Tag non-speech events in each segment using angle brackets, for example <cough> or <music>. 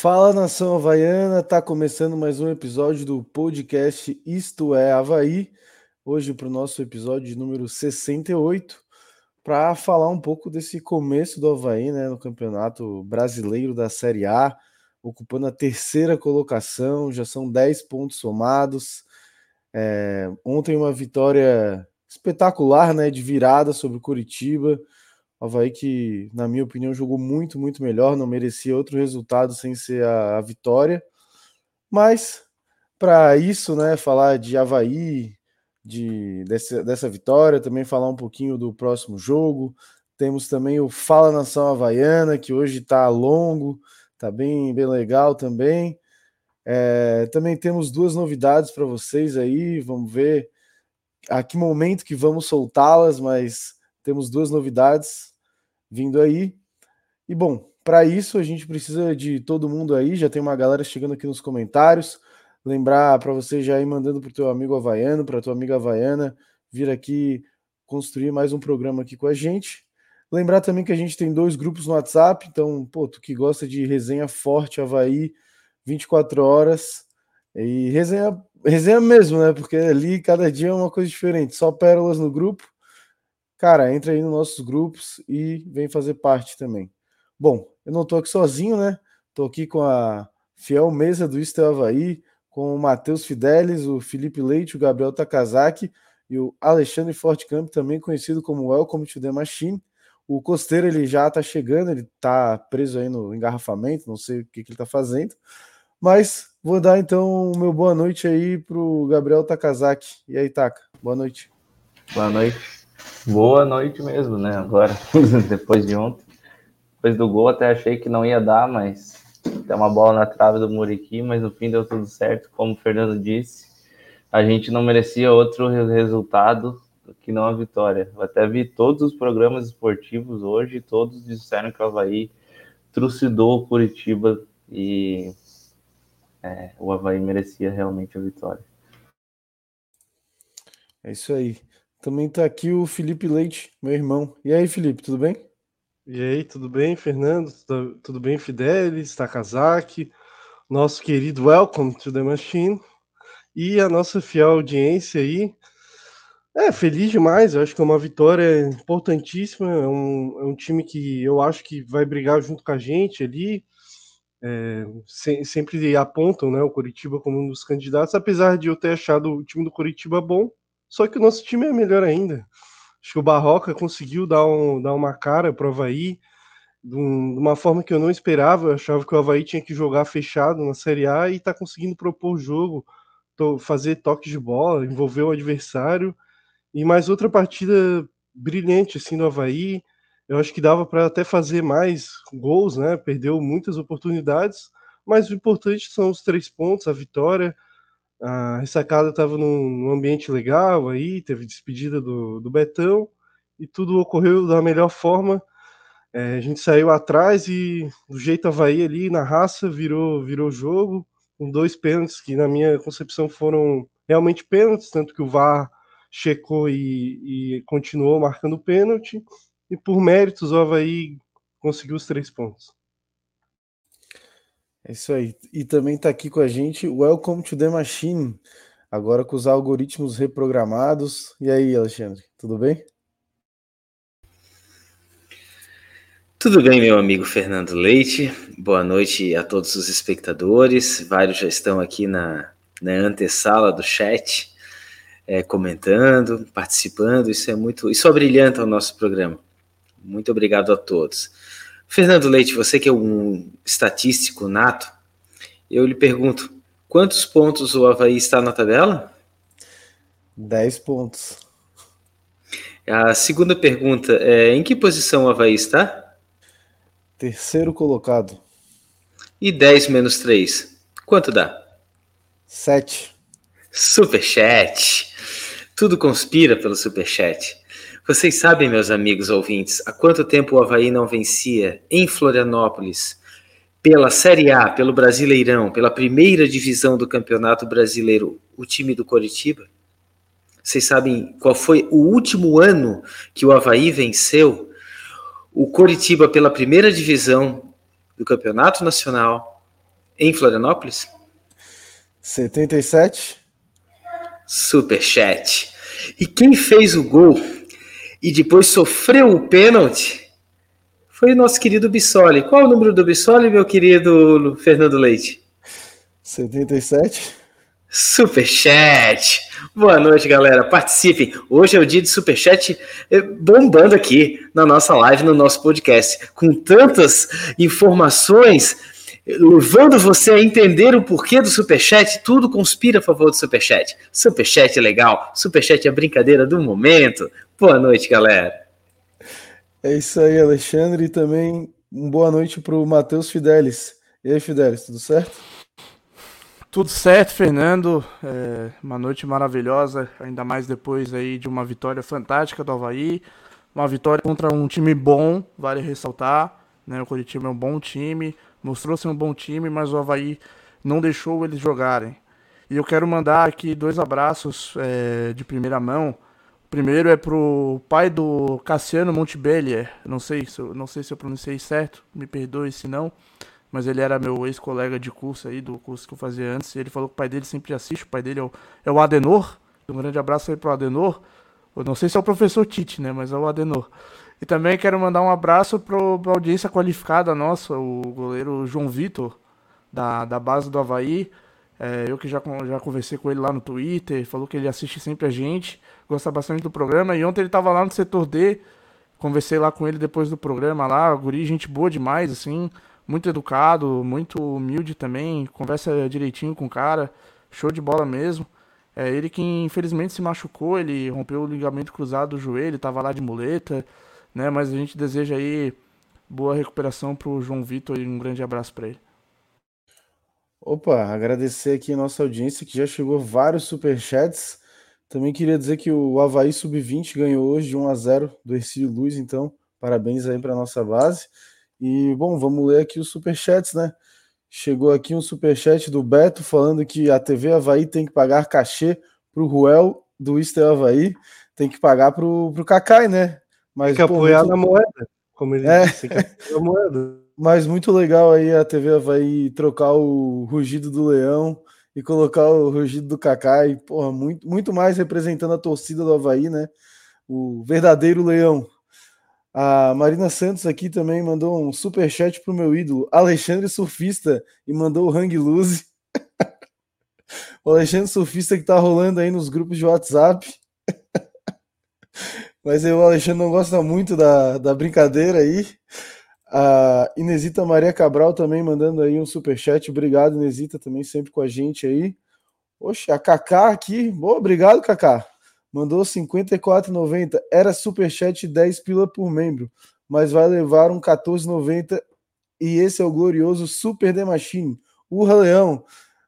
Fala nação havaiana, tá começando mais um episódio do podcast Isto é Havaí. Hoje para o nosso episódio número 68, para falar um pouco desse começo do Havaí né, no Campeonato Brasileiro da Série A, ocupando a terceira colocação, já são 10 pontos somados. É, ontem uma vitória espetacular, né, de virada sobre o Curitiba. Havaí que, na minha opinião, jogou muito, muito melhor, não merecia outro resultado sem ser a, a vitória. Mas, para isso, né, falar de Havaí, de, dessa, dessa vitória, também falar um pouquinho do próximo jogo. Temos também o Fala Nação Havaiana, que hoje está longo, está bem, bem legal também. É, também temos duas novidades para vocês aí, vamos ver a que momento que vamos soltá-las, mas temos duas novidades vindo aí. E bom, para isso a gente precisa de todo mundo aí, já tem uma galera chegando aqui nos comentários. Lembrar para você já ir mandando para o teu amigo havaiano, para tua amiga havaiana, vir aqui construir mais um programa aqui com a gente. Lembrar também que a gente tem dois grupos no WhatsApp, então, pô, tu que gosta de resenha forte, Havaí, 24 horas, e resenha, resenha mesmo, né? Porque ali cada dia é uma coisa diferente, só pérolas no grupo. Cara, entra aí nos nossos grupos e vem fazer parte também. Bom, eu não tô aqui sozinho, né? Tô aqui com a fiel mesa do Estel Havaí, com o Matheus Fidelis, o Felipe Leite, o Gabriel Takazaki e o Alexandre Fortcamp, também conhecido como Welcome to the Machine. O Costeiro ele já tá chegando, ele tá preso aí no engarrafamento, não sei o que, que ele tá fazendo. Mas vou dar então o meu boa noite aí pro Gabriel Takazaki. E aí, Taka, boa noite. Boa noite. Boa noite mesmo, né? Agora, <laughs> depois de ontem. Depois do gol, até achei que não ia dar, mas tem uma bola na trave do Muriqui, mas no fim deu tudo certo. Como o Fernando disse, a gente não merecia outro resultado que não a vitória. Eu até vi todos os programas esportivos hoje, todos disseram que o Havaí trucidou o Curitiba e é, o Havaí merecia realmente a vitória. É isso aí. Também está aqui o Felipe Leite, meu irmão. E aí, Felipe, tudo bem? E aí, tudo bem, Fernando? Tudo bem, Fidelis, Takazaki, nosso querido Welcome to the Machine e a nossa fiel audiência aí. É, feliz demais, eu acho que é uma vitória importantíssima, é um, é um time que eu acho que vai brigar junto com a gente ali, é, se, sempre apontam né, o Curitiba como um dos candidatos, apesar de eu ter achado o time do Curitiba bom, só que o nosso time é melhor ainda. Acho que o Barroca conseguiu dar, um, dar uma cara para o Havaí de, um, uma forma que eu não esperava. Eu achava que o Havaí tinha que jogar fechado na Série A e está conseguindo propor o jogo, fazer toques de bola, envolver o adversário. E mais outra partida brilhante assim do Havaí. Eu acho que dava para até fazer mais gols, né? Perdeu muitas oportunidades, mas o importante são os três pontos, a vitória a ressacada estava num, num, ambiente legal aí, teve despedida do, do Betão e tudo ocorreu da melhor forma. É, a gente saiu atrás e do jeito Havaí ali na raça virou virou jogo com dois pênaltis que na minha concepção foram realmente pênaltis, tanto que o VAR checou e, e continuou marcando pênalti e por méritos o Havaí conseguiu os três pontos. É isso aí. E também está aqui com a gente Welcome to the Machine, agora com os algoritmos reprogramados. E aí, Alexandre, tudo bem? Tudo bem, meu amigo Fernando Leite. Boa noite a todos os espectadores. Vários já estão aqui na, na antessala do chat, é, comentando, participando. Isso é muito, isso brilhanta o nosso programa. Muito obrigado a todos. Fernando Leite, você que é um estatístico nato, eu lhe pergunto, quantos pontos o Havaí está na tabela? 10 pontos. A segunda pergunta é: em que posição o Havaí está? Terceiro colocado. E 10 menos 3, quanto dá? 7. Superchat. Tudo conspira pelo superchat. Vocês sabem, meus amigos ouvintes, há quanto tempo o Havaí não vencia em Florianópolis pela Série A, pelo Brasileirão, pela primeira divisão do Campeonato Brasileiro, o time do Coritiba? Vocês sabem qual foi o último ano que o Havaí venceu o Coritiba pela primeira divisão do Campeonato Nacional em Florianópolis? 77. Superchat. E quem fez o gol e depois sofreu o pênalti foi o nosso querido Bissoli. Qual o número do Bissoli, meu querido Fernando Leite? 77. Superchat. Boa noite, galera. Participem. Hoje é o dia de Superchat eh, bombando aqui na nossa live, no nosso podcast, com tantas informações, levando você a entender o porquê do Superchat. Tudo conspira a favor do Superchat. Superchat é legal. Superchat é a brincadeira do momento. Boa noite, galera. É isso aí, Alexandre. E também uma boa noite para o Matheus Fidelis. E aí, Fidelis, tudo certo? Tudo certo, Fernando. É, uma noite maravilhosa, ainda mais depois aí de uma vitória fantástica do Havaí. Uma vitória contra um time bom, vale ressaltar. Né? O Curitiba é um bom time, mostrou ser um bom time, mas o Havaí não deixou eles jogarem. E eu quero mandar aqui dois abraços é, de primeira mão. Primeiro é pro pai do Cassiano Montebellier. Não sei, se eu, não sei se eu pronunciei certo, me perdoe se não mas ele era meu ex-colega de curso aí, do curso que eu fazia antes, ele falou que o pai dele sempre assiste, o pai dele é o, é o Adenor, um grande abraço aí pro Adenor, eu não sei se é o professor Tite, né, mas é o Adenor. E também quero mandar um abraço para a audiência qualificada nossa, o goleiro João Vitor, da, da base do Havaí, é, eu que já, já conversei com ele lá no Twitter, falou que ele assiste sempre a gente, gosta bastante do programa, e ontem ele estava lá no setor D, conversei lá com ele depois do programa lá, guri, gente boa demais, assim, muito educado, muito humilde também, conversa direitinho com o cara, show de bola mesmo. É ele que infelizmente se machucou, ele rompeu o ligamento cruzado do joelho, estava lá de muleta, né? Mas a gente deseja aí boa recuperação para o João Vitor e um grande abraço para ele. Opa, agradecer aqui a nossa audiência que já chegou vários superchats. Também queria dizer que o Havaí Sub-20 ganhou hoje de 1 a 0 do Ercílio Luz, então parabéns aí para nossa base. E, bom, vamos ler aqui os superchats, né? Chegou aqui um superchat do Beto falando que a TV Havaí tem que pagar cachê para o Ruel do Easter Havaí, tem que pagar para o Cacai, né? Mas, tem que apoiar muito... na moeda, como ele é. disse, na moeda. <laughs> Mas muito legal aí a TV Havaí trocar o rugido do leão e colocar o rugido do Cacai, porra, muito, muito mais representando a torcida do Havaí, né? O verdadeiro leão. A Marina Santos aqui também mandou um super chat pro meu ídolo, Alexandre Surfista, e mandou o Hang Loose. <laughs> o Alexandre Surfista que tá rolando aí nos grupos de WhatsApp. <laughs> Mas o Alexandre não gosta muito da, da brincadeira aí. A Inesita Maria Cabral também mandando aí um super chat. Obrigado, Inesita, também sempre com a gente aí. Oxe, a Kaká aqui. Boa, obrigado, Kaká mandou 54,90. Era superchat 10 pila por membro, mas vai levar um 14,90 e esse é o glorioso Super The Machine. Urra Leão.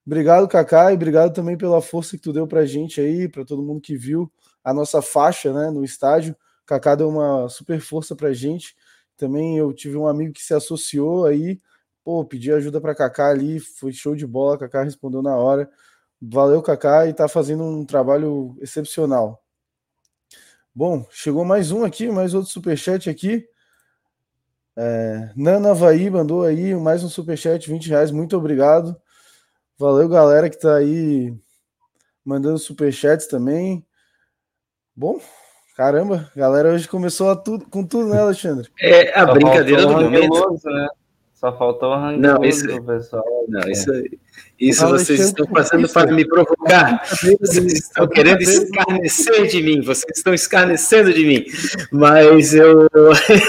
Obrigado, Kaká, e obrigado também pela força que tu deu pra gente aí, para todo mundo que viu a nossa faixa, né, no estádio. Kaká deu uma super força pra gente. Também eu tive um amigo que se associou aí, pô, pedi ajuda para Kaká ali, foi show de bola, Kaká respondeu na hora. Valeu, Kaká, e está fazendo um trabalho excepcional. Bom, chegou mais um aqui, mais outro superchat aqui. É, Nana Havaí mandou aí mais um superchat, 20 reais, muito obrigado. Valeu, galera que está aí mandando superchats também. Bom, caramba, galera hoje começou a tudo, com tudo, né, Alexandre? É a brincadeira do momento. Né? Só faltou o Não, isso, pessoal. Não, isso, isso vocês estão fazendo para me provocar. Vocês estão querendo escarnecer de mim. Vocês estão escarnecendo de mim. Mas eu.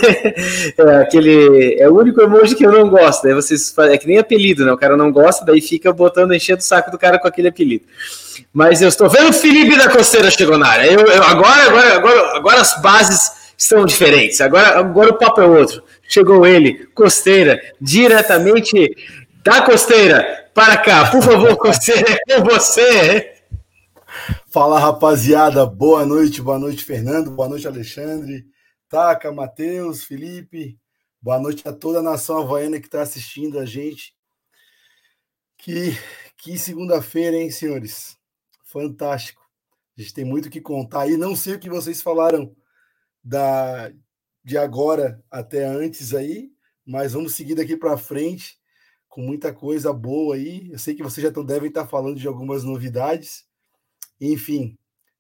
<laughs> é, aquele, é o único emoji que eu não gosto. Daí vocês É que nem apelido, né? O cara não gosta, daí fica botando, enchendo o saco do cara com aquele apelido. Mas eu estou vendo o Felipe da Costeira chegou na área. Eu, eu, agora, agora, agora, agora as bases estão diferentes. Agora, agora o papo é outro chegou ele, Costeira, diretamente da Costeira para cá. Por favor, Costeira, é com você. Fala, rapaziada. Boa noite, boa noite, Fernando. Boa noite, Alexandre. Taca, Matheus, Felipe. Boa noite a toda a nação havaiana que está assistindo a gente. Que, que segunda-feira, hein, senhores? Fantástico. A gente tem muito que contar. E não sei o que vocês falaram da, de agora até antes aí, mas vamos seguir daqui para frente com muita coisa boa aí. Eu sei que vocês já devem estar falando de algumas novidades. Enfim,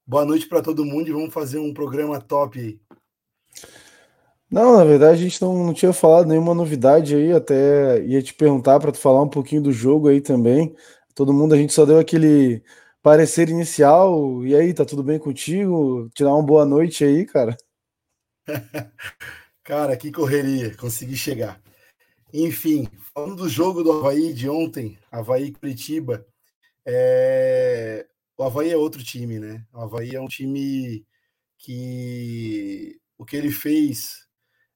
boa noite para todo mundo e vamos fazer um programa top aí. Não, na verdade a gente não, não tinha falado nenhuma novidade aí, até ia te perguntar para tu falar um pouquinho do jogo aí também. Todo mundo, a gente só deu aquele parecer inicial. E aí, tá tudo bem contigo? Te dar uma boa noite aí, cara. <laughs> cara, que correria, consegui chegar. Enfim, falando do jogo do Havaí de ontem, Havaí Curitiba, é... o Havaí é outro time, né? O Havaí é um time que o que ele fez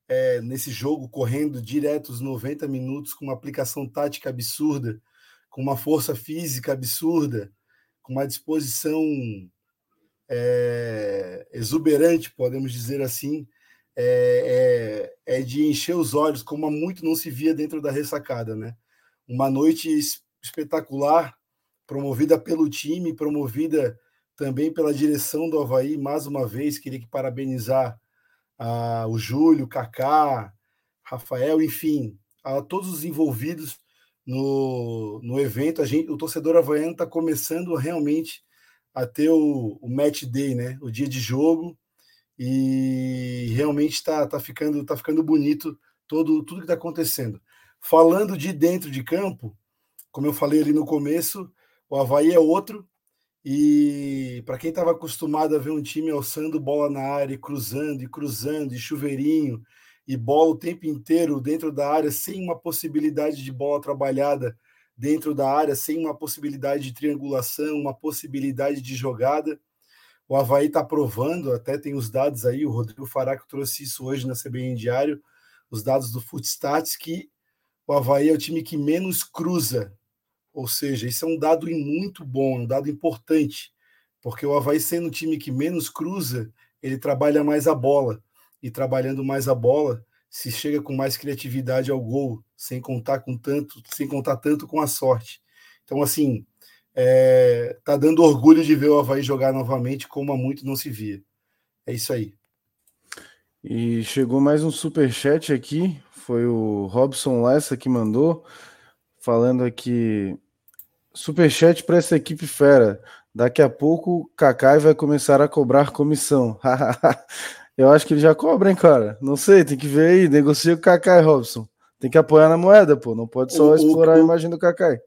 é, nesse jogo, correndo direto os 90 minutos, com uma aplicação tática absurda, com uma força física absurda, com uma disposição é, exuberante, podemos dizer assim, é, é, é, de encher os olhos, como há muito não se via dentro da ressacada. Né? Uma noite espetacular, promovida pelo time, promovida também pela direção do Havaí, mais uma vez, queria que parabenizar o Júlio, Kaká, Rafael, enfim, a todos os envolvidos no, no evento. A gente, o torcedor havaiano está começando realmente a ter o, o match day, né? O dia de jogo e realmente está tá ficando tá ficando bonito todo tudo que está acontecendo. Falando de dentro de campo, como eu falei ali no começo, o Havaí é outro. E para quem estava acostumado a ver um time alçando bola na área, e cruzando e cruzando, e chuveirinho, e bola o tempo inteiro dentro da área, sem uma possibilidade de bola trabalhada dentro da área, sem uma possibilidade de triangulação, uma possibilidade de jogada. O Havaí está provando, até tem os dados aí, o Rodrigo Faraco trouxe isso hoje na CBN Diário, os dados do Footstats, que o Havaí é o time que menos cruza. Ou seja, isso é um dado muito bom, um dado importante, porque o Havaí sendo o time que menos cruza, ele trabalha mais a bola e trabalhando mais a bola, se chega com mais criatividade ao gol, sem contar com tanto, sem contar tanto com a sorte. Então, assim, é, tá dando orgulho de ver o Havaí jogar novamente como há muito não se via. É isso aí. E chegou mais um super chat aqui, foi o Robson Lessa que mandou, falando aqui super chat para essa equipe fera. Daqui a pouco o Kakai vai começar a cobrar comissão. <laughs> Eu acho que ele já cobra, hein, cara? Não sei, tem que ver aí. Negocia com o Kakai, Robson. Tem que apoiar na moeda, pô. Não pode só o, explorar o, a imagem do Kakai.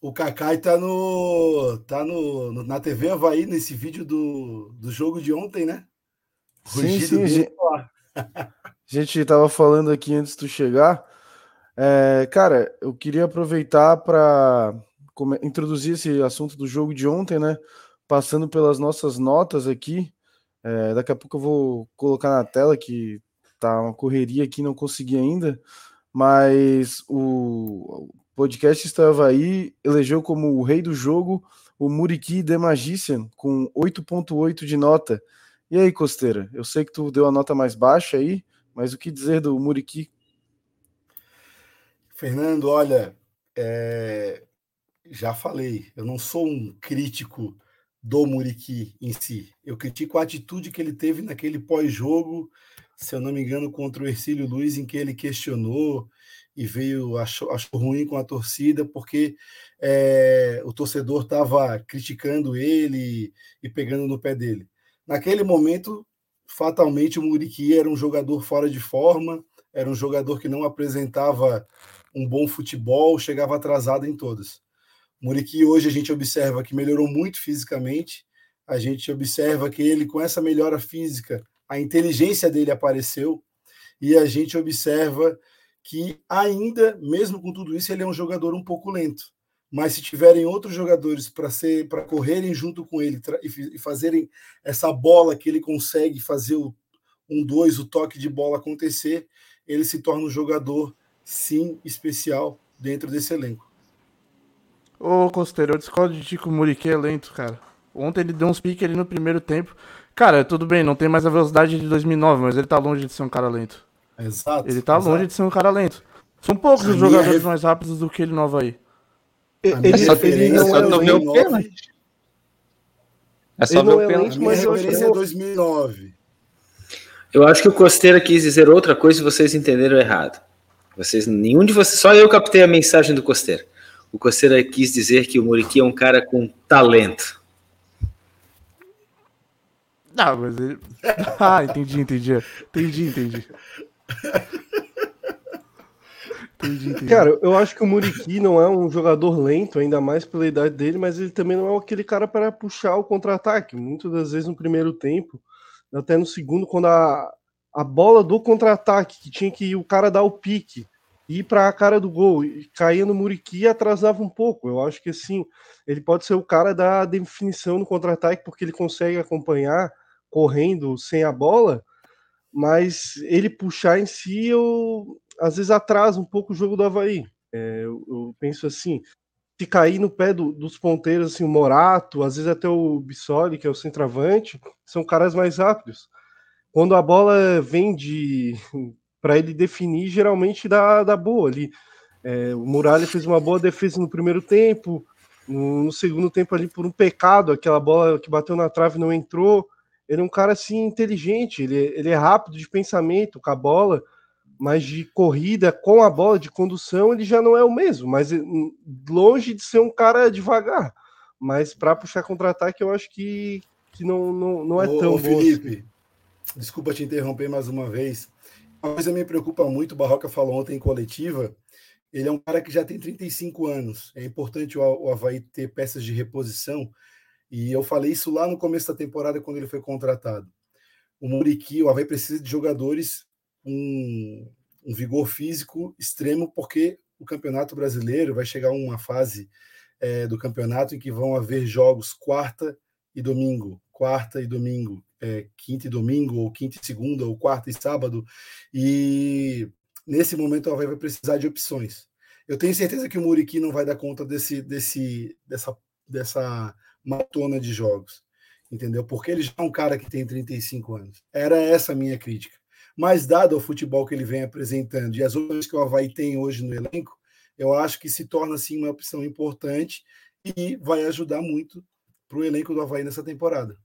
O Kakai tá no. tá no, na TV Havaí, nesse vídeo do, do jogo de ontem, né? Sim, sim. Gente, a <laughs> gente tava falando aqui antes de tu chegar. É, cara, eu queria aproveitar para introduzir esse assunto do jogo de ontem, né? Passando pelas nossas notas aqui. É, daqui a pouco eu vou colocar na tela que tá uma correria aqui, não consegui ainda, mas o podcast estava aí, elegeu como o rei do jogo o Muriqui The Magician com 8.8 de nota. E aí, Costeira, eu sei que tu deu a nota mais baixa aí, mas o que dizer do Muriqui? Fernando, olha, é... já falei, eu não sou um crítico do Muriqui em si. Eu critico a atitude que ele teve naquele pós-jogo, se eu não me engano, contra o Ercílio Luiz, em que ele questionou e veio, achou, achou ruim com a torcida, porque é, o torcedor estava criticando ele e pegando no pé dele. Naquele momento, fatalmente, o Muriqui era um jogador fora de forma, era um jogador que não apresentava um bom futebol, chegava atrasado em todas. Muriqui hoje a gente observa que melhorou muito fisicamente, a gente observa que ele, com essa melhora física, a inteligência dele apareceu, e a gente observa que ainda, mesmo com tudo isso, ele é um jogador um pouco lento. Mas se tiverem outros jogadores para ser para correrem junto com ele e fazerem essa bola que ele consegue fazer o um dois o toque de bola acontecer, ele se torna um jogador sim especial dentro desse elenco. Ô, Costeiro, eu discordo de ti que o Muriqui é lento, cara. Ontem ele deu uns piques ali no primeiro tempo. Cara, tudo bem, não tem mais a velocidade de 2009, mas ele tá longe de ser um cara lento. Exato. Ele tá exato. longe de ser um cara lento. São poucos os jogadores mais rápidos do que ele no Havaí. Ele, ele, ele não é só ver o pênalti. É só ver o pênalti. Mas a referência é 2009. Eu acho que o Costeira quis dizer outra coisa e vocês entenderam errado. Vocês, nenhum de vocês, só eu captei a mensagem do Costeira. O Costeira quis dizer que o Muriqui é um cara com talento. Não, mas ele... <laughs> Ah, entendi, entendi. Entendi, entendi. Entendi, entendi. Cara, eu acho que o Muriqui não é um jogador lento, ainda mais pela idade dele, mas ele também não é aquele cara para puxar o contra-ataque. Muitas das vezes no primeiro tempo, até no segundo, quando a, a bola do contra-ataque, que tinha que o cara dar o pique, ir para a cara do gol, caía no Muriqui e atrasava um pouco. Eu acho que assim, ele pode ser o cara da definição no contra-ataque, porque ele consegue acompanhar correndo sem a bola, mas ele puxar em si, eu, às vezes atrasa um pouco o jogo do Havaí. É, eu, eu, penso assim, se cair no pé do, dos ponteiros, assim, o Morato, às vezes até o Bissoli, que é o centroavante, são caras mais rápidos. Quando a bola vem de para ele definir, geralmente dá, dá boa ali. É, o Muralha fez uma boa defesa no primeiro tempo, no, no, segundo tempo ali por um pecado, aquela bola que bateu na trave não entrou. Ele é um cara assim inteligente, ele, ele é rápido de pensamento com a bola, mas de corrida com a bola, de condução, ele já não é o mesmo, mas hum, longe de ser um cara devagar. Mas para puxar contra-ataque, eu acho que, que não, não, não é ô, tão ô, bom. Felipe, assim. desculpa te interromper mais uma vez. Uma coisa me preocupa muito, o Barroca falou ontem em coletiva, ele é um cara que já tem 35 anos. É importante o, Havaí ter peças de reposição, e eu falei isso lá no começo da temporada, quando ele foi contratado. O Muriqui, o Havaí precisa de jogadores um, um vigor físico extremo, porque o Campeonato Brasileiro vai chegar uma fase é, do campeonato em que vão haver jogos quarta e domingo, quarta e domingo, é, quinta e domingo, ou quinta e segunda, ou quarta e sábado, e nesse momento o Havaí vai precisar de opções. Eu tenho certeza que o Muriqui não vai dar conta desse, desse, dessa, dessa matona de jogos, entendeu? Porque ele já é um cara que tem 35 anos. Era essa a minha crítica. Mas, dado o futebol que ele vem apresentando e as opções que o Havaí tem hoje no elenco, eu acho que se torna assim uma opção importante e vai ajudar muito para o elenco do Havaí nessa temporada.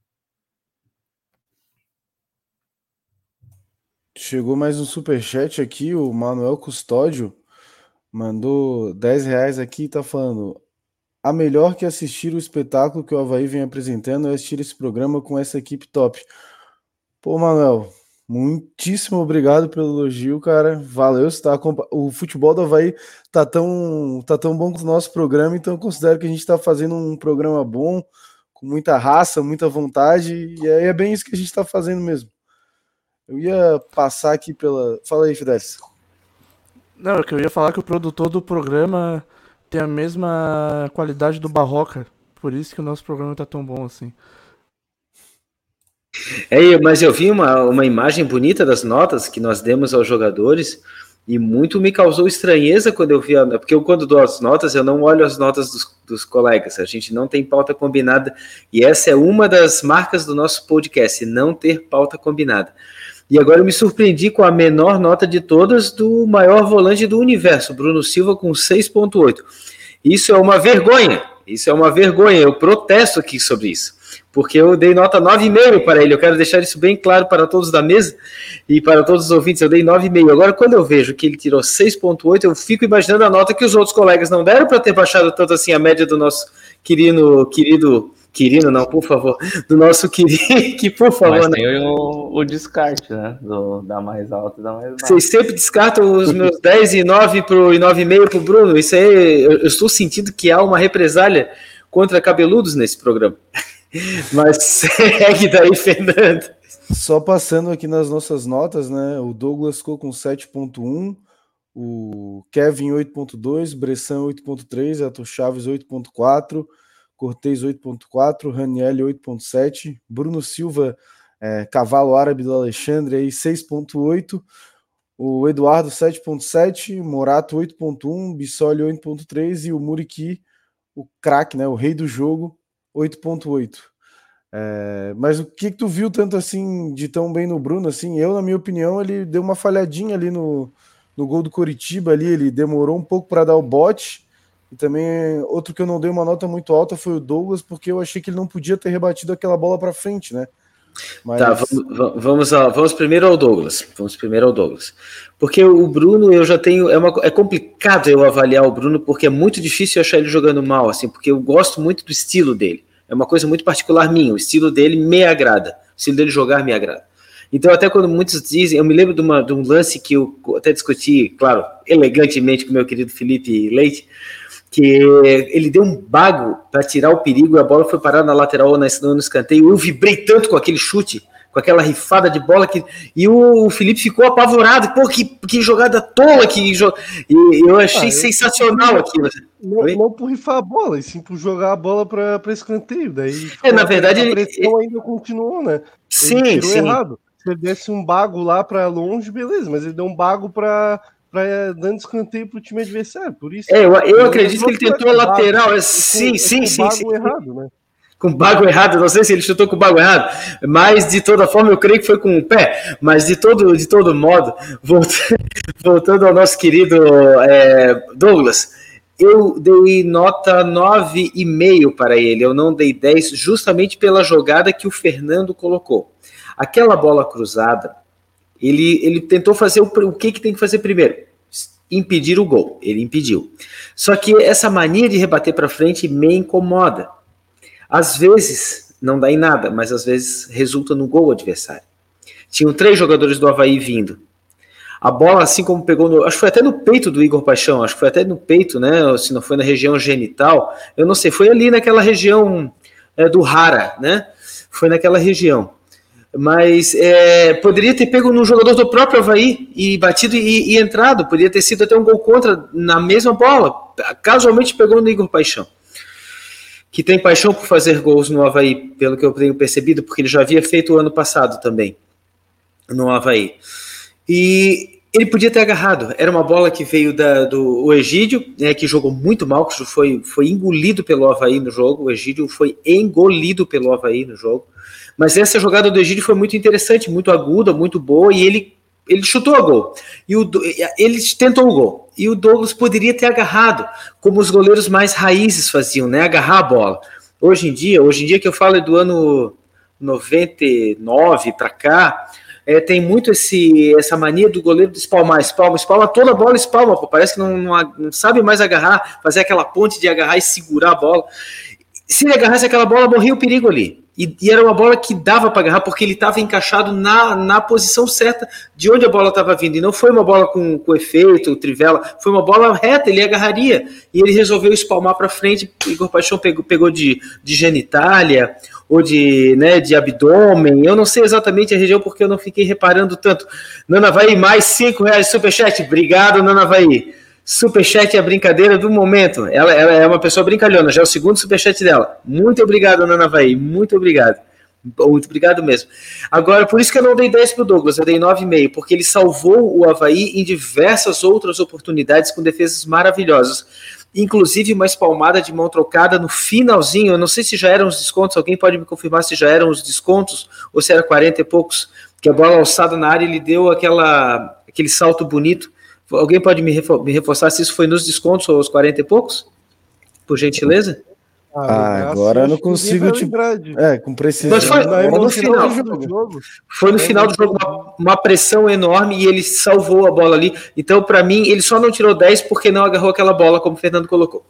Chegou mais um super chat aqui, o Manuel Custódio mandou 10 reais aqui e tá falando: a melhor que assistir o espetáculo que o Havaí vem apresentando é assistir esse programa com essa equipe top. Pô, Manuel, Muitíssimo obrigado pelo elogio, cara. Valeu, está o futebol do Havaí tá tão, tá tão bom com o nosso programa, então considero que a gente está fazendo um programa bom, com muita raça, muita vontade, e é bem isso que a gente está fazendo mesmo. Eu ia passar aqui pela. Fala aí, Fidelis. Não, é que eu ia falar que o produtor do programa tem a mesma qualidade do Barroca, por isso que o nosso programa tá tão bom assim. É, mas eu vi uma, uma imagem bonita das notas que nós demos aos jogadores e muito me causou estranheza quando eu vi, a, porque eu quando dou as notas, eu não olho as notas dos, dos colegas, a gente não tem pauta combinada, e essa é uma das marcas do nosso podcast, não ter pauta combinada. E agora eu me surpreendi com a menor nota de todas do maior volante do universo, Bruno Silva, com 6,8. Isso é uma vergonha, isso é uma vergonha, eu protesto aqui sobre isso porque eu dei nota 9,5 para ele. Eu quero deixar isso bem claro para todos da mesa e para todos os ouvintes. Eu dei 9,5. Agora, quando eu vejo que ele tirou 6,8, eu fico imaginando a nota que os outros colegas não deram para ter baixado tanto assim a média do nosso querido, querido Quirino, não, por favor. Do nosso querido, <laughs> que por favor. Mas né? tem o, o, descarte, né? Do, da mais alta e da mais baixa. Vocês sempre descartam os meus 10 e 9 pro, e 9,5 pro Bruno. Isso aí, eu, eu estou sentindo que há uma represália contra cabeludos nesse programa. <laughs> Mas segue daí, <laughs> Fernando. Só passando aqui nas nossas notas, né? O Douglas ficou com 7.1, o Kevin 8.2, Bressan 8.3, Ato Chaves 8.4, Cortez 8.4, Raniel 8.7, Bruno Silva, é, cavalo árabe do Alexandre aí 6.8, o Eduardo 7.7, Morato 8.1, Bissoli 8.3 e o Muriqui, o craque, né, o rei do jogo, 8.8. É, mas o que, que tu viu tanto assim de tão bem no Bruno? Assim, eu, na minha opinião, ele deu uma falhadinha ali no, no gol do Coritiba ali, ele demorou um pouco para dar o bote. E também outro que eu não dei uma nota muito alta foi o Douglas, porque eu achei que ele não podia ter rebatido aquela bola para frente, né? Mas... Tá, vamos, vamos, vamos primeiro ao Douglas. Vamos primeiro ao Douglas. Porque o Bruno, eu já tenho. É, uma, é complicado eu avaliar o Bruno, porque é muito difícil achar ele jogando mal, assim, porque eu gosto muito do estilo dele. É uma coisa muito particular minha. O estilo dele me agrada. O estilo dele jogar me agrada. Então, até quando muitos dizem, eu me lembro de, uma, de um lance que eu até discuti, claro, elegantemente com meu querido Felipe Leite, que ele deu um bago para tirar o perigo e a bola foi parar na lateral ou no escanteio. Eu vibrei tanto com aquele chute, com aquela rifada de bola que e o Felipe ficou apavorado. Pô, que, que jogada tola que e eu achei ah, sensacional aquilo. Não, não por rifar a bola, e sim por jogar a bola para escanteio. Daí é, na verdade a pressão ele... ainda continuou, né? Sim, ele sim. errado. Se ele desse um bago lá para longe, beleza, mas ele deu um bago para para dando escanteio para o time adversário. Por isso. É, eu, eu acredito que ele tentou a lateral. Bago, sim, com, sim, sim, sim. Errado, né? Com o bago errado, não sei se ele chutou com o bago errado, mas de toda forma eu creio que foi com o pé. Mas de todo, de todo modo, <laughs> voltando, voltando ao nosso querido é, Douglas, eu dei nota 9,5 para ele, eu não dei 10, justamente pela jogada que o Fernando colocou. Aquela bola cruzada, ele, ele tentou fazer o, o que, que tem que fazer primeiro? Impedir o gol. Ele impediu. Só que essa mania de rebater para frente me incomoda. Às vezes não dá em nada, mas às vezes resulta no gol adversário. Tinham três jogadores do Havaí vindo. A bola, assim como pegou no. Acho que foi até no peito do Igor Paixão, acho que foi até no peito, né? Se não foi na região genital, eu não sei, foi ali naquela região é, do Rara, né? Foi naquela região mas é, poderia ter pego no jogador do próprio Havaí e batido e, e, entrado, poderia ter sido até um gol contra na mesma bola, casualmente pegou no Igor Paixão, que tem paixão por fazer gols no Havaí, pelo que eu tenho percebido, porque ele já havia feito o ano passado também, no Havaí. E ele podia ter agarrado, era uma bola que veio da, do Egídio, né, que jogou muito mal, que foi, foi engolido pelo Havaí no jogo, o Egídio foi engolido pelo Havaí no jogo, mas essa jogada do Egídio foi muito interessante, muito aguda, muito boa, e ele, ele chutou a gol. E o, ele tentou o gol. E o Douglas poderia ter agarrado, como os goleiros mais raízes faziam, né? Agarrar a bola. Hoje em dia, hoje em dia que eu falo é do ano 99 para cá, é, tem muito esse, essa mania do goleiro de espalmar, espalma, espalma, toda a bola espalma, pô, parece que não, não, não, sabe mais agarrar, fazer aquela ponte de agarrar e segurar a bola. Se ele agarrasse aquela bola, morria o perigo ali. E, e, era uma bola que dava para agarrar, porque ele estava encaixado na, na posição certa de onde a bola estava vindo. E não foi uma bola com, com efeito, trivela, foi uma bola reta, ele agarraria. E ele resolveu espalmar para frente. Igor Paixão pegou, pegou de, de genitália ou de, né, de abdômen. Eu não sei exatamente a região porque eu não fiquei reparando tanto. Nana Vai, mais cinco reais superchat. Obrigado, Nana Vai. Superchat é a brincadeira do momento. Ela, ela, é uma pessoa brincalhona, já é o segundo superchat dela. Muito obrigado, Nana Vai. Muito obrigado. Muito obrigado mesmo. Agora, por isso que eu não dei 10 para o Douglas, eu dei 9,5, porque ele salvou o Havaí em diversas outras oportunidades com defesas maravilhosas. Inclusive uma espalmada de mão trocada no finalzinho. Eu não sei se já eram os descontos, alguém pode me confirmar se já eram os descontos ou se era 40 e poucos, que a bola alçada na área ele deu aquela, aquele salto bonito Alguém pode me, reforçar se isso foi nos descontos ou aos 40 e poucos? Por gentileza? Ah, ah agora eu não consigo te. É, com precisão. Mas foi, foi no final do jogo. Foi no final do jogo uma, uma, pressão enorme e ele salvou a bola ali. Então, para mim, ele só não tirou 10 porque não agarrou aquela bola, como o Fernando colocou.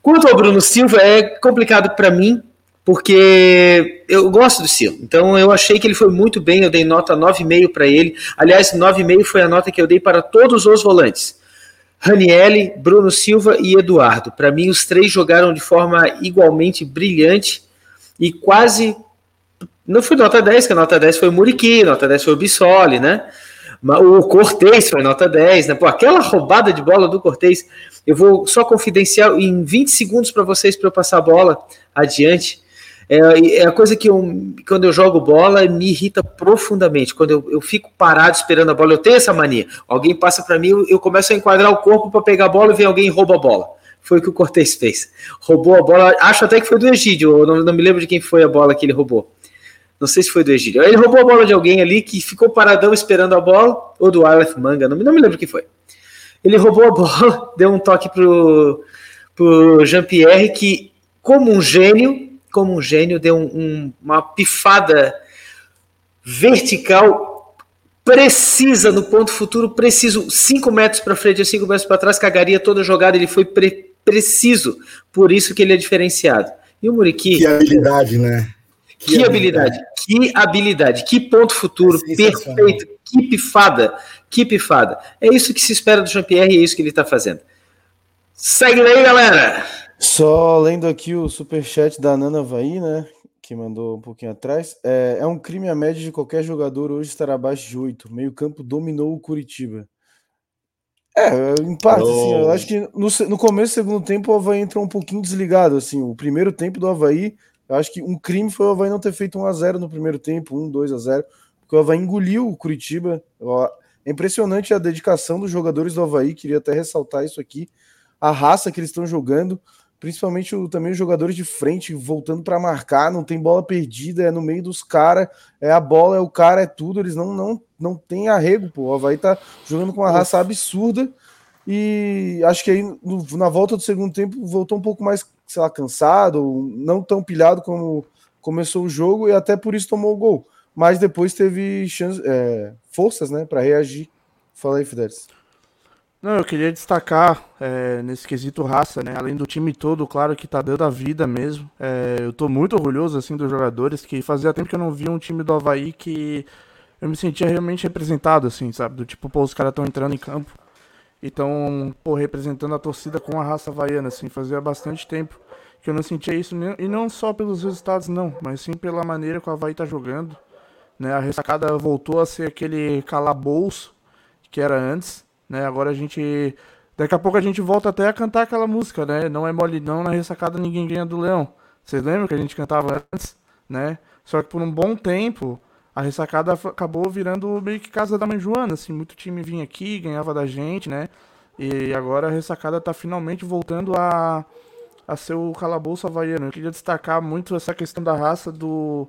Quanto ao Bruno Silva, é complicado para mim, porque eu gosto do Silo. Então eu achei que ele foi muito bem, eu dei nota 9,5 para ele. Aliás, 9,5 foi a nota que eu dei para todos os volantes. Ranielli, Bruno Silva e Eduardo. Para mim, os três jogaram de forma igualmente brilhante e quase. Não foi nota 10, que a nota 10 foi o Muriqui, nota 10 foi o Bissoli, né? O Cortez foi nota 10, né? Pô, aquela roubada de bola do Cortez. Eu vou só confidenciar em 20 segundos para vocês para eu passar a bola adiante. É, é a coisa que eu, quando eu jogo bola me irrita profundamente. Quando eu, eu fico parado esperando a bola, eu tenho essa mania. Alguém passa para mim, eu, começo a enquadrar o corpo para pegar a bola e vem alguém e rouba a bola. Foi o que o Cortez fez. Roubou a bola, acho até que foi do Egídio, não, não me lembro de quem foi a bola que ele roubou. Não sei se foi do Egídio. Ele roubou a bola de alguém ali que ficou paradão esperando a bola, ou do Aleph Manga, não, não me lembro quem foi. Ele roubou a bola, <laughs> deu um toque pro, pro Jean-Pierre, que, como um gênio, como um gênio, deu um, um, uma pifada vertical, precisa, no ponto futuro, preciso, 5 metros para frente, 5 metros para trás, cagaria toda a jogada, ele foi pre preciso, por isso que ele é diferenciado. E o Muriqui... Que habilidade, né? Que, que habilidade, que habilidade, que ponto futuro é perfeito, que pifada, que pifada. É isso que se espera do Jean-Pierre e é isso que ele está fazendo. Segue aí, galera! Só lendo aqui o superchat da Nana Vai, né? Que mandou um pouquinho atrás. É, é um crime a média de qualquer jogador hoje estar abaixo de 8. Meio campo dominou o Curitiba. É, em parte, oh. assim, eu acho que no, no começo do segundo tempo o Havaí entrou um pouquinho desligado, assim, o primeiro tempo do Havaí, eu acho que um crime foi o Havaí não ter feito 1x0 no primeiro tempo, 1, 2x0, porque o Havaí engoliu o Curitiba, é impressionante a dedicação dos jogadores do Havaí, queria até ressaltar isso aqui, a raça que eles estão jogando, principalmente o, também os jogadores de frente voltando para marcar, não tem bola perdida, é no meio dos caras, é a bola, é o cara, é tudo, eles não não não tem arrego, pô. O Havaí tá jogando com uma raça absurda e acho que aí no, na volta do segundo tempo voltou um pouco mais, sei lá, cansado, não tão pilhado como começou o jogo e até por isso tomou o gol. Mas depois teve chance, é, forças, né, para reagir. Fala aí, Fidelis. Não, eu queria destacar é, nesse quesito raça, né? Além do time todo, claro que tá dando a vida mesmo. É, eu tô muito orgulhoso, assim, dos jogadores, que fazia tempo que eu não via um time do Havaí que eu me sentia realmente representado, assim, sabe? Do tipo, pô, os caras estão entrando em campo e estão, pô, representando a torcida com a raça havaiana, assim. Fazia bastante tempo que eu não sentia isso, e não só pelos resultados, não, mas sim pela maneira que o Havaí tá jogando, né? A ressacada voltou a ser aquele calabouço que era antes né? Agora a gente. Daqui a pouco a gente volta até a cantar aquela música, né? Não é mole não, na ressacada ninguém ganha do leão. Vocês lembram que a gente cantava antes, né? Só que por um bom tempo, a ressacada acabou virando meio que casa da mãe Joana, assim, muito time vinha aqui, ganhava da gente, né? E agora a ressacada tá finalmente voltando a, a ser o calabouço havaiano. Eu queria destacar muito essa questão da raça do.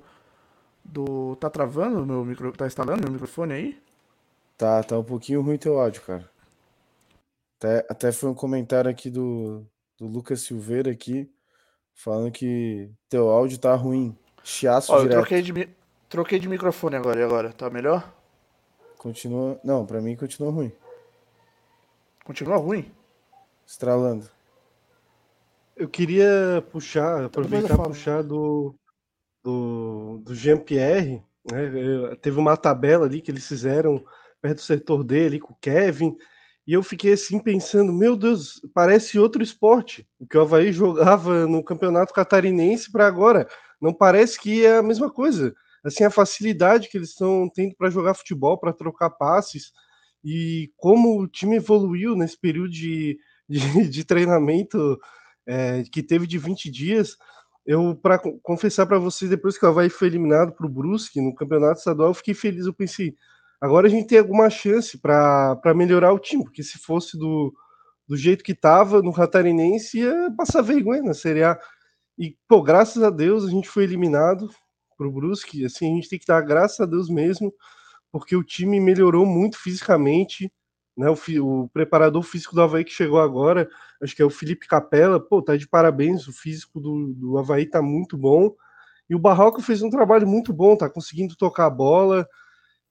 do tá travando meu micro. tá instalando meu microfone aí? Tá, tá um pouquinho ruim teu áudio, cara. Até, até foi um comentário aqui do, do Lucas Silveira aqui, falando que teu áudio tá ruim. Chiaço Ó, direto. Eu troquei de, troquei de microfone agora, e agora? Tá melhor? Continua. Não, pra mim continua ruim. Continua ruim? Estralando. Eu queria puxar, aproveitar puxar do, do, do Jean-Pierre. Né? Teve uma tabela ali que eles fizeram perto do setor dele, com o Kevin. E eu fiquei assim pensando, meu Deus, parece outro esporte. O que o Havaí jogava no campeonato catarinense para agora. Não parece que é a mesma coisa. Assim, a facilidade que eles estão tendo para jogar futebol, para trocar passes, e como o time evoluiu nesse período de, de, <laughs> de treinamento é, que teve de 20 dias. Eu, para confessar para vocês, depois que o Havaí foi eliminado para o Brusque no campeonato estadual, eu fiquei feliz. Eu pensei, Agora a gente tem alguma chance para melhorar o time, porque se fosse do, do jeito que estava no Catarinense, ia passar vergonha na Série A. E, pô, graças a Deus a gente foi eliminado pro Brusque. Assim, a gente tem que dar graças a Deus mesmo, porque o time melhorou muito fisicamente. Né, o, o preparador físico do Havaí que chegou agora, acho que é o Felipe Capella, pô, tá de parabéns, o físico do, do Havaí tá muito bom. E o Barroco fez um trabalho muito bom, tá conseguindo tocar a bola,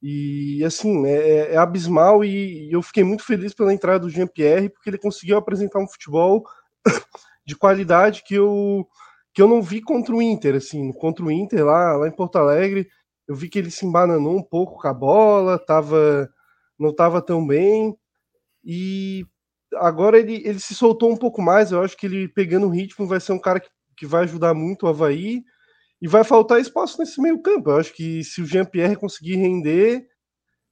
e assim, é, é, é abismal e, eu fiquei muito feliz pela entrada do Jean-Pierre, porque ele conseguiu apresentar um futebol <coughs> de qualidade que eu, que eu não vi contra o Inter, assim, contra o Inter lá, lá em Porto Alegre, eu vi que ele se embananou um pouco com a bola, tava, não estava tão bem, e agora ele, ele se soltou um pouco mais, eu acho que ele pegando o ritmo vai ser um cara que, que vai ajudar muito o Havaí, e vai faltar espaço nesse meio campo. Eu acho que se o Jean-Pierre conseguir render,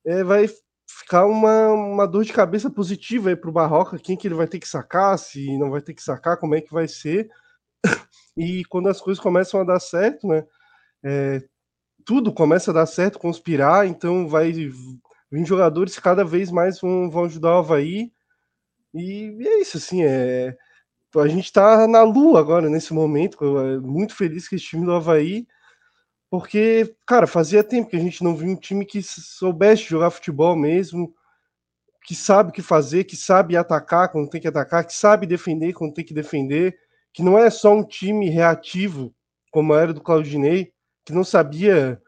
é, vai ficar uma, uma dor de cabeça positiva aí para o Barroca, quem que ele vai ter que sacar, se não vai ter que sacar, como é que vai ser. <laughs> E quando as coisas começam a dar certo, né? É, tudo começa a dar certo, conspirar, então vai vir jogadores cada vez mais vão, vão ajudar o Havaí. E é isso, assim, é, a gente está na lua agora, nesse momento, muito feliz com esse time do Havaí, porque, cara, fazia tempo que a gente não viu um time que soubesse jogar futebol mesmo, que sabe o que fazer, que sabe atacar quando tem que atacar, que sabe defender quando tem que defender, que não é só um time reativo, como era do Claudinei, que não sabia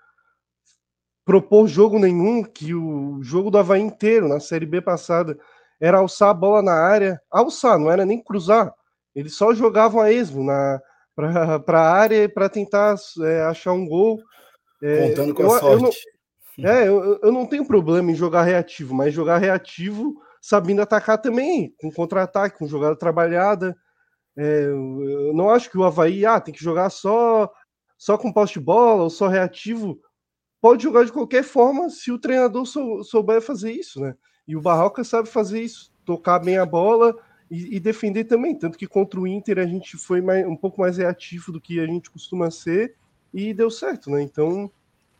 propor jogo nenhum, que o jogo do Havaí inteiro, na Série B passada, era alçar a bola na área, alçar, não era nem cruzar. Eles só jogavam a esmo para a área para tentar é, achar um gol. É, Contando com eu, a sorte. Eu não, é, eu, eu não tenho problema em jogar reativo, mas jogar reativo sabendo atacar também, com contra-ataque, com jogada trabalhada. É, eu não acho que o Havaí ah, tem que jogar só, só com poste de bola ou só reativo. Pode jogar de qualquer forma se o treinador sou, souber fazer isso, né? E o Barroca sabe fazer isso, tocar bem a bola e, e, defender também. Tanto que contra o Inter a gente foi mais, um pouco mais reativo do que a gente costuma ser e deu certo, né? Então,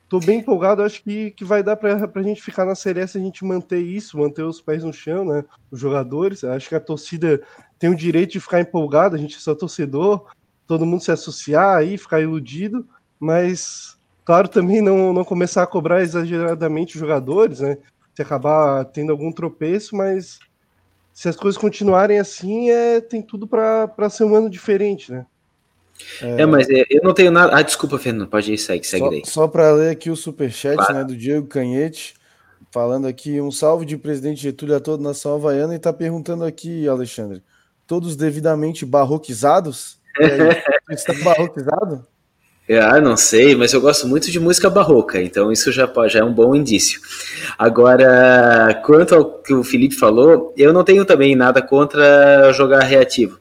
tô bem empolgado. Acho que, que vai dar para a gente ficar na Série S, a gente manter isso, manter os pés no chão, né? Os jogadores. Acho que a torcida tem o direito de ficar empolgada, a gente é só torcedor, todo mundo se associar aí, ficar iludido, mas, claro, também não, não começar a cobrar exageradamente os jogadores, né? Se acabar tendo algum tropeço, mas se as coisas continuarem assim, é, tem tudo para ser um ano diferente, né? É, é mas eu não tenho nada. Ah, desculpa, Fernando, pode ir, segue, segue só, daí. Só para ler aqui o superchat claro. né, do Diego Canhete, falando aqui um salve de presidente Getúlio a toda a nação havaiana e tá perguntando aqui, Alexandre, todos devidamente barroquizados? está <laughs> barroquizado? Ah, não sei, mas eu gosto muito de música barroca, então isso já, já é um bom indício. Agora, quanto ao que o Felipe falou, eu não tenho também nada contra jogar reativo.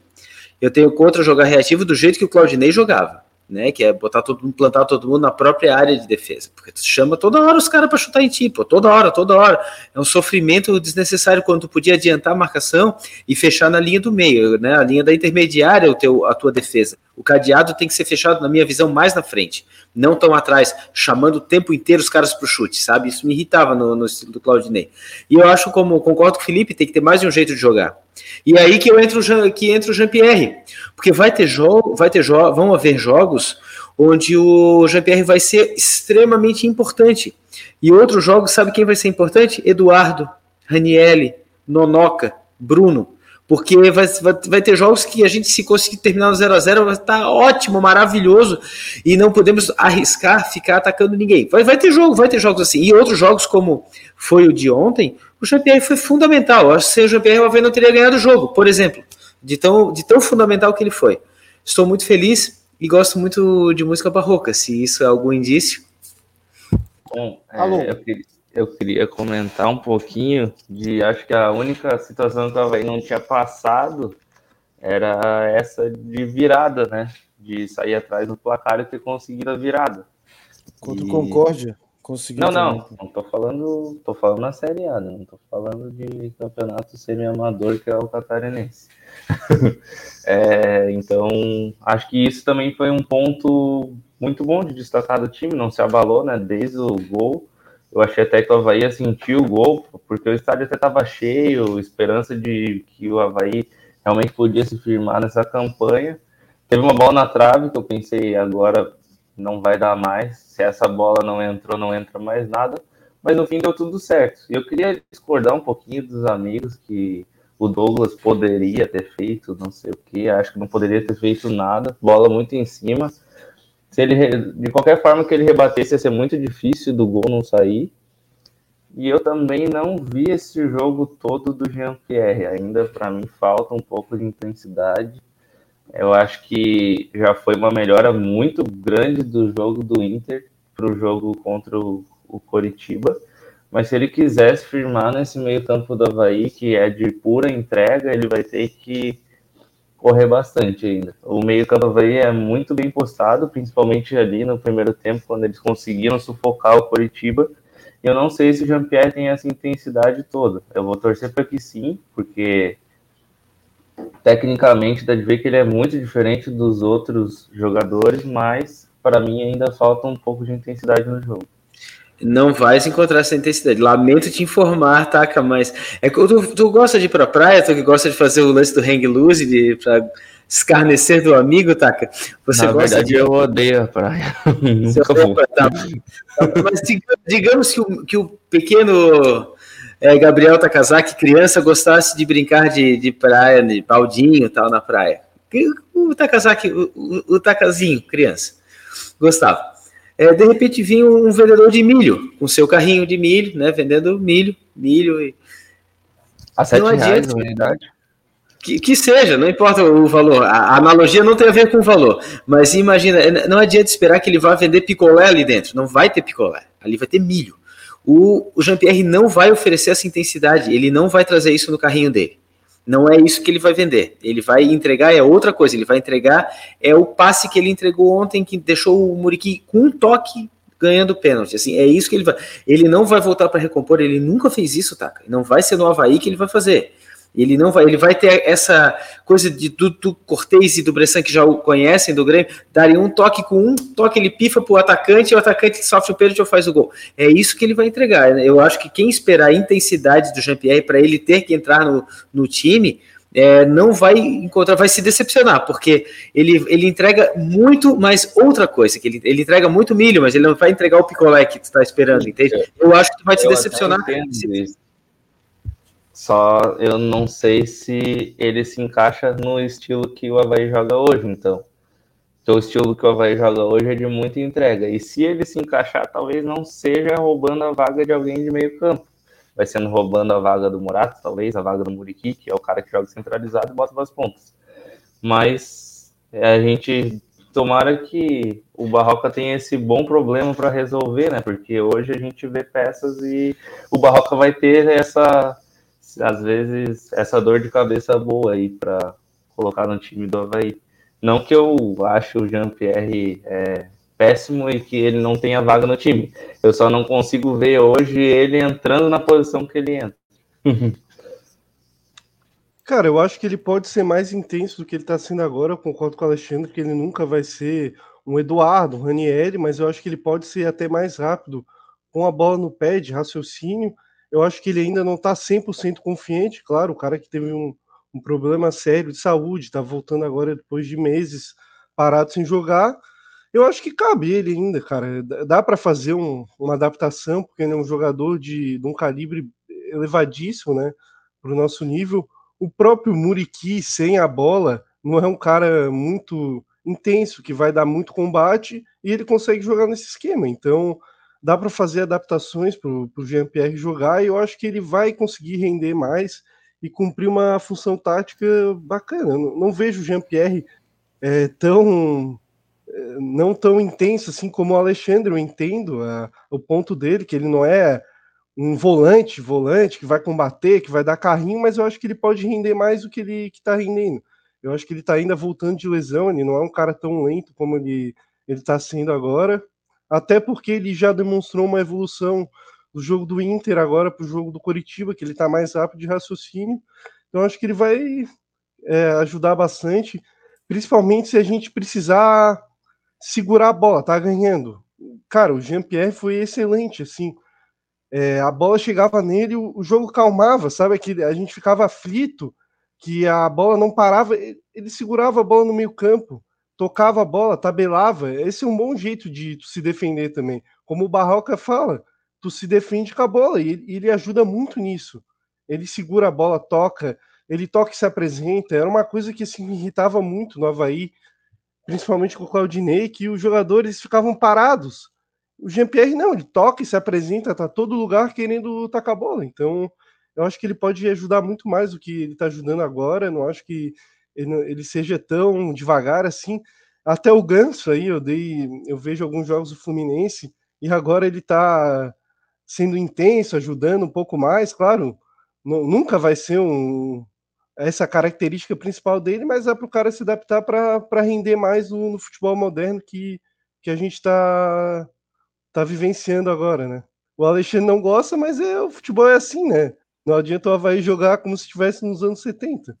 Eu tenho contra jogar reativo do jeito que o Claudinei jogava né? Que é botar todo mundo, plantar todo mundo na própria área de defesa. Porque tu chama toda hora os caras para chutar em ti, pô, toda hora, toda hora. É um sofrimento desnecessário quando tu podia adiantar a marcação e fechar na linha do meio, né? A linha da intermediária, o teu, a tua defesa. O cadeado tem que ser fechado, na minha visão, mais na frente, não tão atrás, chamando o tempo inteiro os caras para o chute, sabe? Isso me irritava no, no estilo do Claudinei. E eu acho, como concordo com o Felipe, tem que ter mais de um jeito de jogar. E aí que eu entro que entra o Jean-Pierre, porque vai ter jogo, vai ter jo vão haver jogos onde o Jean-Pierre vai ser extremamente importante. E outros jogos, sabe quem vai ser importante? Eduardo, Raniele, Nonoca, Bruno. Porque vai, vai, vai, ter jogos que a gente, se conseguir terminar no 0 a 0 vai estar ótimo, maravilhoso, e não podemos arriscar ficar atacando ninguém. Vai, vai ter jogo, vai ter jogos assim. E outros jogos, como foi o de ontem, o Jean-Pierre foi fundamental. Eu acho que sem o Jean-Pierre, o Havaí não teria ganhado o jogo, por exemplo, de tão, de tão fundamental que ele foi. Estou muito feliz e gosto muito de música barroca, se isso é algum indício. Bom, é, eu, queria, eu, queria, comentar um pouquinho de. Acho que a única situação que o Havaí não tinha passado era essa de virada, né? De sair atrás do placar e ter conseguido a virada. Contra o Concórdia. Conseguiu não, não, não tô falando, tô falando na Série A, né? não tô falando de campeonato semi-amador que é o catarinense. <laughs> é, então, acho que isso também foi um ponto muito bom de destacar do time, não se abalou, né? Desde o gol. Eu achei até que o Havaí sentiu o gol, porque o estádio até estava cheio, esperança de que o Havaí realmente podia se firmar nessa campanha. Teve uma bola na trave que eu pensei agora não vai dar mais. Se essa bola não entrou, não entra mais nada. Mas no fim deu tudo certo. E eu queria discordar um pouquinho dos amigos que o Douglas poderia ter feito, não sei o que, acho que não poderia ter feito nada. Bola muito em cima. Se ele, de qualquer forma que ele rebatesse, ia ser muito difícil do gol não sair. E eu também não vi esse jogo todo do Jean-Pierre. Ainda para mim falta um pouco de intensidade. Eu acho que já foi uma melhora muito grande do jogo do Inter para o jogo contra o, o Coritiba. Mas se ele quisesse firmar nesse meio campo do Havaí, que é de pura entrega, ele vai ter que correr bastante ainda. O meio campo do Havaí é muito bem postado, principalmente ali no primeiro tempo, quando eles conseguiram sufocar o Coritiba. Eu não sei se o Jean-Pierre tem essa intensidade toda. Eu vou torcer para que sim, porque tecnicamente dá de ver que ele é muito diferente dos outros jogadores, mas para mim ainda falta um pouco de intensidade no jogo. Não vais encontrar essa intensidade. Lamento te informar, Taca, mas é tu, tu gosta de ir pra praia, tu que gosta de fazer o lance do hang loose de, pra escarnecer do amigo, Taca? Você Na gosta verdade, de... eu odeio a praia. <laughs> Nunca vou. Tá, mas digamos que o, que o pequeno é, Gabriel Takazaki, criança, gostasse de brincar de, de praia, de baldinho e tal na praia. O Takazaki, o, o, o Takazinho, criança, gostava. É, de repente vinha um vendedor de milho, com seu carrinho de milho, né, vendendo milho, milho e... A sete não reais a unidade? Que, que, seja, não importa o valor. A, a, analogia não tem a ver com o valor. Mas imagina, não adianta esperar que ele vá vender picolé ali dentro. Não vai ter picolé. Ali vai ter milho. O, o Jean-Pierre não vai oferecer essa intensidade. Ele não vai trazer isso no carrinho dele. Não é isso que ele vai vender. Ele vai entregar é outra coisa. Ele vai entregar é o passe que ele entregou ontem, que deixou o Muriqui com um toque ganhando pênalti. Assim, é isso que ele vai. Ele não vai voltar para recompor. Ele nunca fez isso, tá? Não vai ser no Havaí que ele vai fazer. Ele não vai, ele vai ter essa coisa de do, do Cortez e do Bressan que já o conhecem do Grêmio, darem um toque com um toque, ele pifa para o atacante e o atacante sofre o pênalti ou faz o gol. É isso que ele vai entregar. Eu acho que quem esperar a intensidade do Jean-Pierre para ele ter que entrar no, no time, é, não vai encontrar, vai se decepcionar, porque ele, ele entrega muito mais outra coisa, que ele, ele entrega muito milho, mas ele não vai entregar o picolé que tu está esperando, entende? Eu acho que tu vai te decepcionar. Só eu não sei se ele se encaixa no estilo que o Havaí joga hoje, então. Então o estilo que o Havaí joga hoje é de muita entrega. E se ele se encaixar, talvez não seja roubando a vaga de alguém de meio campo. Vai sendo roubando a vaga do Murato, talvez, a vaga do Muriqui, que é o cara que joga centralizado e bota as pontas. Mas é, a gente tomara que o Barroca tenha esse bom problema para resolver, né? Porque hoje a gente vê peças e o Barroca vai ter essa às vezes, essa dor de cabeça boa aí para colocar no time do Havaí. Não que eu acho o Jean-Pierre é, péssimo e que ele não tenha vaga no time. Eu só não consigo ver hoje ele entrando na posição que ele entra. <laughs> Cara, eu acho que ele pode ser mais intenso do que ele está sendo agora. Eu concordo com o Alexandre que ele nunca vai ser um Eduardo, um Ranieri, mas eu acho que ele pode ser até mais rápido com a bola no pé de raciocínio eu acho que ele ainda não está 100% confiante. Claro, o cara que teve um, um problema sério de saúde, está voltando agora depois de meses parado sem jogar. Eu acho que cabe ele ainda, cara. Dá para fazer um, uma adaptação, porque ele é um jogador de, de um calibre elevadíssimo, né? Para o nosso nível. O próprio Muriqui, sem a bola, não é um cara muito intenso, que vai dar muito combate, e ele consegue jogar nesse esquema. Então, dá para fazer adaptações para o Jean-Pierre jogar e eu acho que ele vai conseguir render mais e cumprir uma função tática bacana. Não, não vejo o Jean-Pierre é, tão é, não tão intenso assim como o Alexandre, eu entendo o ponto dele, que ele não é um volante, volante que vai combater, que vai dar carrinho, mas eu acho que ele pode render mais do que ele está rendendo. Eu acho que ele está ainda voltando de lesão, ele não é um cara tão lento como ele está sendo agora até porque ele já demonstrou uma evolução do jogo do Inter agora para o jogo do Coritiba, que ele está mais rápido de raciocínio. Então acho que ele vai é, ajudar bastante, principalmente se a gente precisar segurar a bola, tá ganhando. Cara, o Jean-Pierre foi excelente, assim. É, a bola chegava nele, o, o jogo calmava, sabe? Que a gente ficava aflito, que a bola não parava, ele segurava a bola no meio campo tocava a bola, tabelava. Esse é um bom jeito de se defender também. Como o Barroca fala, tu se defende com a bola e ele ajuda muito nisso. Ele segura a bola, toca, ele toca e se apresenta. Era uma coisa que assim, me irritava muito no Havaí, principalmente com o Claudinei, que os jogadores ficavam parados. O Jean-Pierre não, ele toca e se apresenta, tá todo lugar querendo tacar a bola. Então, eu acho que ele pode ajudar muito mais do que ele está ajudando agora. Não acho que ele, seja tão devagar assim. Até o Ganso aí, eu dei, eu vejo alguns jogos do Fluminense e agora ele está sendo intenso, ajudando um pouco mais, claro. Nunca vai ser um, essa característica principal dele, mas é para o cara se adaptar para render mais no, no, futebol moderno que, que a gente está tá vivenciando agora, né? O Alexandre não gosta, mas é, o futebol é assim, né? Não adianta o Havaí jogar como se estivesse nos anos 70.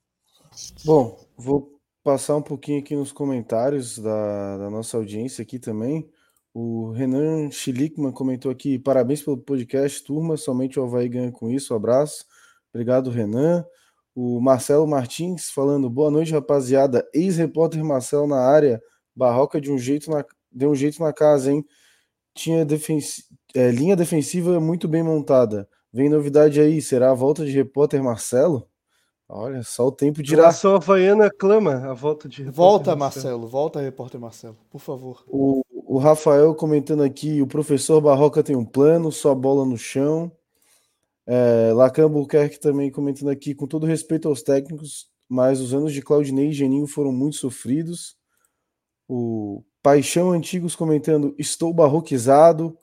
Bom, vou passar um pouquinho aqui nos comentários da, da nossa audiência aqui também. O Renan Schlickman comentou aqui: parabéns pelo podcast, turma. Somente o Havaí ganha com isso. Um abraço. Obrigado, Renan. O Marcelo Martins falando: boa noite, rapaziada. Ex-repórter Marcelo na área. Barroca de um jeito na, deu um jeito na casa, hein? Tinha é, linha defensiva muito bem montada. Vem novidade aí, será a volta de repórter Marcelo? Olha, só o tempo dirá. A Havaiana clama a volta de Volta, Marcelo. Marcelo. Volta, repórter Marcelo, por favor. O, o Rafael comentando aqui: o professor Barroca tem um plano, só bola no chão. É, Lacan Buquerque também comentando aqui: com todo respeito aos técnicos, mas os anos de Claudinei e Geninho foram muito sofridos. O Paixão Antigos comentando: estou barroquizado.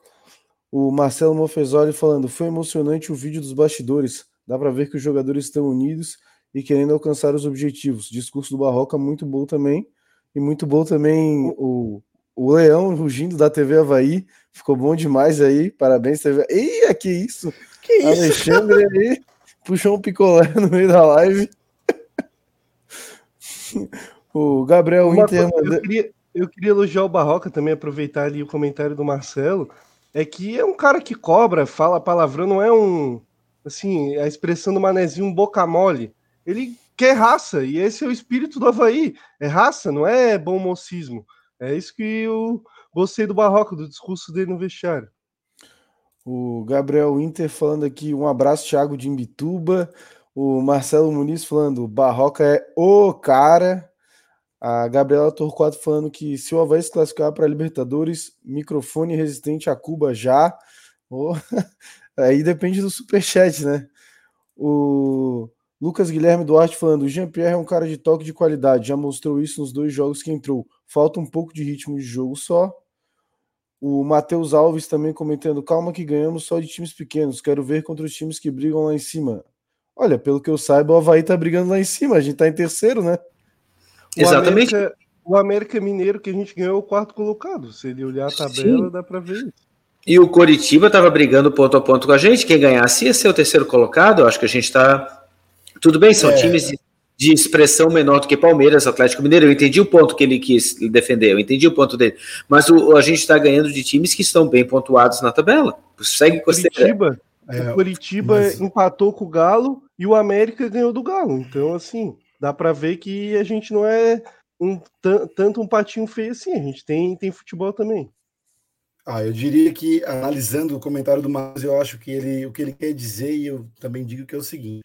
O Marcelo Mofesoli falando: foi emocionante o vídeo dos bastidores. Dá para ver que os jogadores estão unidos e querendo alcançar os objetivos. Discurso do Barroca muito bom também. E muito bom também o, o Leão rugindo da TV Havaí. Ficou bom demais aí. Parabéns, TV. Eia, que isso! Que isso? Alexandre aí puxou um picolé <laughs> no meio da live. o Gabriel Uma Inter. coisa, eu, queria, eu queria elogiar o Barroca também, aproveitar ali o comentário do Marcelo. É que é um cara que cobra, fala palavrão, não é um. Assim, a expressão do manezinho um boca mole. Ele quer raça, e esse é o espírito do Havaí. É raça, não é bom mocismo. É isso que eu gostei do Barroca, do discurso dele no vestiário. O Gabriel Inter falando aqui, um abraço, Thiago de Imbituba. O Marcelo Muniz falando, Barroca é o cara. A Gabriela Torquato falando que se o Havaí se classificar para Libertadores, microfone resistente a Cuba já. Oh, <laughs> aí depende do superchat, né? O Lucas Guilherme Duarte falando: o Jean-Pierre é um cara de toque de qualidade, já mostrou isso nos dois jogos que entrou. Falta um pouco de ritmo de jogo só. O Matheus Alves também comentando: calma que ganhamos só de times pequenos, quero ver contra os times que brigam lá em cima. Olha, pelo que eu saiba, o Havaí tá brigando lá em cima, a gente tá em terceiro, né? O Exatamente. América, o América Mineiro que a gente ganhou é o quarto colocado. Se ele olhar a tabela, Sim. dá para ver isso. E o Coritiba estava brigando ponto a ponto com a gente. Quem ganhasse ia ser o terceiro colocado. Eu acho que a gente está. Tudo bem, são É. times de, de expressão menor do que Palmeiras, Atlético Mineiro. Eu entendi o ponto que ele quis defender, eu entendi o ponto dele. Mas o, a gente está ganhando de times que estão bem pontuados na tabela. Segue com. Curitiba, É, o Curitiba mas- empatou com o Galo e o América ganhou do Galo. Então, assim, dá para ver que a gente não é um, tan- tanto um patinho feio assim. A gente tem, tem futebol também. Ah, eu diria que, analisando o comentário do Marcos, eu acho que ele, o que ele quer dizer, e eu também digo que é o seguinte: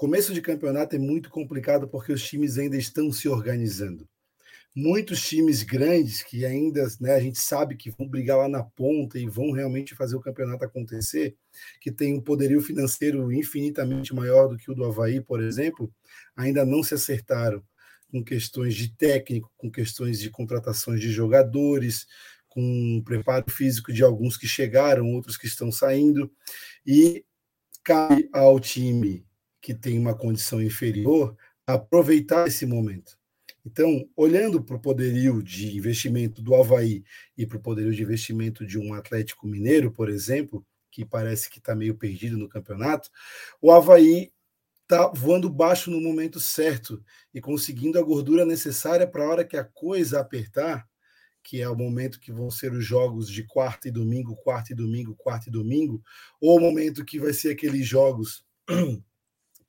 começo de campeonato é muito complicado porque os times ainda estão se organizando. Muitos times grandes que ainda né, a gente sabe que vão brigar lá na ponta e vão realmente fazer o campeonato acontecer, que tem um poderio financeiro infinitamente maior do que o do Havaí, por exemplo, ainda não se acertaram com questões de técnico, com questões de contratações de jogadores, com preparo físico de alguns que chegaram, outros que estão saindo, e cabe ao time que tem uma condição inferior aproveitar esse momento. Então, olhando para o poderio de investimento do Havaí e para o poderio de investimento de um Atlético Mineiro, por exemplo, que parece que está meio perdido no campeonato, o Havaí está voando baixo no momento certo e conseguindo a gordura necessária para a hora que a coisa apertar, que é o momento que vão ser os jogos de quarta e domingo, quarta e domingo, quarta e domingo, ou o momento que vai ser aqueles jogos, <clears throat>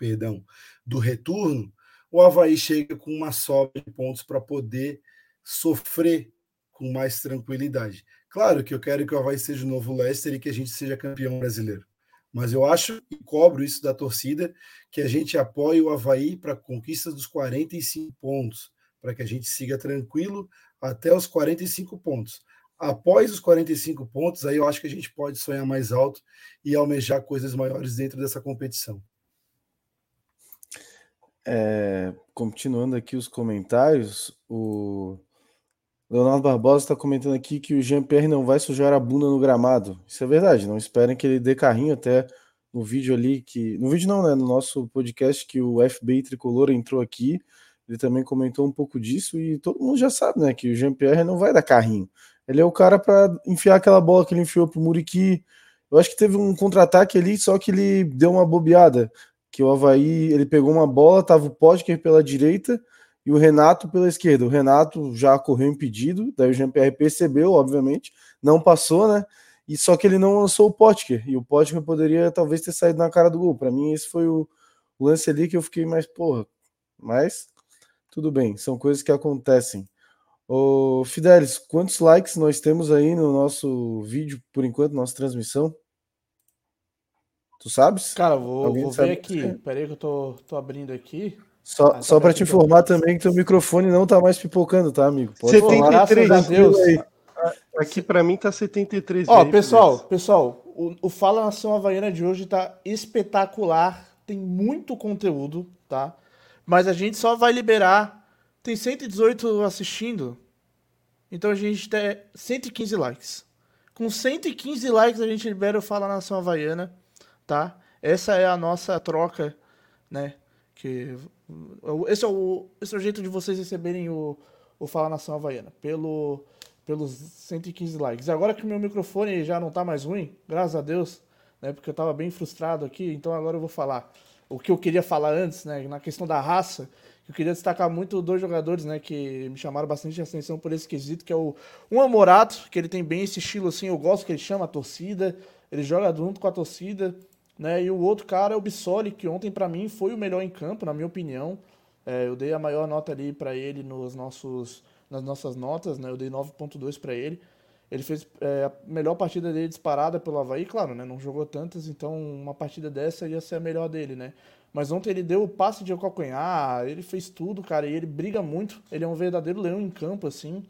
perdão, do retorno, o Havaí chega com uma sobra de pontos para poder sofrer com mais tranquilidade. Claro que eu quero que o Havaí seja o novo Leicester e que a gente seja campeão brasileiro. Mas eu acho e cobro isso da torcida que a gente apoie o Havaí para a conquista dos 45 pontos, para que a gente siga tranquilo até os 45 pontos. Após os 45 pontos, aí eu acho que a gente pode sonhar mais alto e almejar coisas maiores dentro dessa competição. É, continuando aqui os comentários, o Leonardo Barbosa está comentando aqui que o Jean-Pierre não vai sujar a bunda no gramado. Isso é verdade, não esperem que ele dê carrinho até no vídeo ali que. No vídeo não, né? No nosso podcast que o FB Tricolor entrou aqui. Ele também comentou um pouco disso e todo mundo já sabe, né? Que o Jean-Pierre não vai dar carrinho. Ele é o cara para enfiar aquela bola que ele enfiou pro Muriqui. Eu acho que teve um contra-ataque ali, só que ele deu uma bobeada. Que o Havaí, ele pegou uma bola, tava o Podker pela direita e o Renato pela esquerda. O Renato já correu impedido, daí o Jean-Pierre percebeu, obviamente, não passou, né? E só que ele não lançou o Potker, e o Potker poderia talvez ter saído na cara do gol. Para mim, esse foi o, lance ali que eu fiquei mais, porra, mas tudo bem, são coisas que acontecem. Ô, Fidelis, quantos likes nós temos aí no nosso vídeo, por enquanto, nossa transmissão? Tu sabes? Cara, vou, Alguém vou ver aqui. Peraí que eu tô, tô abrindo aqui. Só, Ah, só tá para bem, te informar também que teu microfone não tá mais pipocando, tá, amigo? Pode falar. 73. Graças a Deus. Aqui para mim tá 73 Ó, pessoal, pessoal, o, o Fala Nação Havaiana de hoje tá espetacular. Tem muito conteúdo, tá? Mas a gente só vai liberar. Tem 118 assistindo. Então a gente tem 115 likes. Com 115 likes a gente libera o Fala Nação Havaiana, tá? Essa é a nossa troca, né? Que esse é o, esse é o jeito de vocês receberem o, o Fala Nação Havaiana, pelo, pelos 115 likes. Agora que meu microfone já não tá mais ruim, graças a Deus, né? Porque eu tava bem frustrado aqui, então agora eu vou falar. O que eu queria falar antes, né? Na questão da raça, eu queria destacar muito dois jogadores, né, que me chamaram bastante atenção por esse quesito, que é o um Amorato, que ele tem bem esse estilo assim, eu gosto que ele chama a torcida, ele joga junto com a torcida, né? E o outro cara é o Bissoli, que ontem para mim foi o melhor em campo, na minha opinião. É, eu dei a maior nota ali para ele nos nossos nas nossas notas, né? Eu dei 9.2 para ele. Ele fez é, a melhor partida dele disparada pelo Havaí, claro, né? Não jogou tantas, então uma partida dessa ia ser a melhor dele, né? Mas ontem ele deu o passe de calcanhar, ele fez tudo, cara, e ele briga muito. Ele é um verdadeiro leão em campo, assim.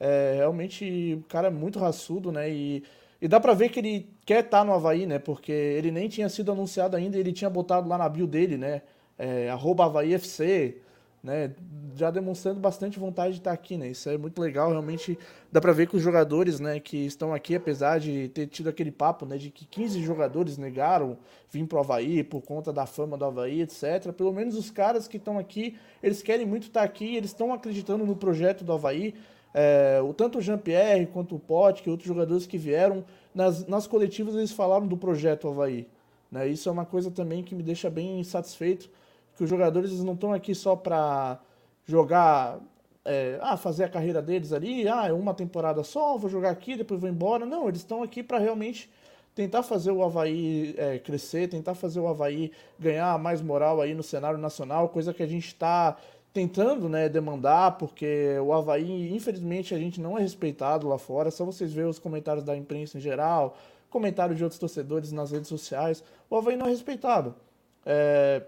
É, realmente, o cara é muito raçudo, né? E, e dá pra ver que ele quer estar tá no Havaí, né? Porque ele nem tinha sido anunciado ainda, ele tinha botado lá na bio dele, né? É, arroba Havaí FC, né? Já demonstrando bastante vontade de estar aqui, né? Isso é muito legal, realmente dá para ver que os jogadores, né, que estão aqui, apesar de ter tido aquele papo, né, de que 15 jogadores negaram vir pro Havaí por conta da fama do Havaí, etc. Pelo menos os caras que estão aqui, eles querem muito estar aqui, eles estão acreditando no projeto do Havaí. É, o tanto o Jean-Pierre quanto o Pote, que outros jogadores que vieram, nas, nas coletivas eles falaram do projeto Havaí. Né? Isso é uma coisa também que me deixa bem satisfeito que os jogadores não estão aqui só para jogar, é, ah, fazer a carreira deles ali, ah, é uma temporada só, vou jogar aqui, depois vou embora. Não, eles estão aqui para realmente tentar fazer o Havaí é, crescer, tentar fazer o Havaí ganhar mais moral aí no cenário nacional, coisa que a gente está tentando né, demandar, porque o Havaí, infelizmente, a gente não é respeitado lá fora. Só vocês verem os comentários da imprensa em geral, comentários de outros torcedores nas redes sociais. O Havaí não é respeitado. É,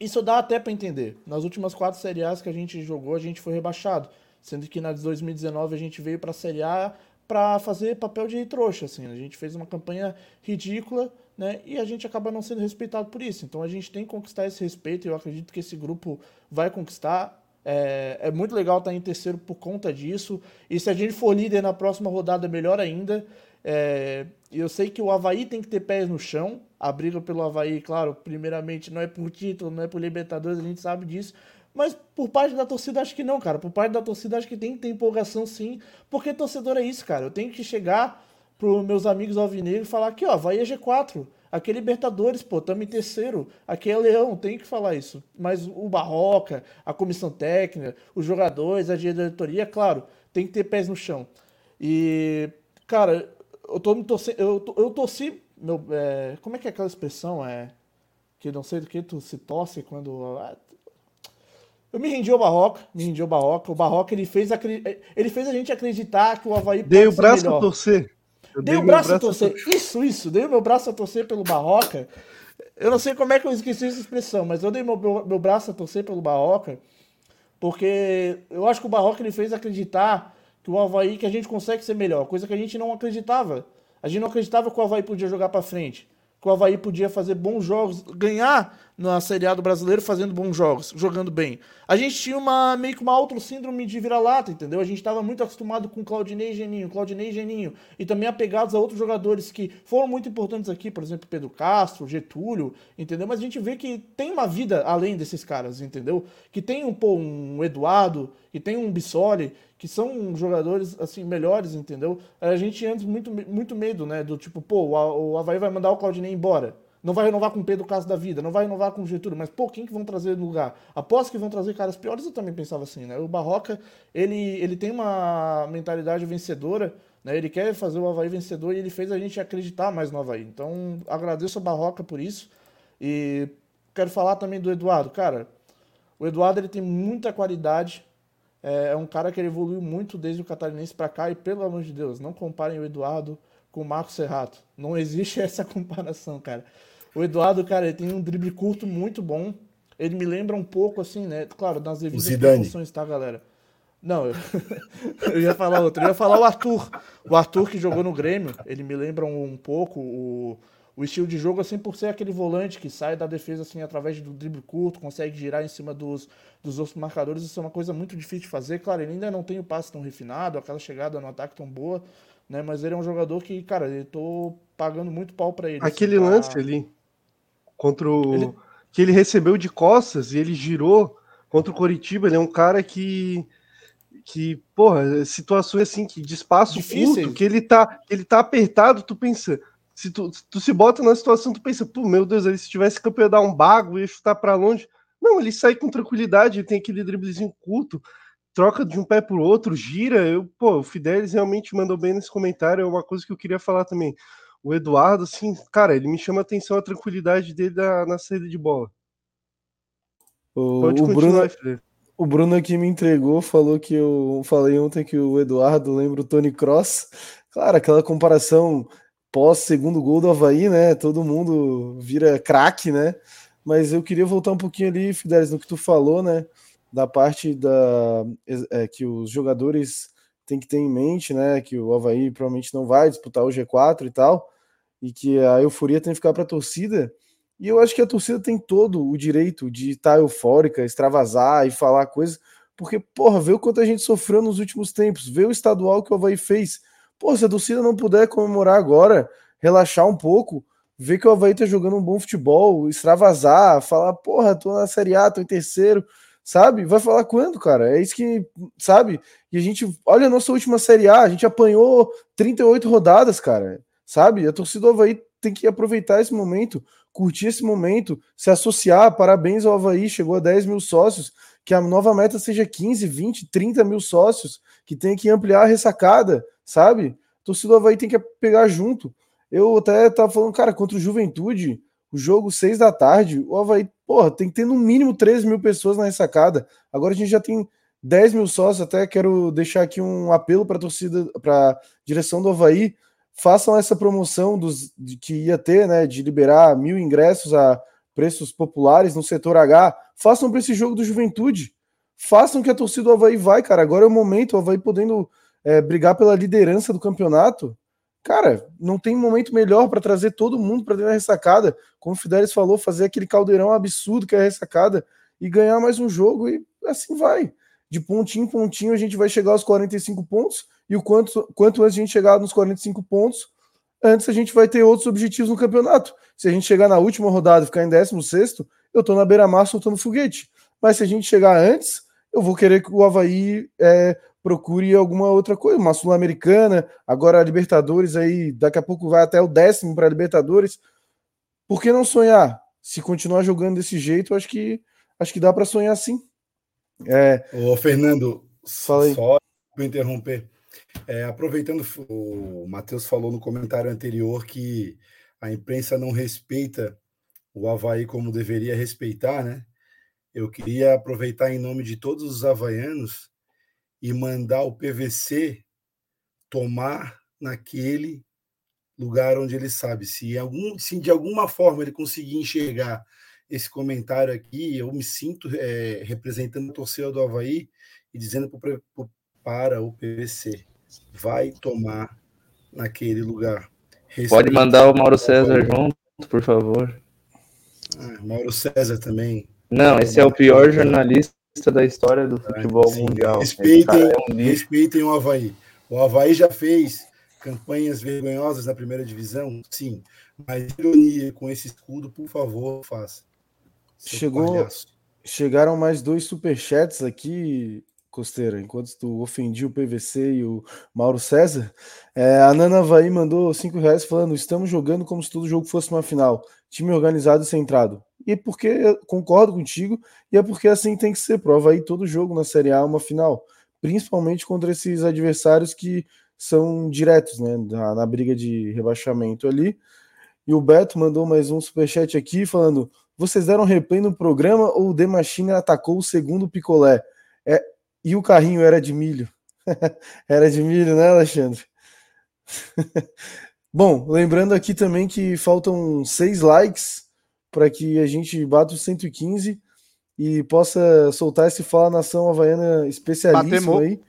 isso dá até para entender. Nas últimas quatro Série A's que a gente jogou, a gente foi rebaixado. Sendo que na de 2019 a gente veio para a Série A para fazer papel de trouxa. Assim. A gente fez uma campanha ridícula né? e a gente acaba não sendo respeitado por isso. Então a gente tem que conquistar esse respeito e eu acredito que esse grupo vai conquistar. É, é muito legal estar em terceiro por conta disso. E se a gente for líder na próxima rodada, melhor ainda. É, eu sei que o Havaí tem que ter pés no chão. A briga pelo Havaí, claro, primeiramente não é por título, não é por Libertadores, a gente sabe disso. Mas por parte da torcida, acho que não, cara. Por parte da torcida, acho que tem que ter empolgação sim. Porque torcedor é isso, cara. Eu tenho que chegar pros meus amigos alvinegros e falar aqui, ó, Havaí é G4. Aqui é Libertadores, pô, tamo em terceiro. Aqui é Leão, tem que falar isso. Mas o Barroca, a comissão técnica, os jogadores, a diretoria, claro, tem que ter pés no chão. E, cara, eu tô me torcendo. Eu, eu torci. Meu, é, como é que é aquela expressão? É. Que não sei do que tu se torce quando. Ah, eu me rendi ao Barroca, me rendi ao Barroca. O Barroca ele fez, ele fez a gente acreditar que o Havaí Dei o braço melhor. a torcer. Eu dei, o braço, braço a torcer. torcer. Isso, isso. Dei o meu braço a torcer pelo Barroca. Eu não sei como é que eu esqueci essa expressão, mas eu dei meu, meu, meu braço a torcer pelo Barroca, porque eu acho que o Barroca ele fez acreditar que o Havaí que a gente consegue ser melhor, coisa que a gente não acreditava. A gente não acreditava que o Havaí podia jogar para frente, que o Havaí podia fazer bons jogos, ganhar na Série A do Brasileiro fazendo bons jogos, jogando bem. A gente tinha uma meio que uma outra síndrome de vira-lata, entendeu? A gente estava muito acostumado com Claudinei e Geninho, Claudinei e Geninho, e também apegados a outros jogadores que foram muito importantes aqui, por exemplo, Pedro Castro, Getúlio, entendeu? Mas a gente vê que tem uma vida além desses caras, entendeu? Que tem um, pô, um Eduardo, que tem um Bissoli, que são jogadores assim melhores, entendeu? A gente antes muito muito medo, né, do tipo, pô, o Havaí vai mandar o Claudinei embora. Não vai renovar com o Pedro Caso da vida, não vai renovar com o Getúlio, mas pô, quem que vão trazer no lugar? Após que vão trazer caras piores, eu também pensava assim, né? O Barroca, ele, ele tem uma mentalidade vencedora, né? Ele quer fazer o Havaí vencedor e ele fez a gente acreditar mais no Havaí. Então, agradeço a Barroca por isso. E quero falar também do Eduardo. Cara, o Eduardo ele tem muita qualidade. É, é um cara que evoluiu muito desde o Catarinense para cá. E pelo amor de Deus, não comparem o Eduardo com o Marcos Serrato. Não existe <laughs> essa comparação, cara. O Eduardo, cara, ele tem um drible curto muito bom. Ele me lembra um pouco, assim, né? Claro, nas devidas proporções, tá, galera? Não, eu, <laughs> eu ia falar outro. Eu ia falar o Arthur. O Arthur que jogou no Grêmio, ele me lembra um, um pouco o, o estilo de jogo, assim, por ser aquele volante que sai da defesa, assim, através do drible curto, consegue girar em cima dos, dos outros marcadores. Isso é uma coisa muito difícil de fazer. Claro, ele ainda não tem o passe tão refinado, aquela chegada no ataque tão boa, né? Mas ele é um jogador que, cara, eu tô pagando muito pau para ele. Aquele assim, lance tá... ali contra o. Ele... Que ele recebeu de costas e ele girou contra o Coritiba. Ele é um cara que que, porra, situações assim, que de espaço curto, que ele tá, ele tá apertado, tu pensa, se tu, tu se bota na situação, tu pensa, pô, meu Deus, ele se tivesse campeão dar um bago, ia chutar para longe. Não, ele sai com tranquilidade, ele tem aquele driblezinho curto, troca de um pé pro outro, gira. Eu, pô, o Fidelis realmente mandou bem nesse comentário, é uma coisa que eu queria falar também. O Eduardo, assim, cara, ele me chama a atenção a tranquilidade dele da, na saída de bola. O, Pode o Bruno, Fidel. O Bruno aqui me entregou, falou que eu falei ontem que o Eduardo lembra o Tony Cross. Claro, aquela comparação pós segundo gol do Havaí, né? Todo mundo vira craque, né? Mas eu queria voltar um pouquinho ali, Fidelis, no que tu falou, né? Da parte da é, que os jogadores têm que ter em mente, né? Que o Havaí provavelmente não vai disputar o G4 e tal, e que a euforia tem que ficar para a torcida. E eu acho que a torcida tem todo o direito de estar eufórica, extravasar e falar coisas, porque, porra, vê o quanto a gente sofreu nos últimos tempos, vê o estadual que o Havaí fez. Pô, se a torcida não puder comemorar agora, relaxar um pouco, ver que o Havaí tá jogando um bom futebol, extravasar, falar, porra, tô na Série A, tô em terceiro, sabe? Vai falar quando, cara? É isso que, sabe? E a gente, olha a nossa última Série A, a gente apanhou 38 rodadas, cara, sabe? A torcida do Havaí tem que aproveitar esse momento, curtir esse momento, se associar. Parabéns ao Havaí, chegou a 10 mil sócios. Que a nova meta seja 15, 20, 30 mil sócios, que tem que ampliar a ressacada, sabe? O torcedor Havaí tem que pegar junto. Eu até tava falando, cara, contra o Juventude, o jogo 6 da tarde, o Havaí, porra, tem que ter no mínimo 13 mil pessoas na ressacada. Agora a gente já tem 10 mil sócios. Até quero deixar aqui um apelo para a torcida, para direção do Havaí façam essa promoção dos, de, que ia ter, né, de liberar mil ingressos a preços populares no setor H, façam para esse jogo do Juventude. Façam que a torcida do Havaí vai, cara. Agora é o momento, o Havaí podendo é, brigar pela liderança do campeonato. Cara, não tem momento melhor para trazer todo mundo para dentro da ressacada. Como o Fidelis falou, fazer aquele caldeirão absurdo que é a ressacada e ganhar mais um jogo e assim vai. De pontinho em pontinho a gente vai chegar aos 45 pontos e o quanto, quanto antes a gente chegar nos 45 pontos, antes a gente vai ter outros objetivos no campeonato. Se a gente chegar na última rodada e ficar em 16, eu tô na beira-mar soltando foguete. Mas se a gente chegar antes, eu vou querer que o Havaí é, procure alguma outra coisa, uma Sul-Americana, agora a Libertadores aí, daqui a pouco vai até o décimo para a Libertadores. Por que não sonhar? Se continuar jogando desse jeito, acho que acho que dá para sonhar sim. É... Ô, Fernando, Fala só para interromper. É, aproveitando, o Matheus falou no comentário anterior que a imprensa não respeita o Havaí como deveria respeitar, né? Eu queria aproveitar em nome de todos os havaianos e mandar o PVC tomar naquele lugar onde ele sabe. Se, algum, se de alguma forma ele conseguir enxergar esse comentário aqui, eu me sinto é, representando a torcida do Havaí e dizendo pro, pro, para o PVC vai tomar naquele lugar. Respeito Pode mandar o Mauro César junto, por favor. Ah, Mauro César também. Não, esse é o pior jornalista da história do futebol Sim, mundial. Respeitem, é um respeitem o Havaí. O Havaí já fez campanhas vergonhosas na primeira divisão? Sim. Mas ironia com esse escudo, por favor, faça. Chegou, chegaram mais dois superchats aqui, Costeira, enquanto tu ofendia o PVC e o Mauro César, é, a Nana Vai mandou cinco reais falando: estamos jogando como se todo jogo fosse uma final, time organizado e centrado. E é porque concordo contigo, e é porque assim tem que ser. Prova aí todo jogo na Série A uma final, principalmente contra esses adversários que são diretos, né, na, na briga de rebaixamento ali. E o Beto mandou mais um superchat aqui falando: vocês deram replay no programa ou o The Machine atacou o segundo picolé? É, e o carrinho era de milho. <laughs> era de milho, né, Alexandre? <laughs> Bom, lembrando aqui também que faltam seis likes para que a gente bata os 115. e possa soltar esse Fala Nação Havaiana especialíssimo Batemos. aí.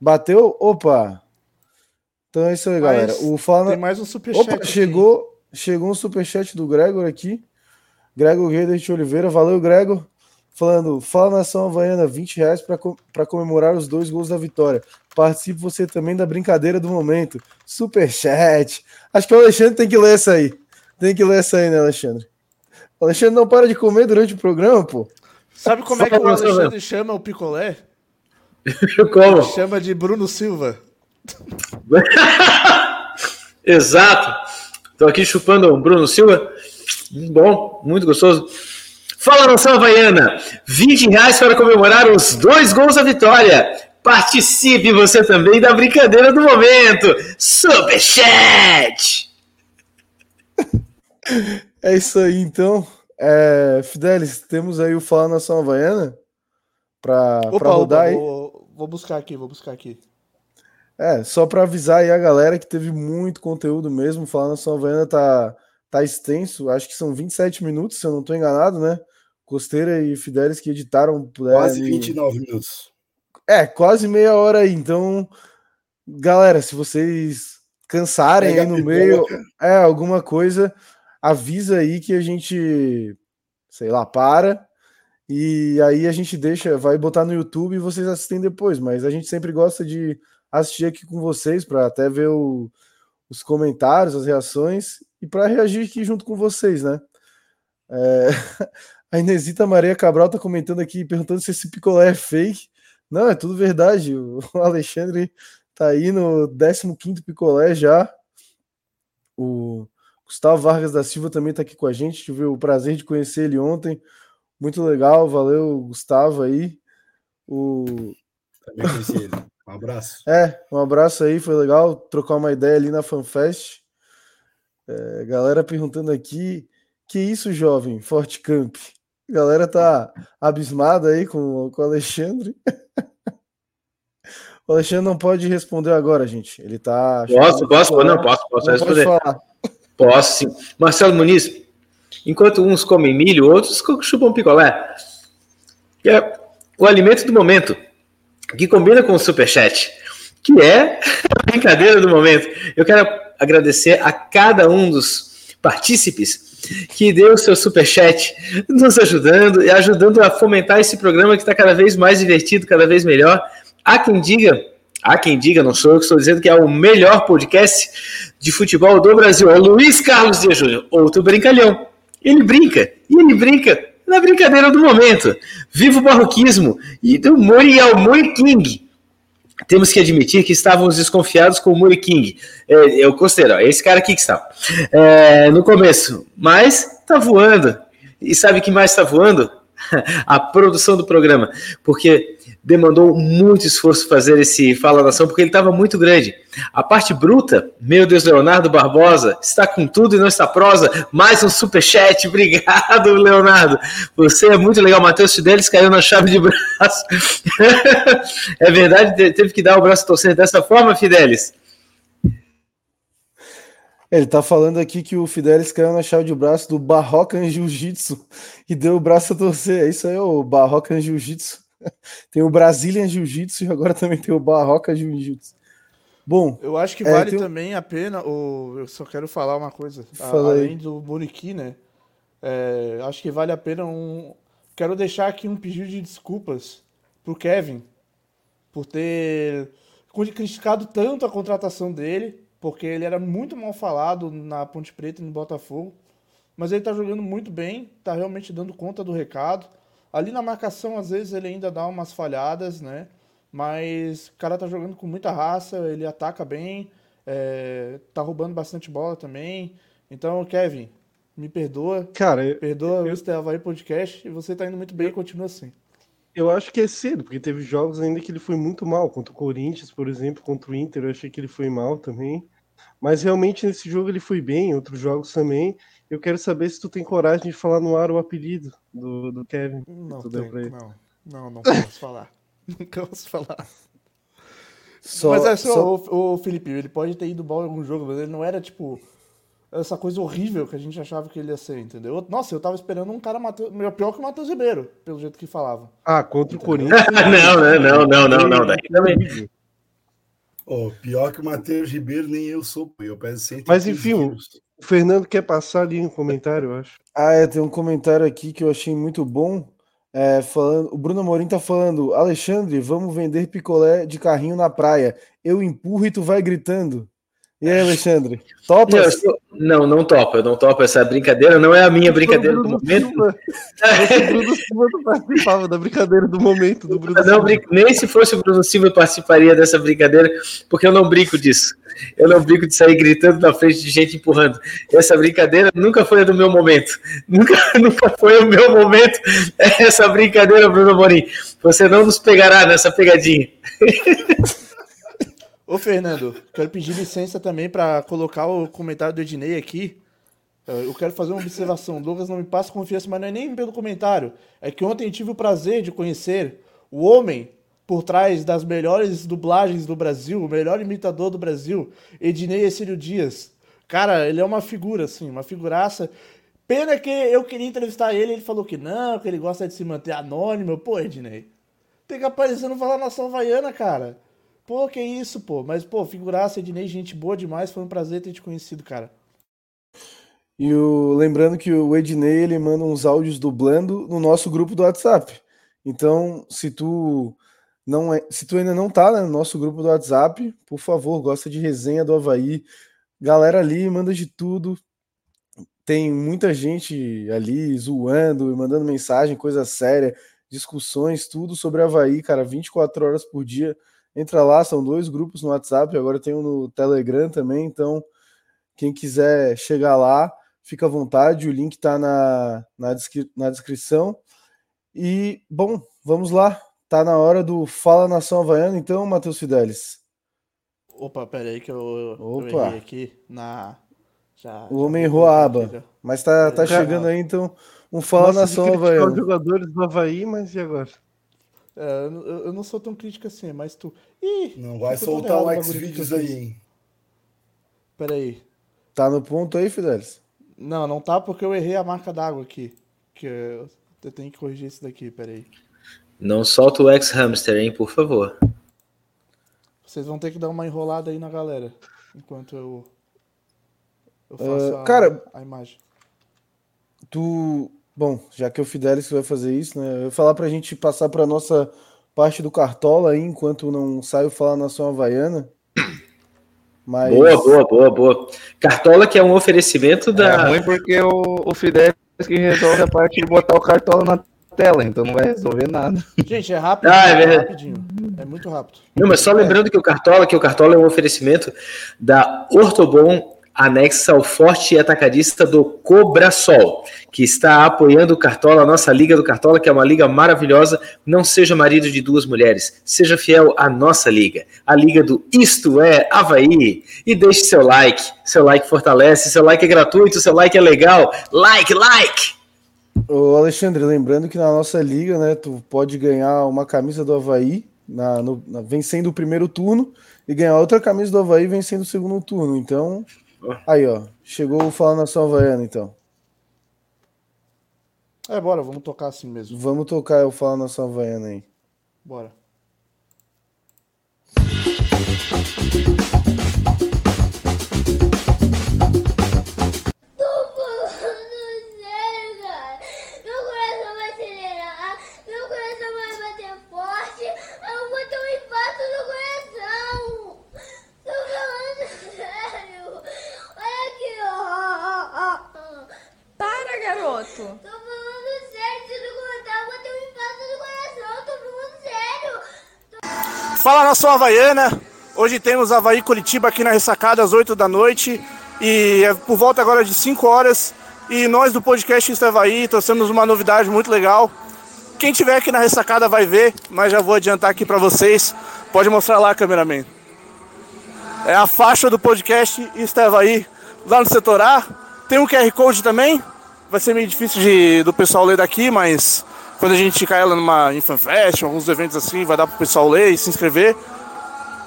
Bateu? Opa! Então é isso aí, galera. Mas O Fala Tem mais um superchat. Opa, aqui. chegou, chegou um superchat do Gregor aqui. Gregor Guedes de Oliveira. Valeu, Gregor. Falando, fala nação havaiana, 20 reais para comemorar os dois gols da vitória. Participe você também da brincadeira do momento. Superchat. Acho que o Alexandre tem que ler essa aí. Tem que ler essa aí, né, Alexandre? O Alexandre não para de comer durante o programa, pô. Sabe como é que o. Alexandre chama o picolé? <laughs> Como? Chama de Bruno Silva. <laughs> Exato. Tô aqui chupando o Bruno Silva. Bom, muito gostoso. Fala nação havaiana, 20 reais para comemorar os dois gols da vitória. Participe você também da brincadeira do momento. Superchat! É isso aí, então. É, Fidelis, temos aí o Fala Nação Havaiana para rodar opa, aí. vou, vou buscar aqui, vou buscar aqui. É, só para avisar aí a galera que teve muito conteúdo mesmo. O Fala Nação Havaiana tá, tá extenso, acho que são 27 minutos, se eu não tô enganado, né? Costeira e Fidelis que editaram. Quase é, 29 minutos. É, quase meia hora aí. Então, galera, se vocês cansarem Pega aí no meio, é alguma coisa, avisa aí que a gente, sei lá, para. E aí a gente deixa, vai botar no YouTube e vocês assistem depois. Mas a gente sempre gosta de assistir aqui com vocês para até ver o- os comentários, as reações e para reagir aqui junto com vocês, né? É, <laughs> A Inesita Maria Cabral tá comentando aqui, perguntando se esse picolé é fake. Não, é tudo verdade. O <laughs> Alexandre tá aí no 15 picolé já. O Gustavo Vargas da Silva também tá aqui com a gente. Tive o prazer de conhecer ele ontem. Muito legal, valeu, Gustavo aí. O Também conheci ele. Um abraço. é, um abraço aí, foi legal trocar uma ideia ali na FanFest. É, galera perguntando aqui, que isso, jovem, Forte Camp? A galera tá abismada aí com, com o Alexandre. <laughs> O Alexandre não pode responder agora, gente. Ele tá. Posso, posso, não, posso, posso Não responder. falar. Posso sim. Marcelo Muniz, enquanto uns comem milho, outros chupam picolé. Que é o alimento do momento, que combina com o superchat, que é <laughs> a brincadeira do momento. Eu quero agradecer a cada um dos partícipes que deu o seu superchat, nos ajudando e ajudando a fomentar esse programa que está cada vez mais divertido, cada vez melhor. Há quem diga, há quem diga, não sou eu que estou dizendo que é o melhor podcast de futebol do Brasil. É o Luiz Carlos Dias Júnior, outro brincalhão. Ele brinca, e ele brinca na brincadeira do momento. Viva o barroquismo e do Muriel Muri King. Temos que admitir que estávamos desconfiados com o Muri King. É, é o Costeiro, ó, esse cara aqui que está. É, no começo, mas tá voando. E sabe que mais está voando? <laughs> A produção do programa. Porque demandou muito esforço fazer esse Fala Nação, porque ele estava muito grande. A parte bruta, meu Deus, Leonardo Barbosa, está com tudo e não está prosa. Mais um superchat, <laughs> obrigado, Leonardo. Você é muito legal. Matheus Fidelis caiu na chave de braço. <laughs> é verdade, te- teve que dar o braço torcer dessa forma, Fidelis? Ele tá falando aqui que o Fidelis caiu na chave de braço do Barrocan Jiu-Jitsu e deu o braço a torcer. É isso aí, o Barrocan Jiu-Jitsu. <laughs> Tem o Brazilian Jiu-Jitsu e agora também tem o Barroca Jiu-Jitsu. Bom, Eu acho que É, vale tem também a pena. O... Eu só quero falar uma coisa. aí. além do Muriqui, né? É, acho que vale a pena um. Quero deixar aqui um pedido de desculpas pro Kevin por ter criticado tanto a contratação dele, porque ele era muito mal falado na Ponte Preta e no Botafogo. Mas ele tá jogando muito bem, tá realmente dando conta do recado. Ali na marcação, às vezes, ele ainda dá umas falhadas, né? Mas o cara tá jogando com muita raça, ele ataca bem, é, tá roubando bastante bola também. Então, Kevin, me perdoa. Cara, eu, Perdoa o Mr. Havaí Podcast e você tá indo muito bem e continua assim. eu acho que é cedo, porque teve jogos ainda que ele foi muito mal. Contra o Corinthians, por exemplo, contra o Inter, eu achei que ele foi mal também. Mas realmente nesse jogo ele foi bem, em outros jogos também. Eu quero saber se tu tem coragem de falar no ar o apelido do, do Kevin. Não, ele. não, não, não posso falar. <laughs> Não posso falar. só, mas é só, só- o, o Felipe, ele pode ter ido mal em algum jogo, mas ele não era tipo essa coisa horrível que a gente achava que ele ia ser, entendeu? Nossa, eu tava esperando um cara Mateus, pior que o Matheus Ribeiro, pelo jeito que falava. Ah, contra o Corinthians. <laughs> não, não, não, não, não, daí também. Oh, pior que o Matheus Ribeiro, nem eu sou, pô. Eu peso 115 Mas enfim, quilos. o Fernando quer passar ali um comentário, eu acho. Ah, é, tem um comentário aqui que eu achei muito bom. É, falando, o Bruno Amorim tá falando, Alexandre, vamos vender picolé de carrinho na praia. Eu empurro e tu vai gritando. E aí, Alexandre? Topa? Não, sou- não, não topo, eu não topo essa brincadeira, não é a minha brincadeira do momento. O Bruno Silva não participava da brincadeira do momento do Bruno Não, Silva. brin- nem se fosse o Bruno Silva eu participaria dessa brincadeira, porque eu não brinco disso. Eu não brinco de sair gritando na frente de gente empurrando. Essa brincadeira nunca foi a do meu momento. Nunca, <laughs> nunca foi o meu momento. Essa brincadeira, Bruno Morim. Você não nos pegará nessa pegadinha. <laughs> Ô, Fernando, quero pedir licença também para colocar o comentário do Ednei aqui. Eh, Eu quero fazer uma observação. Douglas não me passa confiança, mas não é nem pelo comentário. É que ontem tive o prazer de conhecer o homem por trás das melhores dublagens do Brasil, o melhor imitador do Brasil, Ednei Exílio Dias. Cara, ele é uma figura, assim, uma figuraça. Pena que eu queria entrevistar ele, ele falou que não, que ele gosta de se manter anônimo. Pô, Ednei, tem que aparecer no Falar Nação Havaiana, cara. Pô, que isso, pô. Mas, pô, figuraça, Ednei, gente boa demais. Foi um prazer ter te conhecido, cara. E o, lembrando que o Ednei ele manda uns áudios dublando no nosso grupo do WhatsApp. Então, se tu não é, se tu ainda não tá né, no nosso grupo do WhatsApp, por favor, gosta de resenha do Havaí. Galera ali manda de tudo. Tem muita gente ali zoando e mandando mensagem, coisa séria, discussões, tudo sobre Havaí, cara, 24 horas por dia. Entra lá, são dois grupos no WhatsApp, agora tem um no Telegram também, então quem quiser chegar lá, fica à vontade, o link tá na, na, descri- na descrição. E, bom, vamos lá. Tá na hora do Fala Nação Havaiana, então, Matheus Fidelis. Opa, pera aí que eu, eu Opa. errei aqui na... Já, O já homem errou a aba. Mas tá, tá chegando aí, então, um Fala de Nação os Havaiana. jogadores do Havaí, mas e agora? É, eu, não sou tão crítico assim, mas tu... Ih, Não vai soltar eu X-Videos aí, hein? Pera aí. Tá no ponto aí, Fidelis? Não, não tá porque eu errei a marca d'água aqui. Que eu, eu tenho que corrigir isso daqui, pera aí. Não solta o ex-hamster, hein, por favor. Vocês vão ter que dar uma enrolada aí na galera. Enquanto eu... Eu faço Ah, a, cara, a imagem. Tu. Bom, já que é o Fidelis vai fazer isso, né? Eu ia falar pra gente passar pra nossa parte do Cartola aí, enquanto não sai o Fala Nação Havaiana. <clears throat> Mas. Boa, boa, boa, boa. Cartola que é um oferecimento É da. ruim porque o, o Fidel que resolve a parte de botar o cartola na tela, então não vai resolver nada. Gente, é rápido, Ah, é é verdade. rapidinho. É muito rápido. Não, mas só lembrando que o Cartola, que o Cartola é um oferecimento da Ortobon anexa ao forte atacadista do Cobrasol, que está apoiando o Cartola, a nossa Liga do Cartola, que é uma liga maravilhosa. Não seja marido de duas mulheres, seja fiel à nossa liga, a liga do Isto é Havaí. E deixe seu like, seu like fortalece, seu like é gratuito, seu like é legal. Like, like! Ô, Alexandre, lembrando que na nossa liga, né, tu pode ganhar uma camisa do Havaí na, no- na- vencendo o primeiro turno e ganhar outra camisa do Havaí vencendo o segundo turno. Então, aí, ó, chegou o Fala Nação Havaiana, então. É, bora, vamos tocar assim mesmo. Vamos tocar o Fala Nação Havaiana aí. Bora. Fala nação Havaiana! Hoje temos Havaí Curitiba aqui na ressacada às 8 da noite. E é por volta agora de 5 horas. E nós do podcast Insta Havaí trouxemos uma novidade muito legal. Quem tiver aqui na ressacada vai ver, mas já vou adiantar aqui pra vocês. Pode mostrar lá, cameraman. É a faixa do podcast Insta Havaí lá no setor A. Tem um QR Code também. Vai ser meio difícil de, do pessoal ler daqui, mas quando a gente ticar ela numa InfanFest, alguns eventos assim, vai dar pro pessoal ler e se inscrever.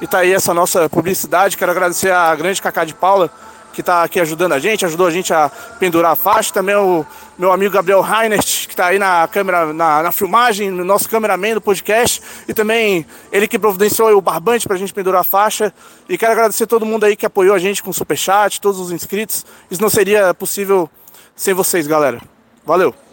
E tá aí essa nossa publicidade. Quero agradecer a grande Cacá de Paula, que está aqui ajudando a gente, ajudou a gente a pendurar a faixa. Também o meu amigo Gabriel Reinert, que está aí na câmera, na, na filmagem, no nosso cameraman do podcast. E também ele que providenciou o barbante para a gente pendurar a faixa. E quero agradecer todo mundo aí que apoiou a gente com o superchat, todos os inscritos. Isso não seria possível sem vocês, galera. Valeu!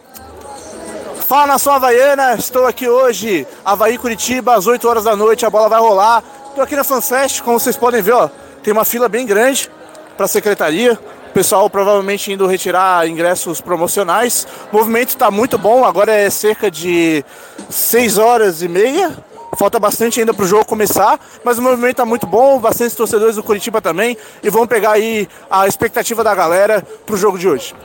Fala nação Havaiana, estou aqui hoje, Havaí Curitiba, às 8 horas da noite, a bola vai rolar. Estou aqui na FanFest, como vocês podem ver, ó, tem uma fila bem grande para a secretaria. O pessoal provavelmente indo retirar ingressos promocionais. O movimento está muito bom, agora é cerca de 6 horas e meia. Falta bastante ainda para o jogo começar, mas o movimento está muito bom, bastante torcedores do Curitiba também, e vamos pegar aí a expectativa da galera para o jogo de hoje.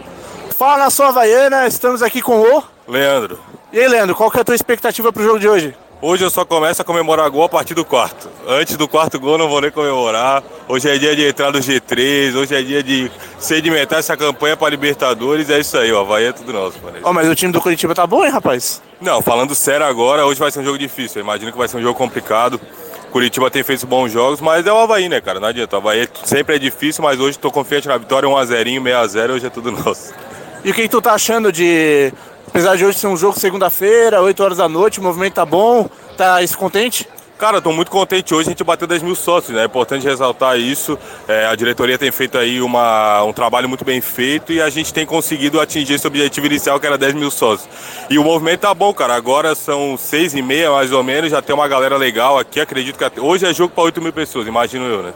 Fala nação Havaiana, estamos aqui com o Leandro, e aí, Leandro, qual que é a tua expectativa pro jogo de hoje? hoje eu só começo a comemorar gol a partir do quarto. Antes do quarto gol eu não vou nem comemorar. Hoje é dia de entrar no G3, hoje é dia de sedimentar essa campanha para Libertadores. É isso aí, ó. Vai é tudo nosso, mano. Ó, mas o time do Curitiba tá bom, hein, rapaz? Não, falando sério agora, hoje vai ser um jogo difícil. Eu imagino que vai ser um jogo complicado. Curitiba tem feito bons jogos, mas é o Havaí, né, cara? Não adianta. O Havaí sempre é difícil, mas hoje tô confiante na vitória. 1x0, 6x0, hoje é tudo <laughs> nosso. E o que, que tu tá achando de. Apesar de hoje ser um jogo segunda-feira, 8 horas da noite, o movimento tá bom, tá isso contente? Cara, eu tô muito contente hoje, a gente bateu 10 mil sócios, né? É importante ressaltar isso. É, a diretoria tem feito aí uma, um trabalho muito bem feito e a gente tem conseguido atingir esse objetivo inicial que era 10 mil sócios. E o movimento tá bom, cara. Agora são 6 e meia mais ou menos, já tem uma galera legal aqui. Acredito que até- hoje é jogo para 8 mil pessoas, imagino eu, né?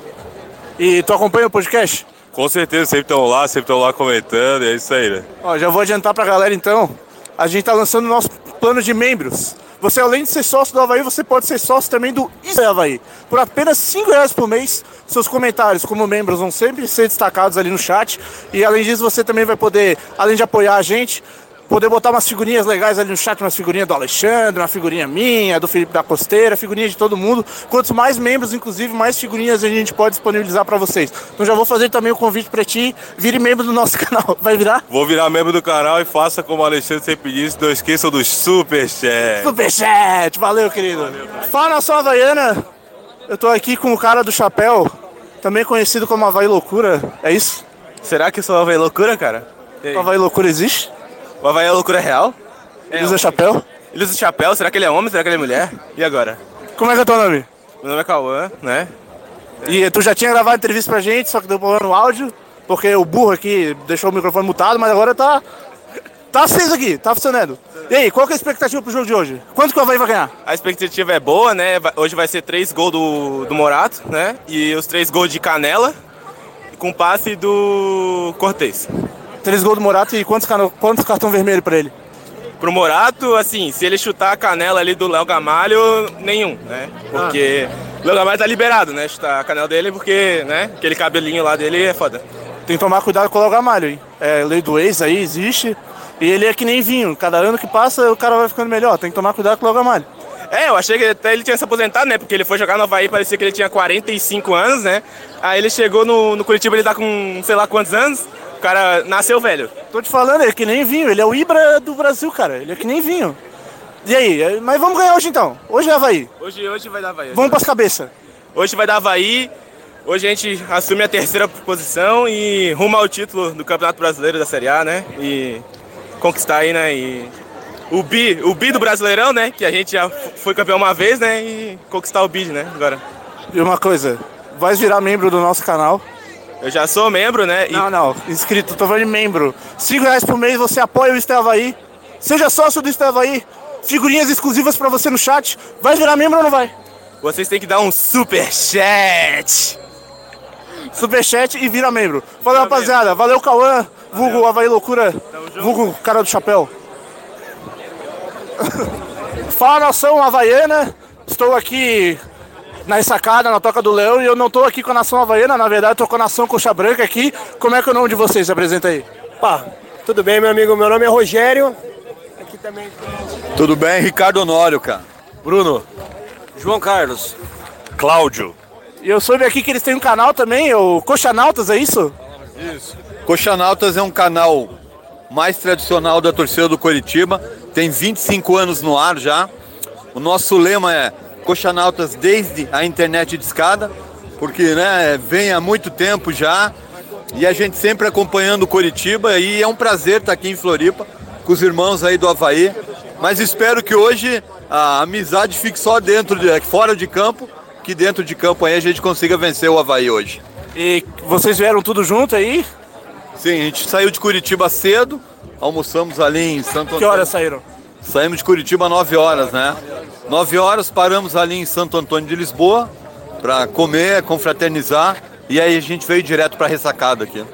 E tu acompanha o podcast? Com certeza, sempre estão lá, sempre estão lá comentando, é isso aí, né? Ó, já vou adiantar pra galera então. A gente tá lançando o nosso plano de membros. Você, além de ser sócio do Havaí, você pode ser sócio também do Isso é Havaí. Por apenas 5 reais por mês, seus comentários como membros vão sempre ser destacados ali no chat. E além disso, você também vai poder, além de apoiar a gente, poder botar umas figurinhas legais ali no chat, umas figurinhas do Alexandre, uma figurinha minha, do Felipe da Costeira, figurinha de todo mundo. Quantos mais membros, inclusive, mais figurinhas a gente pode disponibilizar pra vocês. Então já vou fazer também o convite pra ti, vire membro do nosso <laughs> canal. Vai virar? Vou virar membro do canal e faça como o Alexandre sempre disse, não esqueçam dos superchats. Superchat, valeu, querido. Fala nação Havaiana, eu tô aqui com o cara do chapéu, também conhecido como Havaí Loucura, é isso? Será que eu sou Havaí Loucura, cara? Havaí Loucura existe? O Havaí é loucura real? Ele usa chapéu? Ele usa chapéu, será que ele é homem? Será que ele é mulher? E agora? Como é que é teu nome? Meu nome é Cauã, né? E tu já tinha gravado entrevista pra gente, só que deu problema no áudio, porque o burro aqui deixou o microfone mutado, mas agora tá. Tá aceso aqui, tá funcionando. E aí, qual que é a expectativa pro jogo de hoje? Quanto que o Havaí vai ganhar? A expectativa é boa, né? Hoje vai ser três gols do, do Morato, né? E os três gols de Canela, com passe do Cortez. Três gols do Morato e quantos, quantos cartão vermelho pra ele? Pro Morato, assim, se ele chutar a canela ali do Léo Gamalho, nenhum, né? Porque o Léo Gamalho tá liberado, né? Chutar a canela dele porque, né? Aquele cabelinho lá dele é foda. Tem que tomar cuidado com o Gamalho, hein? É, lei do ex aí existe. E ele é que nem vinho. Cada ano que passa, o cara vai ficando melhor. Tem que tomar cuidado com o Gamalho. É, eu achei que até ele tinha se aposentado, né? Porque ele foi jogar no Havaí, parecia que ele tinha 45 anos, né? Aí ele chegou no, no Curitiba, ele tá com sei lá quantos anos. O cara nasceu velho. Tô te falando, ele é que nem vinho. Ele é o Ibra do Brasil, cara. Ele é que nem vinho. E aí? é- Mas vamos ganhar hoje então. Hoje é Havaí. Hoje, hoje vai dar Havaí. Vamos pras cabeças. Hoje vai dar Havaí. Hoje a gente assume a terceira posição e rumo ao título do Campeonato Brasileiro da Série A, né? E conquistar aí, né? E o bi, o bi do Brasileirão, né? Que a gente já foi campeão uma vez, né? E conquistar o bi, né? Agora. E uma coisa, vai virar membro do nosso canal. Eu já sou membro, né? E Não, não, inscrito, tô falando de membro. 5 reais por mês você apoia o Isto Havaí. Seja sócio do Isto Havaí. Figurinhas exclusivas pra você no chat. Vai virar membro ou não vai? vocês têm que dar um super chat. Superchat e vira membro. Valeu, rapaziada. Valeu, Cauã. Vulgo Havaí Loucura. Vulgo cara do chapéu. <laughs> Fala, nação havaiana. Estou aqui na sacada, na Toca do Leão, e eu não estou aqui com a nação havaiana, na verdade, estou com a nação coxa branca aqui. Como é que é o nome de vocês? Se apresenta aí. Pá, tudo bem, meu amigo? Meu nome é Rogério. Aqui também. Tudo bem, Ricardo Honório, cara. Bruno. João Carlos. Cláudio. E eu soube aqui que eles têm um canal também, o Coxanautas, é isso? Coxanautas é um canal mais tradicional da torcida do Coritiba. Tem 25 anos no ar já. O nosso lema é Coxanautas desde a internet de escada, porque né, vem há muito tempo já. E a gente sempre acompanhando o Coritiba e é um prazer estar aqui em Floripa com os irmãos aí do Havaí. Mas espero que hoje a amizade fique só dentro de, fora de campo, que dentro de campo aí a gente consiga vencer o Havaí hoje. E vocês vieram tudo junto aí? Sim, a gente saiu de Curitiba cedo, almoçamos ali em Santo Antônio. Que horas saíram? Saímos de Curitiba 9 horas, né? 9 horas, paramos ali em Santo Antônio de Lisboa para comer, confraternizar e aí a gente veio direto para ressacada aqui.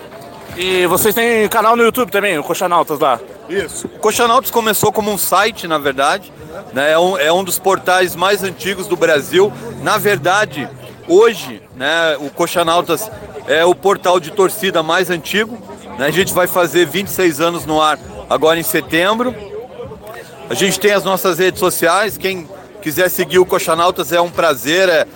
E vocês têm canal no YouTube também, o Coxanautas lá? Isso. O Coxanautas começou como um site, na verdade. Né? É, um, é um dos portais mais antigos do Brasil. Na verdade, hoje, né, o Coxanautas é o portal de torcida mais antigo. Né? A gente vai fazer 26 anos no ar agora em setembro. A gente tem as nossas redes sociais. Quem quiser seguir o Coxanautas é um prazer. É,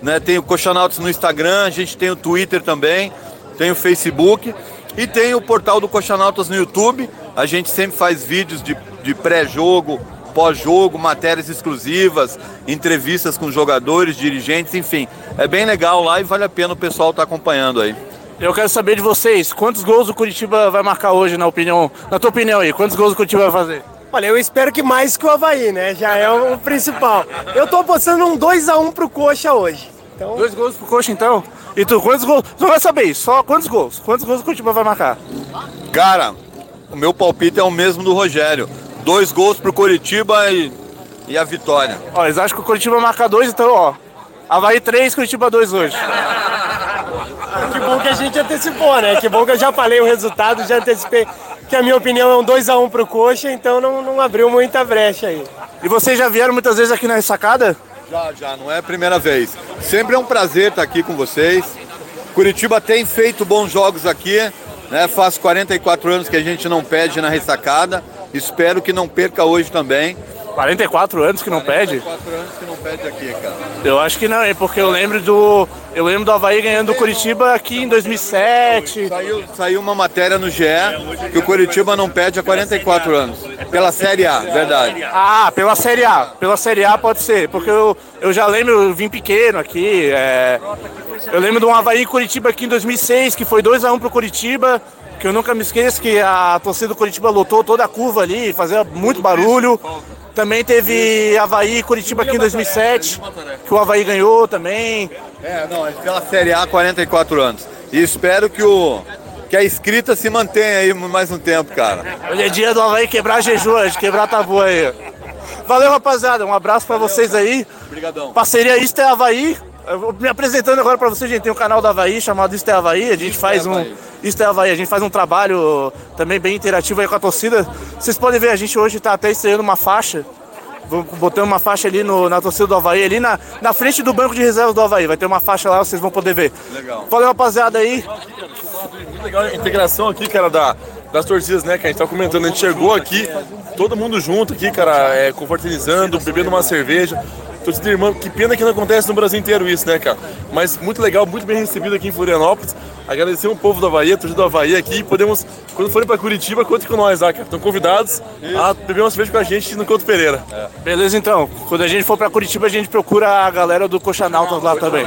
né? Tem o Coxanautas no Instagram, a gente tem o Twitter também, tem o Facebook. E tem o portal do Coxanautas no YouTube. A gente sempre faz vídeos de, de pré-jogo, pós-jogo, matérias exclusivas, entrevistas com jogadores, dirigentes, enfim. É bem legal lá e vale a pena o pessoal estar tá acompanhando aí. Eu quero saber de vocês, quantos gols o Curitiba vai marcar hoje, na opinião, na tua opinião aí? Quantos gols o Curitiba vai fazer? Olha, eu espero que mais que o Havaí, né? Já é o principal. Eu tô apostando um 2x1 pro Coxa hoje. Então... Dois gols pro Coxa então? E tu, quantos gols? Não vai saber isso, só quantos gols? Quantos gols o Curitiba vai marcar? Cara, o meu palpite é o mesmo do Rogério. Dois gols pro Curitiba e, e a vitória. Ó, eles acham que o Curitiba marca dois, então, ó. Havaí 3, Curitiba 2 hoje. Que bom que a gente antecipou, né? Que bom que eu já falei o resultado, já antecipei. Que a minha opinião é um 2x1 pro Coxa, então não, não abriu muita brecha aí. E vocês já vieram muitas vezes aqui na sacada? Já, já, não é a primeira vez. Sempre é um prazer estar aqui com vocês. Curitiba tem feito bons jogos aqui, né? Faz 44 anos que a gente não pede na ressacada. Espero que não perca hoje também. 44 anos que não 44 pede? 44 anos que não pede aqui, cara. Eu acho que não, é porque eu lembro do. Eu lembro do Havaí ganhando o Curitiba aqui em 2007. Saiu, saiu uma matéria no GE que o Curitiba não pede há 44 anos. Pela Série A, verdade. Ah, pela Série A. Pela Série A pode ser. Porque eu, eu já lembro, eu vim pequeno aqui. É, eu lembro de um Havaí Curitiba aqui em 2006, que foi 2x1 pro Curitiba que eu nunca me esqueço que a torcida do Curitiba lotou toda a curva ali, fazia muito barulho. Também teve Havaí e Curitiba aqui em 2007, que o Havaí ganhou também. É, não, é pela Série A 44 anos. E espero que o que a escrita se mantenha aí mais um tempo, cara. Hoje é dia do Havaí quebrar jejum, de quebrar tabu aí. Valeu, rapaziada. Um abraço para vocês aí. Obrigadão. Parceria Isto é Havaí. Me apresentando agora para vocês, gente. Tem um canal do Havaí chamado Isto é Havaí. A gente faz um. Isto é Havaí. A gente faz um trabalho também bem interativo aí com a torcida. Vocês podem ver, a gente hoje está até estreando uma faixa. Botando uma faixa ali no, na torcida do Havaí, ali na, na frente do banco de reservas do Havaí. Vai ter uma faixa lá, vocês vão poder ver. Legal. Valeu, rapaziada aí. Legal a integração aqui, cara, da, das torcidas, né, que a gente tá comentando. A gente chegou aqui, todo mundo junto aqui, cara, é, confraternizando, bebendo uma cerveja torcida irmã. Que pena que não acontece no Brasil inteiro isso, né, cara? Mas muito legal, muito bem recebido aqui em Florianópolis. Agradecer o povo da Havaí, a torcida da Havaí aqui. Podemos, quando forem pra Curitiba, contem com nós lá, cara. Estão convidados a beber uma cerveja com a gente no Couto Pereira. É. Beleza, então. Quando a gente for pra Curitiba, a gente procura a galera do Coxanautas lá também.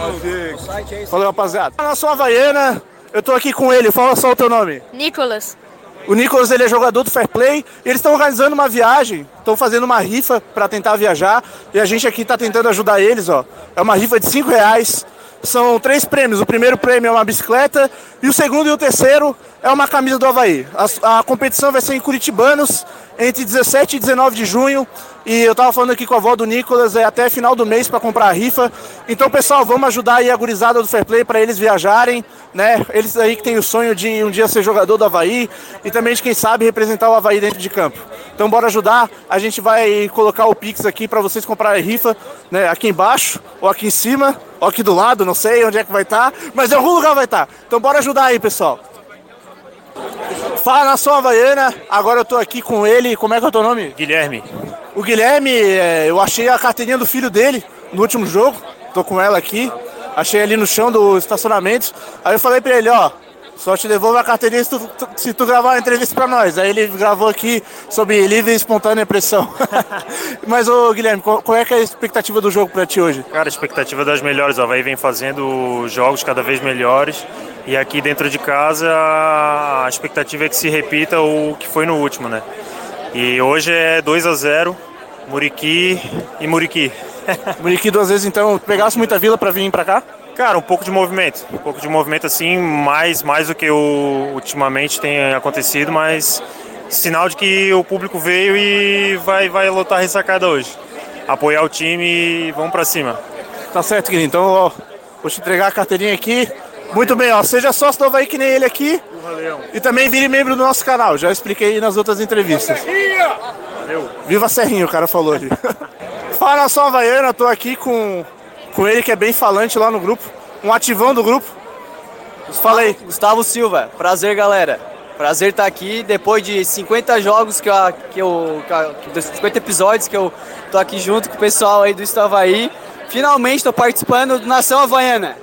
Falou, rapaziada. Na sua Havaiana, eu tô aqui com ele. Fala só o teu nome. Nicolas. O Nicolas ele é jogador do Fair Play. eles estão organizando uma viagem, estão fazendo uma rifa para tentar viajar. E a gente aqui está tentando ajudar eles, ó. É uma rifa de 5 reais. São três prêmios. O primeiro prêmio é uma bicicleta e o segundo e o terceiro é uma camisa do Havaí. A, a competição vai ser em Curitibanos entre 17 e 19 de junho. E eu tava falando aqui com a avó do Nicolas, é até final do mês para comprar a rifa. Então, pessoal, vamos ajudar aí a gurizada do Fair Play para eles viajarem, né? Eles aí que têm o sonho de um dia ser jogador do Havaí e também de quem sabe representar o Havaí dentro de campo. Então, bora ajudar. A gente vai colocar o Pix aqui para vocês comprarem a rifa, né? Aqui embaixo ou aqui em cima ou aqui do lado, não sei onde é que vai estar, tá, mas em algum lugar vai estar. Tá. Então, bora ajudar aí, pessoal. Fala nação havaiana, agora eu tô aqui com ele, como é que é o teu nome? Guilherme. O Guilherme, é, eu achei a carteirinha do filho dele no último jogo, tô com ela aqui, achei ali no chão do estacionamento, aí eu falei pra ele, ó, Só te devolvo a carteirinha se tu, tu- se tu gravar uma entrevista pra nós. Aí ele gravou aqui sobre livre e espontânea pressão. <laughs> Mas, ô Guilherme, qual, qual é, que é a expectativa do jogo pra ti hoje? Cara, a expectativa das melhores. O Havaí vem fazendo jogos cada vez melhores. E aqui dentro de casa a expectativa é que se repita o que foi no último, né? E hoje é 2 a 0 Muriqui e Muriqui. <laughs> Muriqui duas vezes, então, pegasse muita vila pra vir pra cá? Cara, um pouco de movimento. Um pouco de movimento assim, mais, mais do que o, ultimamente tem acontecido, mas sinal de que o público veio e vai, vai lotar a ressacada hoje. Apoiar o time e vamos pra cima. Tá certo, querido. Então, ó, vou te entregar a carteirinha aqui. Muito bem, ó. Seja sócio do Havaí que nem ele aqui. E também vire membro do nosso canal. Já expliquei nas outras entrevistas. Viva a Serrinha, o cara falou ali. <laughs> Fala nação Havaiana, tô aqui com, com ele que é bem falante lá no grupo. Um ativão do grupo. Fala aí. Gustavo Silva, prazer galera. Prazer estar aqui depois de 50 jogos que eu, que eu que eu- dos 50 episódios que eu tô aqui junto com o pessoal aí do Estavaí. Finalmente tô participando do Nação Havaiana.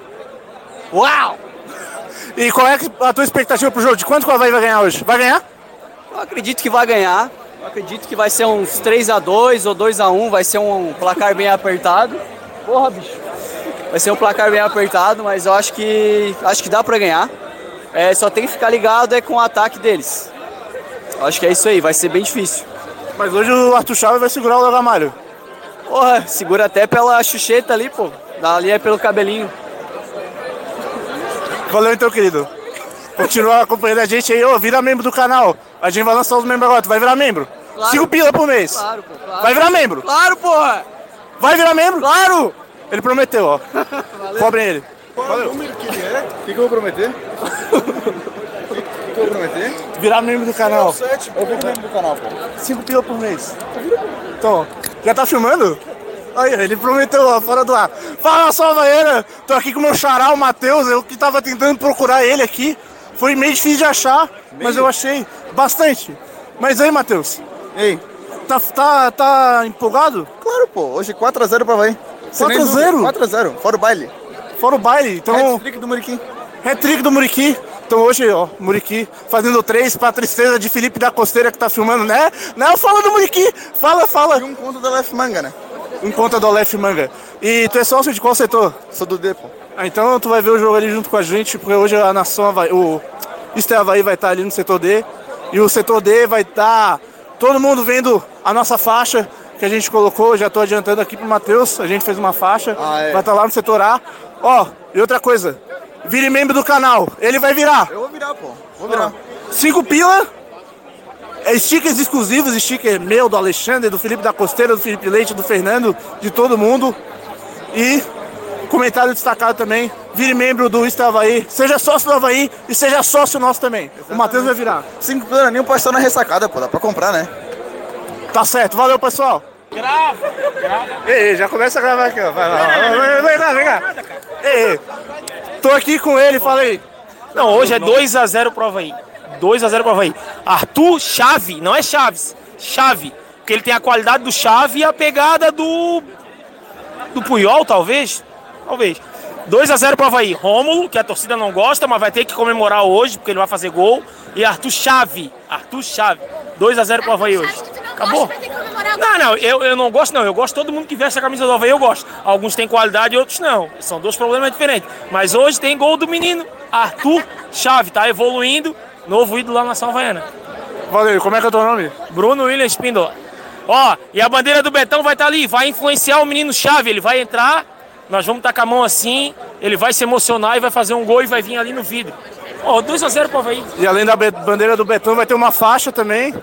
Uau! E qual é a tua expectativa pro jogo? De quanto o Havaí vai ganhar hoje? Vai ganhar? Eu acredito que vai ganhar. Eu acredito que vai ser uns 3 a 2 ou 2 a 1, vai ser um placar bem apertado. Porra, bicho. Vai ser um placar bem apertado, mas eu acho que acho que dá pra ganhar. É, só tem que ficar ligado é com o ataque deles. Acho que é isso aí, vai ser bem difícil. Mas hoje o Arthur Chaves vai segurar o Léo Gamalho. Porra, segura até pela chucheta ali, pô. Ali é pelo cabelinho. Valeu então, querido. Continua acompanhando a gente aí, ô, vira membro do canal. A gente vai lançar os membros agora, tu vai virar membro? Claro. Cinco pila por mês. Claro, pô. Claro. Vai virar membro? Claro, porra! Vai virar membro? Claro! Ele prometeu, ó. Cobrem ele. Qual é o número que ele é? O que, que eu vou prometer? O que, que eu vou prometer? Virar membro do canal. Eu vou membro do canal, pô. Cinco pila por mês. Então, já tá filmando? Aí, ele prometeu, ó, fora do ar. Fala Havaiana. Tô aqui com o meu xará, o Matheus. Eu que tava tentando procurar ele aqui. Foi meio difícil de achar, mas eu achei bastante. Mas aí, Matheus. Ei. Tá, tá, tá empolgado? Claro, pô. Hoje 4x0 pra vai. 4x0? 4x0, fora o baile. Fora o baile, então. Hat-trick do Muriqui. Hat-trick do Muriqui. Então hoje, ó, Muriqui fazendo três pra tristeza de Felipe da Costeira que tá filmando, né? Não, fala do Muriqui. Fala, fala. E um conto da Left Manga, né? Um conta do Aleph Manga. E tu é sócio de qual setor? Sou do D, pô. Ah, então tu vai ver o jogo ali junto com a gente, porque hoje a nação Havaí, o Ister Havaí vai estar ali no setor D. E o setor D vai estar todo mundo vendo a nossa faixa que a gente colocou. Já tô adiantando aqui pro Matheus. A gente fez uma faixa. Ah, é. Vai estar lá no setor A. Ó, e outra coisa. Vire membro do canal. Ele vai virar. Eu vou virar, pô. Vou virar. Cinco pila. É stickers exclusivos, sticker meu, do Alexandre, do Felipe da Costeira, do Felipe Leite, do Fernando, de todo mundo. E comentário destacado também. Vire membro do Insta Havaí. Seja sócio do Havaí e seja sócio nosso também. O Matheus vai virar. Cinco pila nem pode estar na ressacada, pô. Dá pra comprar, né? Tá certo, valeu pessoal. Grava, grava. Ei, já começa a gravar aqui, ó. Vai lá, vai, vem cá, vem cá. Ei, ei. Tô aqui com ele, falei. Não, hoje é 2x0 pro Havaí. 2x0 pro Havaí. Arthur Chave, não é Chaves. Chave. Porque ele tem a qualidade do Chave e a pegada do. Do Puyol, talvez. Talvez. 2x0 pro Havaí. Rômulo, que a torcida não gosta, mas vai ter que comemorar hoje, porque ele vai fazer gol. E Arthur Chave. Arthur Chave. 2x0 pro Havaí hoje. Acabou? Não, não, eu, eu não gosto, não. Eu gosto de todo mundo que veste a camisa do Havaí, eu gosto. Alguns têm qualidade e outros não. São dois problemas diferentes. Mas hoje tem gol do menino Arthur Chave, tá evoluindo. Novo ídolo lá na Nação Havaiana. Valeu, como é que é o teu nome? Bruno William Spindola. Ó, e a bandeira do Betão vai estar ali, vai influenciar o menino Chave. Ele vai entrar, nós vamos estar com a mão assim, ele vai se emocionar e vai fazer um gol e vai vir ali no vidro. Ó, 2x0 pro Havaí. E além da bandeira do Betão, vai ter uma faixa também.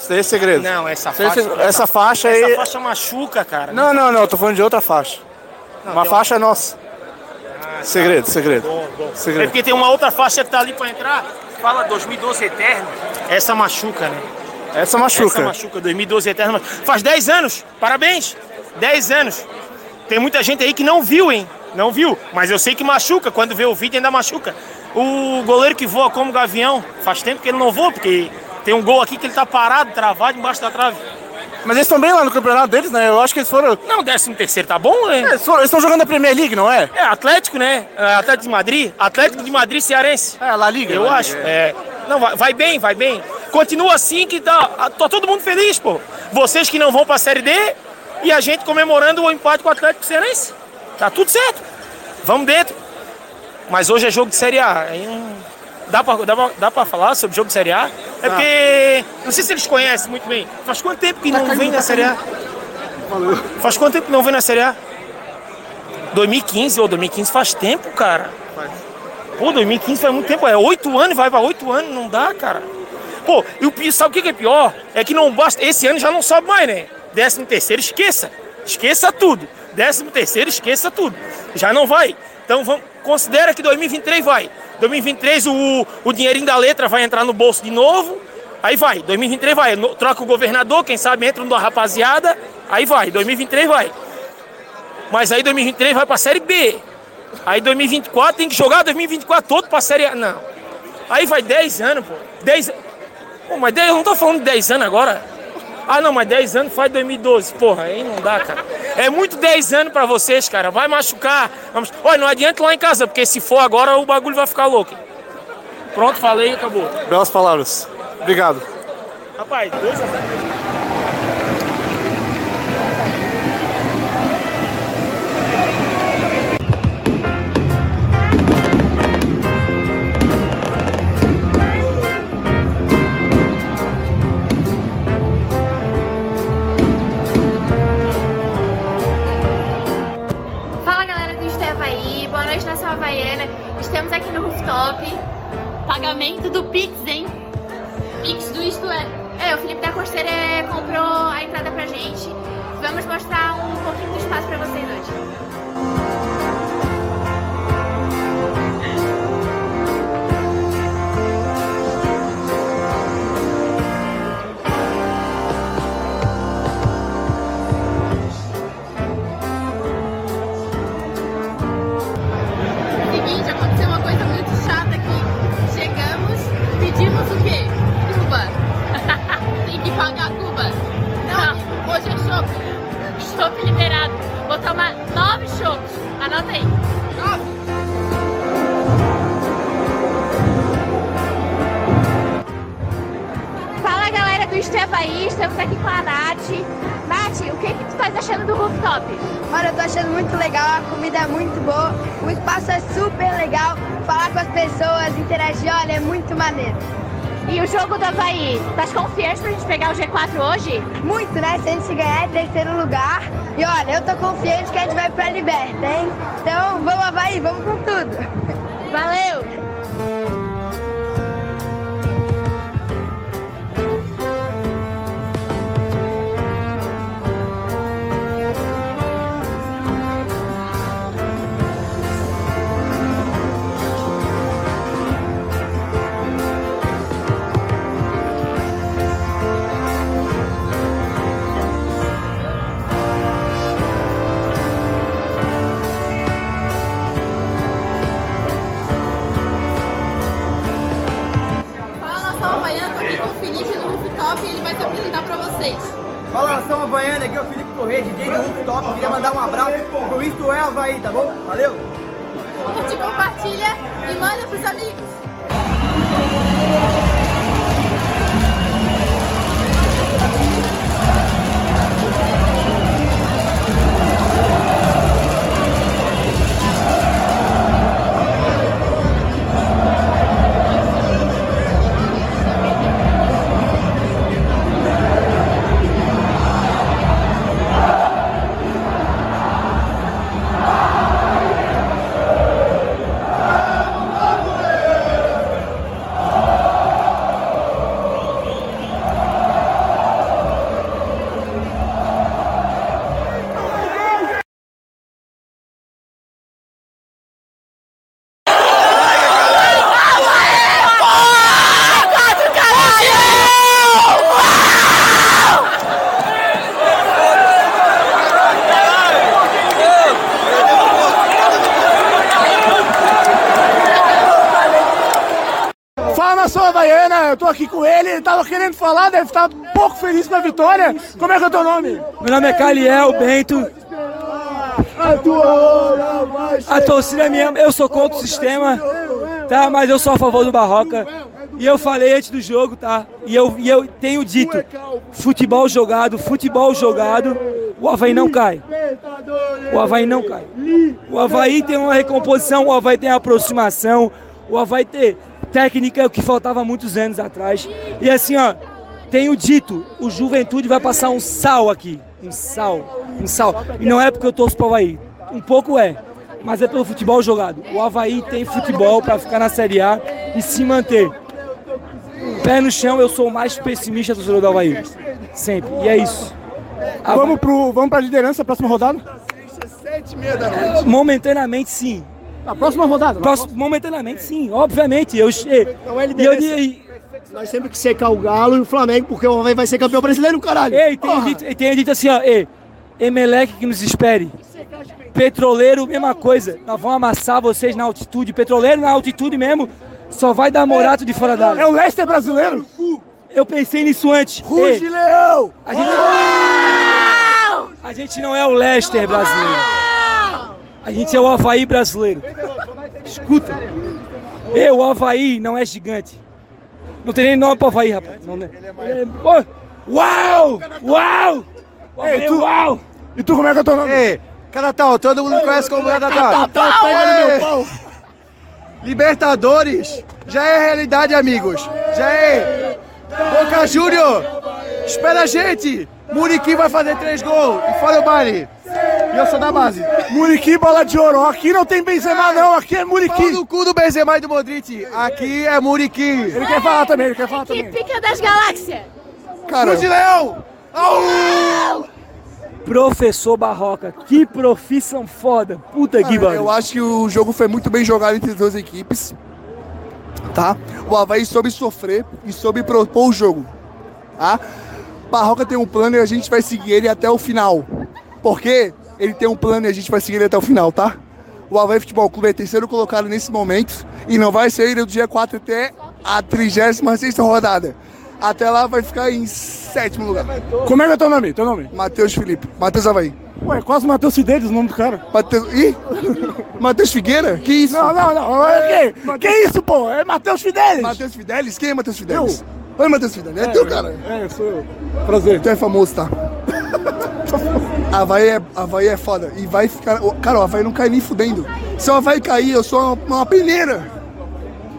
Isso aí é segredo. Não, essa Isso é faixa. segredo. Essa faixa aí. Essa faixa machuca, cara. Não, não, não, tô falando de outra faixa. uma tem faixa é nossa. segredo, segredo. É Segredo. porque tem uma outra faixa que tá ali pra entrar, fala 2012 Eterno. Essa machuca, né? Essa machuca. Essa machuca, 2012 Eterno. Faz 10 anos, parabéns. 10 anos. Tem muita gente aí que não viu, hein? Não viu, mas eu sei que machuca. Quando vê o vídeo ainda machuca. O goleiro que voa como gavião, faz tempo que ele não voa, porque tem um gol aqui que ele tá parado, travado embaixo da trave. Mas eles estão bem lá no campeonato deles, né? Eu acho que eles foram. Não, 13 terceiro tá bom, né? Eles foram- eles estão jogando a Premier League, não é? É, Atlético, né? É, Atlético de Madrid. Atlético de Madrid Cearense. É, La Liga. Eu La Liga, acho. É. Não, vai, vai bem, vai bem. Continua assim que tá, tá todo mundo feliz, pô. Vocês que não vão pra Série D e a gente comemorando o empate com o Atlético Cearense. Tá tudo certo. Vamos dentro. Mas hoje é jogo de Série A. Aí não... dá, pra, dá, pra, dá pra falar sobre jogo de Série A? É porque. Não sei se eles conhecem muito bem. Faz quanto tempo que não vem na Série A? Faz quanto tempo que não vem na Série A? 2015 ou 2015 faz tempo, cara. Pô, 2015 faz muito tempo. É oito anos, vai pra oito anos, não dá, cara. Pô, e o sabe o que que é pior? É que não basta. Esse ano já não sobe mais, né? Décimo terceiro, esqueça. Esqueça tudo. Décimo terceiro, esqueça tudo. Já não vai. Então vamos, considera que 2023 vai. 2023 o, o dinheirinho da letra vai entrar no bolso de novo. Aí vai. 2023 vai. Troca o governador, quem sabe entra um da rapaziada. Aí vai. 2023 vai. Mas aí 2023 vai pra Série B. Aí 2024 tem que jogar 2024 todo pra Série A. Não. Aí vai 10 anos, pô. 10 Pô, mas 10, eu não tô falando de 10 anos agora. Ah, não, mas 10 anos faz 2012. Porra, aí não dá, cara. É muito 10 anos pra vocês, cara. Vai machucar. Vamos... Olha, não adianta ir lá em casa, porque se for agora o bagulho vai ficar louco. Pronto, falei acabou. Belas palavras. Obrigado. Rapaz, 2 a Estamos aqui no rooftop. Pagamento do Pix, hein? Pix do Isto é. É, o Felipe da Costeira comprou a entrada pra gente. Vamos mostrar um pouquinho do espaço pra vocês hoje. Chopp. Chopp liberado. Vou tomar nove chopps. Anota aí. Nove. Fala galera do Estevaí, estamos aqui com a Nath. Nath, o que, que tu estás achando do rooftop? Olha, eu tô achando muito legal, a comida é muito boa, o espaço é super legal, falar com as pessoas, interagir, olha, é muito maneiro. E o jogo do Havaí, estás confiante pra gente pegar o G4 hoje? Muito, né? Se a gente ganhar é terceiro lugar. E olha, eu tô confiante que a gente vai pra Liberta, hein? Então, vamos Havaí, vamos com tudo. Valeu! Pouco feliz com a vitória. Como é que é o teu nome? Meu nome é Caliel Bento. A torcida me ama, eu sou contra o sistema, tá? Mas eu sou a favor do Barroca. E eu falei antes do jogo, tá? E eu, e eu tenho dito: futebol jogado, futebol jogado, o Havaí não cai. O Havaí não cai. O Havaí tem uma recomposição, o Havaí tem aproximação, o Havaí tem técnica que faltava muitos anos atrás. E assim, ó, tenho dito: o Juventude vai passar um sal aqui. Um sal, um sal. E não é porque eu torço pro Havaí. Um pouco é. Mas é pelo futebol jogado. O Havaí tem futebol para ficar na Série A e se manter. Pé no chão, eu sou o mais pessimista do torcedor do Havaí. Sempre. E é isso. Vamos, pro, vamos pra liderança, próxima rodada? Momentaneamente, sim. Na próxima rodada? Próximo, momentaneamente, sim. Obviamente. Eu, e, Então é e eu, e, Nós sempre que secar o Galo e o Flamengo, porque o Havaí vai ser campeão brasileiro, caralho. Ei, tem dito, tem dito assim, ó, ei, Emelec que nos espere. Petroleiro, mesma coisa. Nós vamos amassar vocês na altitude. Petroleiro na altitude mesmo, só vai dar morato de fora d'água. É o Leicester brasileiro? Eu pensei nisso antes. Ruge, Leão! a gente, a gente não é o Leicester brasileiro. A gente é o Havaí brasileiro. Escuta. Ei, o Havaí não é gigante. Não tem nem nome pro Havaí, rapaz. Não, né? É, pô, Uau! Uau! Ei, é tu- uau! E tu, como é que é o teu nome? Ei, Canatal, todo mundo conhece como Canatal. Canatal, pega no meu pau. Libertadores já é realidade, amigos. Já é. Boca Júnior, espera a gente. Muriqui vai fazer três gols e fora o baile. E eu sou da base. Muriqui, bola de ouro. Aqui não tem Benzema não, aqui é Pau Muriqui. no cu do Benzema e do Modric. Aqui é Muriqui. Ele quer falar também, ele quer falar Que também. pica das galáxias! Cara, de Leão! Au! Professor Barroca, que profissão foda. Puta que pariu. eu acho que o jogo foi muito bem jogado entre as duas equipes. Tá? O Havaí soube sofrer e soube propor o jogo. Tá? Barroca tem um plano e a gente vai seguir ele até o final. Porque ele tem um plano e a gente vai seguir ele até o final, tá? O Havaí Futebol Clube é terceiro colocado nesse momento e não vai sair do dia 4 até a 36 rodada. Até lá vai ficar em sétimo lugar. Como é que é o teu nome? Teu nome? Matheus Felipe. Matheus Havaí. Ué, quase Matheus Cideiros o nome do cara. Matheus. Ih! Matheus Figueira? Que isso? Não, não, não. É, que, que isso, pô? É Matheus Fidelis. Matheus Fidelis? Quem é Matheus Fidelis? Oi, Matheus Fidelis. É, teu, cara. É, sou eu. Prazer. Tu é famoso, tá? <laughs> Havaí é, Havaí é foda. E vai ficar. Cara, o Havaí não cai nem fudendo. Se o Havaí cair, eu sou uma, uma peneira.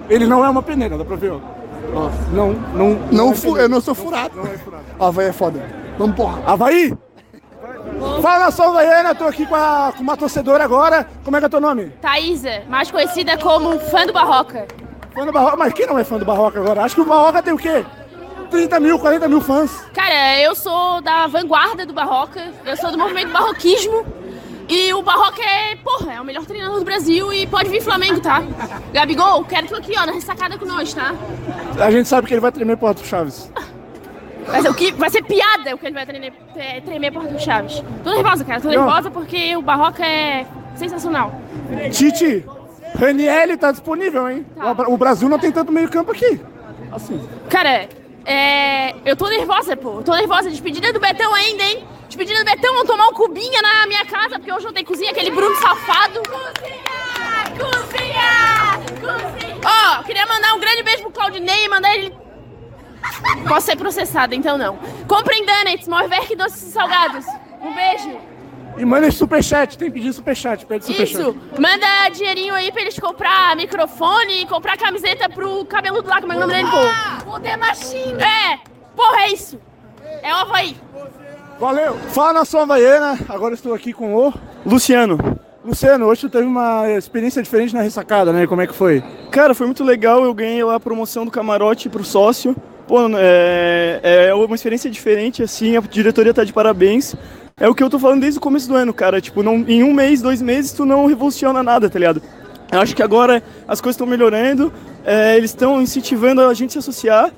Ele não é uma peneira, dá pra ver, ó. Ó, não, não. Não, é fu- eu não sou furado. O Havaí é foda. Vamos, porra. Havaí! Fala nação havaiana, tô aqui com, a- com uma torcedora agora. Como é que é teu nome? Thaísa, mais conhecida como fã do Barroca. Fã do Barroca. Mas quem não é fã do Barroca agora? Acho que o Barroca tem o quê? 30 mil, 40 mil fãs. Cara, eu sou da vanguarda do Barroca, eu sou do movimento barroquismo. E o Barroca é, porra, é o melhor treinador do Brasil e pode vir Flamengo, tá? Gabigol, quero tu aqui, ó, na ressacada com nós, tá? A gente sabe que ele vai tremer pro Arthur Chaves. Vai ser, o que, vai ser piada o que ele vai tremer, é, tremer por do Chaves. Tô nervosa, cara, tô nervosa porque o Barroca é sensacional. Tite, Raniel tá disponível, hein? O Brasil não tem tanto meio campo aqui. Assim. Cara, é, eu tô nervosa, pô. Eu tô nervosa. Despedida do Betão ainda, hein? Despedida do Betão, vão tomar um cubinha na minha casa, porque hoje não tem cozinha, aquele Bruno safado. Cozinha! Cozinha! Cozinha! Ó, queria mandar um grande beijo pro Claudinei e mandar ele. Posso ser processada, então não. Comprem donuts, Morverk doces e salgados. Um beijo. E manda superchat, tem que pedir superchat, pede superchat. Isso, manda dinheirinho aí pra eles comprar microfone e comprar camiseta pro cabeludo lá, como é o nome dele, pô? O Demachino. É, porra, é isso. É o Havaí. Valeu. Fala nação havaiana, agora estou aqui com o Luciano. Luciano, hoje tu teve uma experiência diferente na ressacada, né? Como é que foi? Cara, foi muito legal. Eu ganhei lá a promoção do camarote pro sócio. Pô, é, é uma experiência diferente, assim. A diretoria tá de parabéns. É o que eu tô falando desde o começo do ano, cara. Tipo, não, em um mês, dois meses, tu não revoluciona nada, tá ligado? Eu acho que agora as coisas estão melhorando. é, eles estão incentivando a gente a se associar.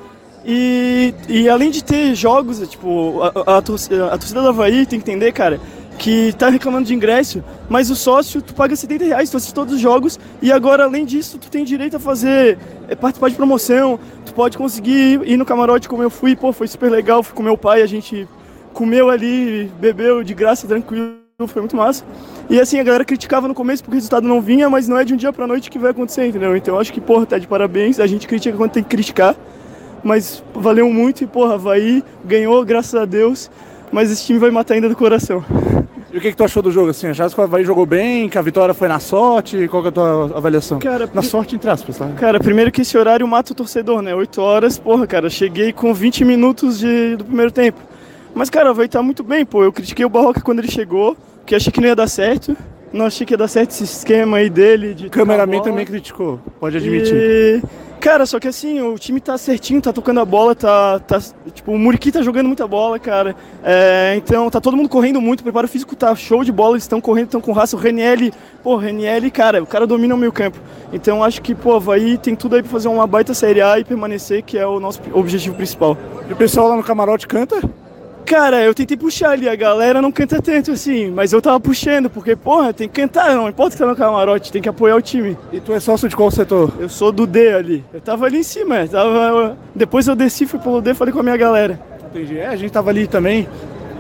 E, e além de ter jogos, tipo, a, a, a torcida do Havaí tem que entender, cara, que tá reclamando de ingresso, mas o sócio, tu paga 70 reais, tu assiste todos os jogos, e agora, além disso, tu tem direito a fazer, é, participar de promoção, tu pode conseguir ir no camarote como eu fui, pô, foi super legal, fui com meu pai, a gente comeu ali, bebeu de graça, tranquilo, foi muito massa. E assim, a galera criticava no começo porque o resultado não vinha, mas não é de um dia pra noite que vai acontecer, entendeu? Então eu acho que, porra, tá de parabéns, a gente critica quando tem que criticar, mas valeu muito e, porra, Havaí ganhou, graças a Deus, mas esse time vai matar ainda do coração. E o que, que tu achou do jogo assim? Achaste que o Havaí jogou bem, que a vitória foi na sorte? Qual que é a tua avaliação? Cara, na sorte, entre aspas, tá? Cara, primeiro que esse horário mata o torcedor, né? 8 horas, porra, cara, cheguei com 20 minutos de, do primeiro tempo. Mas, cara, vai estar muito bem, pô. Eu critiquei o Barroca quando ele chegou, que achei que não ia dar certo. Não achei que ia dar certo esse esquema aí dele. De Cameraman também criticou, pode admitir. E... Cara, só que assim, o time tá certinho, tá tocando a bola, tá. tá tipo, o Muriqui tá jogando muita bola, cara. É, então, tá todo mundo correndo muito, o preparo físico tá show de bola, eles estão correndo, estão com raça. O Reniel, pô, o Reniel, cara, o cara domina o meio campo. Então, acho que, pô, vai tem tudo aí pra fazer uma baita Série A e permanecer, que é o nosso objetivo principal. E o pessoal lá no camarote canta? Cara, eu tentei puxar ali, a galera não canta tanto assim, mas eu tava puxando, porque, porra, tem que cantar, não importa que tá no camarote, tem que apoiar o time. E tu é sócio de qual setor? Eu sou do D ali. Eu tava ali em cima, tava... depois eu desci, fui pelo D e falei com a minha galera. Entendi. É, a gente tava ali também.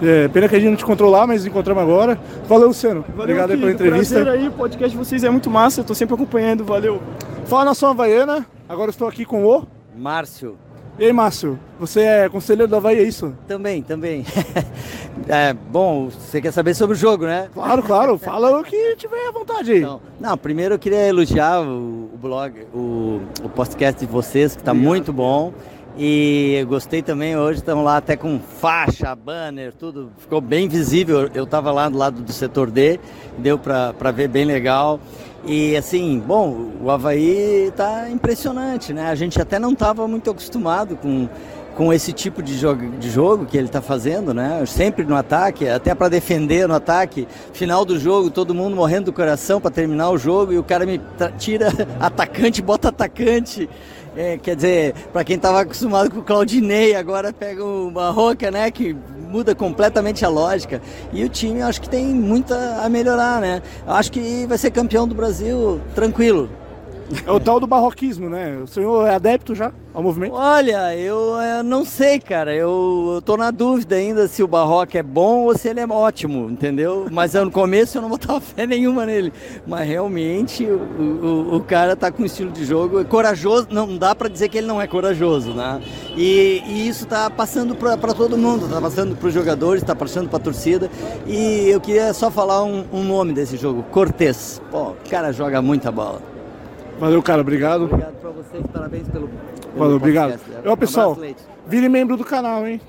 É, pena que a gente não te encontrou lá, mas encontramos agora. Valeu, Luciano. Valeu, Obrigado aí pela entrevista. Prazer aí, o podcast de vocês é muito massa, eu tô sempre acompanhando, valeu. Fala nação havaiana, agora eu estou aqui com o... Márcio. E aí, Márcio, você é conselheiro do Havaí, é isso? Também, também. <laughs> é, bom, você quer saber sobre o jogo, né? Claro, claro, fala o que tiver à vontade aí. Não, não, primeiro eu queria elogiar o, o blog, o, o podcast de vocês, que está muito bom. E eu gostei também, hoje estão lá até com faixa, banner, tudo, ficou bem visível. Eu estava lá do lado do setor D, deu para ver bem legal. E assim, bom, o Havaí tá impressionante, né? A gente até não estava muito acostumado com, com esse tipo de jogo, de jogo que ele está fazendo, né? Sempre no ataque, até para defender no ataque. Final do jogo, todo mundo morrendo do coração para terminar o jogo e o cara me tira <laughs> atacante, bota atacante. É, quer dizer, para quem estava acostumado com o Claudinei, agora pega o Barroca, né? Que muda completamente a lógica. E o time, acho que tem muito a melhorar, né? Eu acho que vai ser campeão do Brasil tranquilo. É o tal do barroquismo, né? O senhor é adepto já ao movimento? Olha, eu, eu não sei, cara. Eu, eu tô na dúvida ainda se o Barroca é bom ou se ele é ótimo, entendeu? Mas no começo eu não botava <laughs> fé nenhuma nele. Mas realmente o, o, o cara tá com um estilo de jogo corajoso. Não dá para dizer que ele não é corajoso, né? E, e isso tá passando para todo mundo. Tá passando para os jogadores, tá passando para a torcida. E eu queria só falar um, um nome desse jogo: Cortez. Pô, o cara joga muita bola. Valeu, cara, obrigado. Obrigado pra vocês, parabéns pelo. pelo Valeu, obrigado. podcast. Ó, pessoal, Abraço, Leite. vire membro do canal, hein?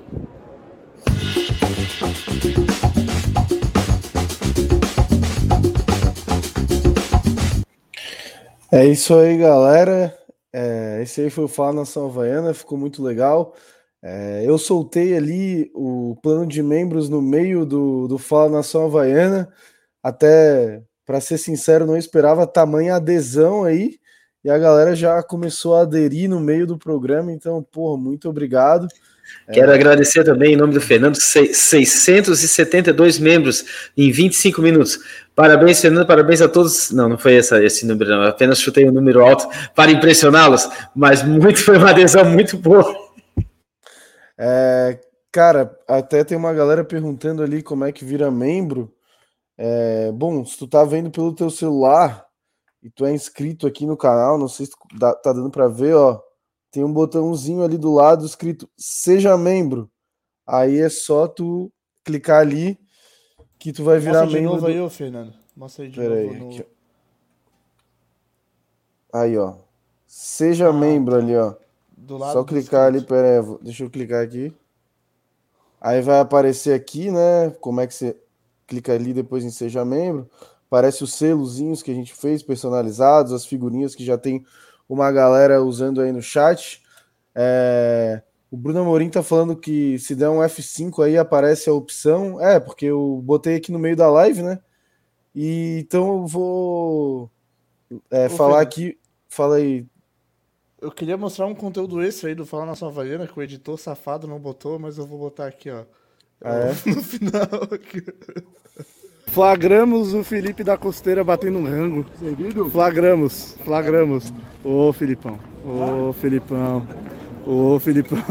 É isso aí, galera. É, esse aí foi o Fala Nação Havaiana, ficou muito legal. É, eu soltei ali o plano de membros no meio do, do Fala Nação Havaiana. Até, para ser sincero, não esperava tamanha adesão aí. E a galera já começou a aderir no meio do programa. Então, porra, muito obrigado. Quero agradecer também, em nome do Fernando, sei- 672 membros em 25 minutos. Parabéns, Fernando, parabéns a todos. Não, não foi essa, esse número, não. Apenas chutei um número alto para impressioná-los, mas muito <laughs> foi uma adesão muito boa. É, cara, até tem uma galera perguntando ali como é que vira membro. É, bom, se tu tá vendo pelo teu celular e tu é inscrito aqui no canal, não sei se dá- tá dando para ver, ó, tem um botãozinho ali do lado escrito Seja Membro. Aí é só tu clicar ali que tu vai virar Mostra de membro. novo do- aí, ô Fernando. Mostra aí de Pera aí, novo. no- aqui, Aí, ó. Seja membro ali, ó. Ah, Do lado Só clicar ali, pera aí, vou- deixa eu clicar aqui. Aí vai aparecer aqui, né? Como é que você clica ali depois em Seja Membro. Aparece os selozinhos que a gente fez, personalizados, as figurinhas que já tem uma galera usando aí no chat. É, O Bruno Amorim tá falando que se der um F5 aí aparece a opção. É, porque eu botei aqui no meio da live, né? E então eu vou é, falar aqui. Fala aí. Eu queria mostrar um conteúdo extra aí do Fala Nação Havaiana que o editor safado não botou, mas eu vou botar aqui, ó. Ah, é? <laughs> No final. Flagramos o Felipe da Costeira batendo um rango. Flagramos, flagramos. Ô Filipão, ô Filipão, ô Filipão. <laughs>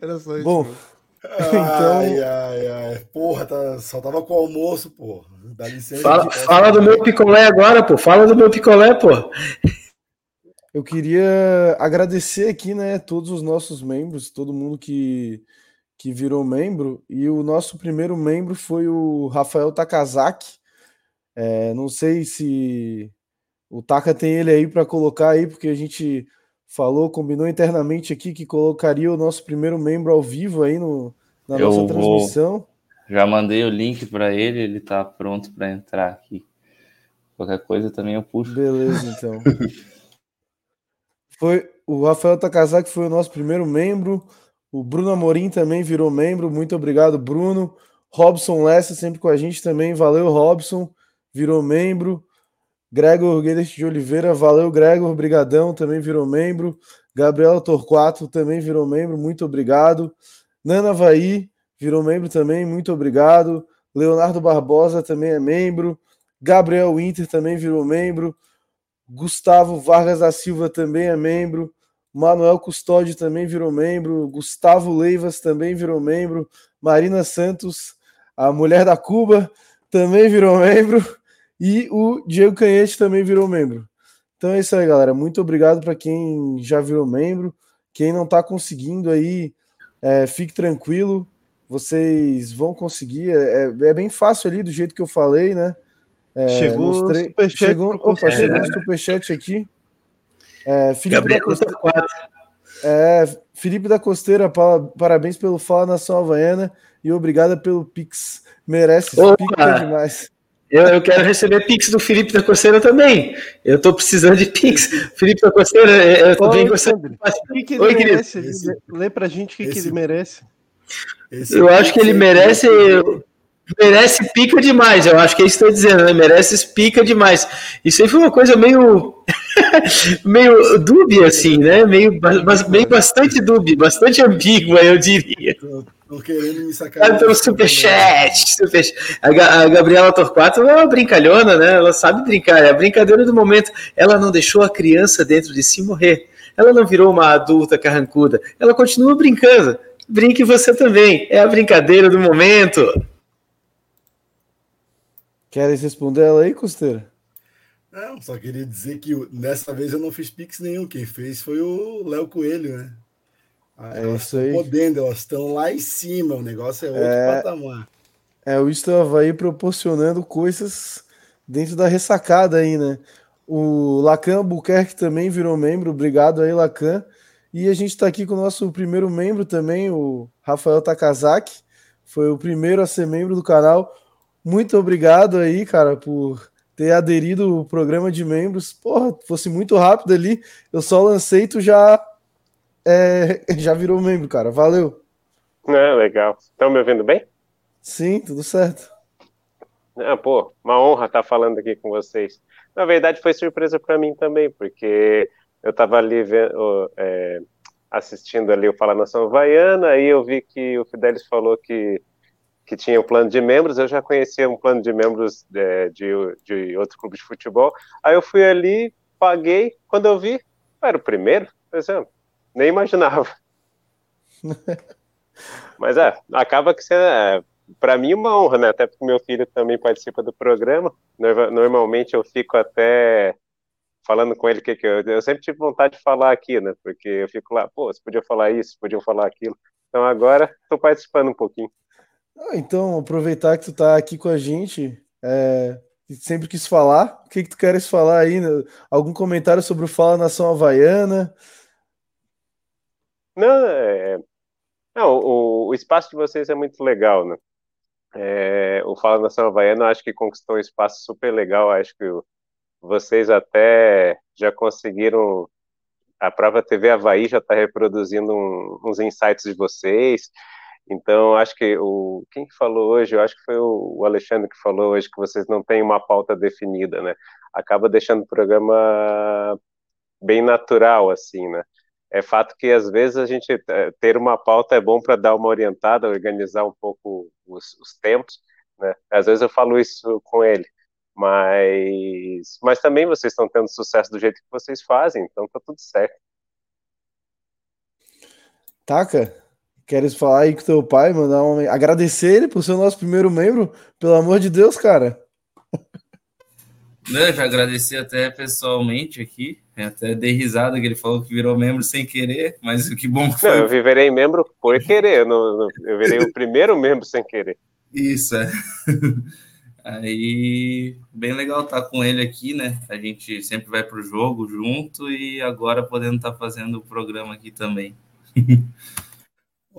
Era só isso. Bom, <laughs> então. Ai, ai, ai. Porra, tá, só tava com o almoço, porra. Dá licença. Fala, fala do meu picolé agora, pô. Fala do meu picolé, pô. Eu queria agradecer aqui, né, todos os nossos membros, todo mundo que, que virou membro. E o nosso primeiro membro foi o Rafael Takazaki. É, não sei se o Taka tem ele aí para colocar aí, porque a gente falou, combinou internamente aqui que colocaria o nosso primeiro membro ao vivo aí no, na Eu nossa vou- transmissão. Já mandei o link para ele, ele tá pronto para entrar aqui. Qualquer coisa também eu puxo. Beleza, então. <laughs> Foi o Rafael Takazaki foi o nosso primeiro membro. O Bruno Amorim também virou membro. Muito obrigado, Bruno. Robson Lessa sempre com a gente também. Valeu, Robson. Virou membro. Gregor Guedes de Oliveira, valeu, Gregor, brigadão, também virou membro. Gabriela Torquato também virou membro, muito obrigado. Nana Vai virou membro também, muito obrigado. Leonardo Barbosa também é membro. Gabriel Winter também virou membro. Gustavo Vargas da Silva também é membro. Manuel Custódio também virou membro. Gustavo Leivas também virou membro. Marina Santos, a mulher da Cuba, também virou membro. E o Diego Canhete também virou membro. Então é isso aí, galera. Muito obrigado para quem já virou membro. Quem não está conseguindo aí, é, fique tranquilo. Vocês vão conseguir. É, é- é bem fácil ali, do jeito que eu falei, né? É, Chegou o mostrei- superchat chegou, opa, chegou um Conselho. superchat aqui. É, Felipe, da Costeira, é, Felipe da Costeira, pa- parabéns pelo Fala Nação Havaiana e obrigada pelo Pix. Merece Opa! pica demais. Eu, eu quero receber Pix do Felipe da Coceira também. Eu tô precisando de Pix. Felipe da eu Ô, bem Alexandre, gostando. O que, que querido. merece? Ele- Lê pra gente o que, que ele merece. Eu acho que ele merece. Merece pica demais, eu acho que é isso que eu tô dizendo, né? Merece pica demais. Isso aí foi uma coisa meio. <laughs> meio dúbia, assim, né? Meio, ba- meio bastante dúbia, bastante ambígua, eu diria. Tô querendo me Ah, sacanear. pelo superchat, superchat. A, a Gabriela Torquato é uma brincalhona, né? Ela sabe brincar, é a brincadeira do momento. Ela não deixou a criança dentro de si morrer. Ela não virou uma adulta carrancuda. Ela continua brincando. Brinque você também. É a brincadeira do momento. Queres responder ela aí, Costeira? Não, só queria dizer que dessa vez eu não fiz Pix nenhum. Quem fez foi o Léo Coelho, né? Ah, É elas isso aí. podendo, elas estão lá em cima. O negócio é outro É. patamar. É, o Isto Havaí proporcionando coisas dentro da ressacada aí, né? O Lacan Albuquerque também virou membro, obrigado aí, Lacan. E a gente está aqui com o nosso primeiro membro também, o Rafael Takazaki, foi o primeiro a ser membro do canal. Muito obrigado aí, cara, por ter aderido ao programa de membros. Porra, fosse muito rápido ali, eu só lancei, tu já, é, <laughs> já virou membro, cara. Valeu. É, legal. Estão me ouvindo bem? Sim, tudo certo. Ah, pô, uma honra estar falando aqui com vocês. Na verdade, foi surpresa para mim também, porque eu estava ali vendo, é, assistindo ali o Fala Nação Havaiana, aí eu vi que o Fidelis falou que, que tinha um plano de membros, eu já conhecia um plano de membros é, de, de outro clube de futebol, aí eu fui ali, paguei, quando eu vi, eu era o primeiro, por exemplo, nem imaginava. <laughs> Mas é, acaba que sendo, é, para mim, uma honra, né? Até porque meu filho também participa do programa. Norma- Normalmente eu fico até falando com ele que, que eu, eu sempre tive vontade de falar aqui, né? Porque eu fico lá, pô, você podia falar isso, podiam falar aquilo. Então agora estou participando um pouquinho. Ah, Então, aproveitar que tu tá aqui com a gente, é, sempre quis falar, o que que tu queres falar aí? Algum comentário sobre o Fala Nação Havaiana? Não, é, não o, o espaço de vocês é muito legal, né? É, o Fala Nação Havaiana, acho que conquistou um espaço super legal. Acho que vocês até já conseguiram. A própria TV Havaí já está reproduzindo um- uns insights de vocês. Então, acho que o quem que falou hoje, eu acho que foi o, o Alexandre que falou hoje que vocês não têm uma pauta definida, né? Acaba deixando o programa bem natural, assim, né? é fato que às vezes a gente é, ter uma pauta é bom para dar uma orientada, organizar um pouco os, os tempos, né? Às vezes eu falo isso com ele, mas, mas também vocês estão tendo sucesso do jeito que vocês fazem, então tá tudo certo. Taca, queres falar aí com teu pai, mandar um... agradecer ele por ser o nosso primeiro membro, pelo amor de Deus, cara. Não, já agradeci até pessoalmente aqui. Até dei risada que ele falou que virou membro sem querer, mas que bom que foi. Não, eu virei membro por querer, eu, eu virei o primeiro membro sem querer. Isso, é. <laughs> Aí, bem legal estar com ele aqui, né? A gente sempre vai pro jogo junto e agora podendo estar fazendo o programa aqui também. <laughs>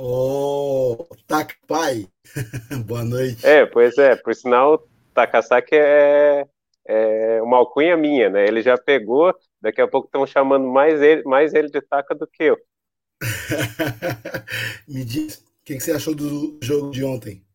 Ô, oh, Tac Pai, <laughs> boa noite. É, pois é, por sinal, Takasaki é, é uma alcunha minha, né? Ele já pegou, daqui a pouco estão chamando mais ele, mais ele de Taka do que eu. <laughs> Me diz, o que você achou do jogo de ontem?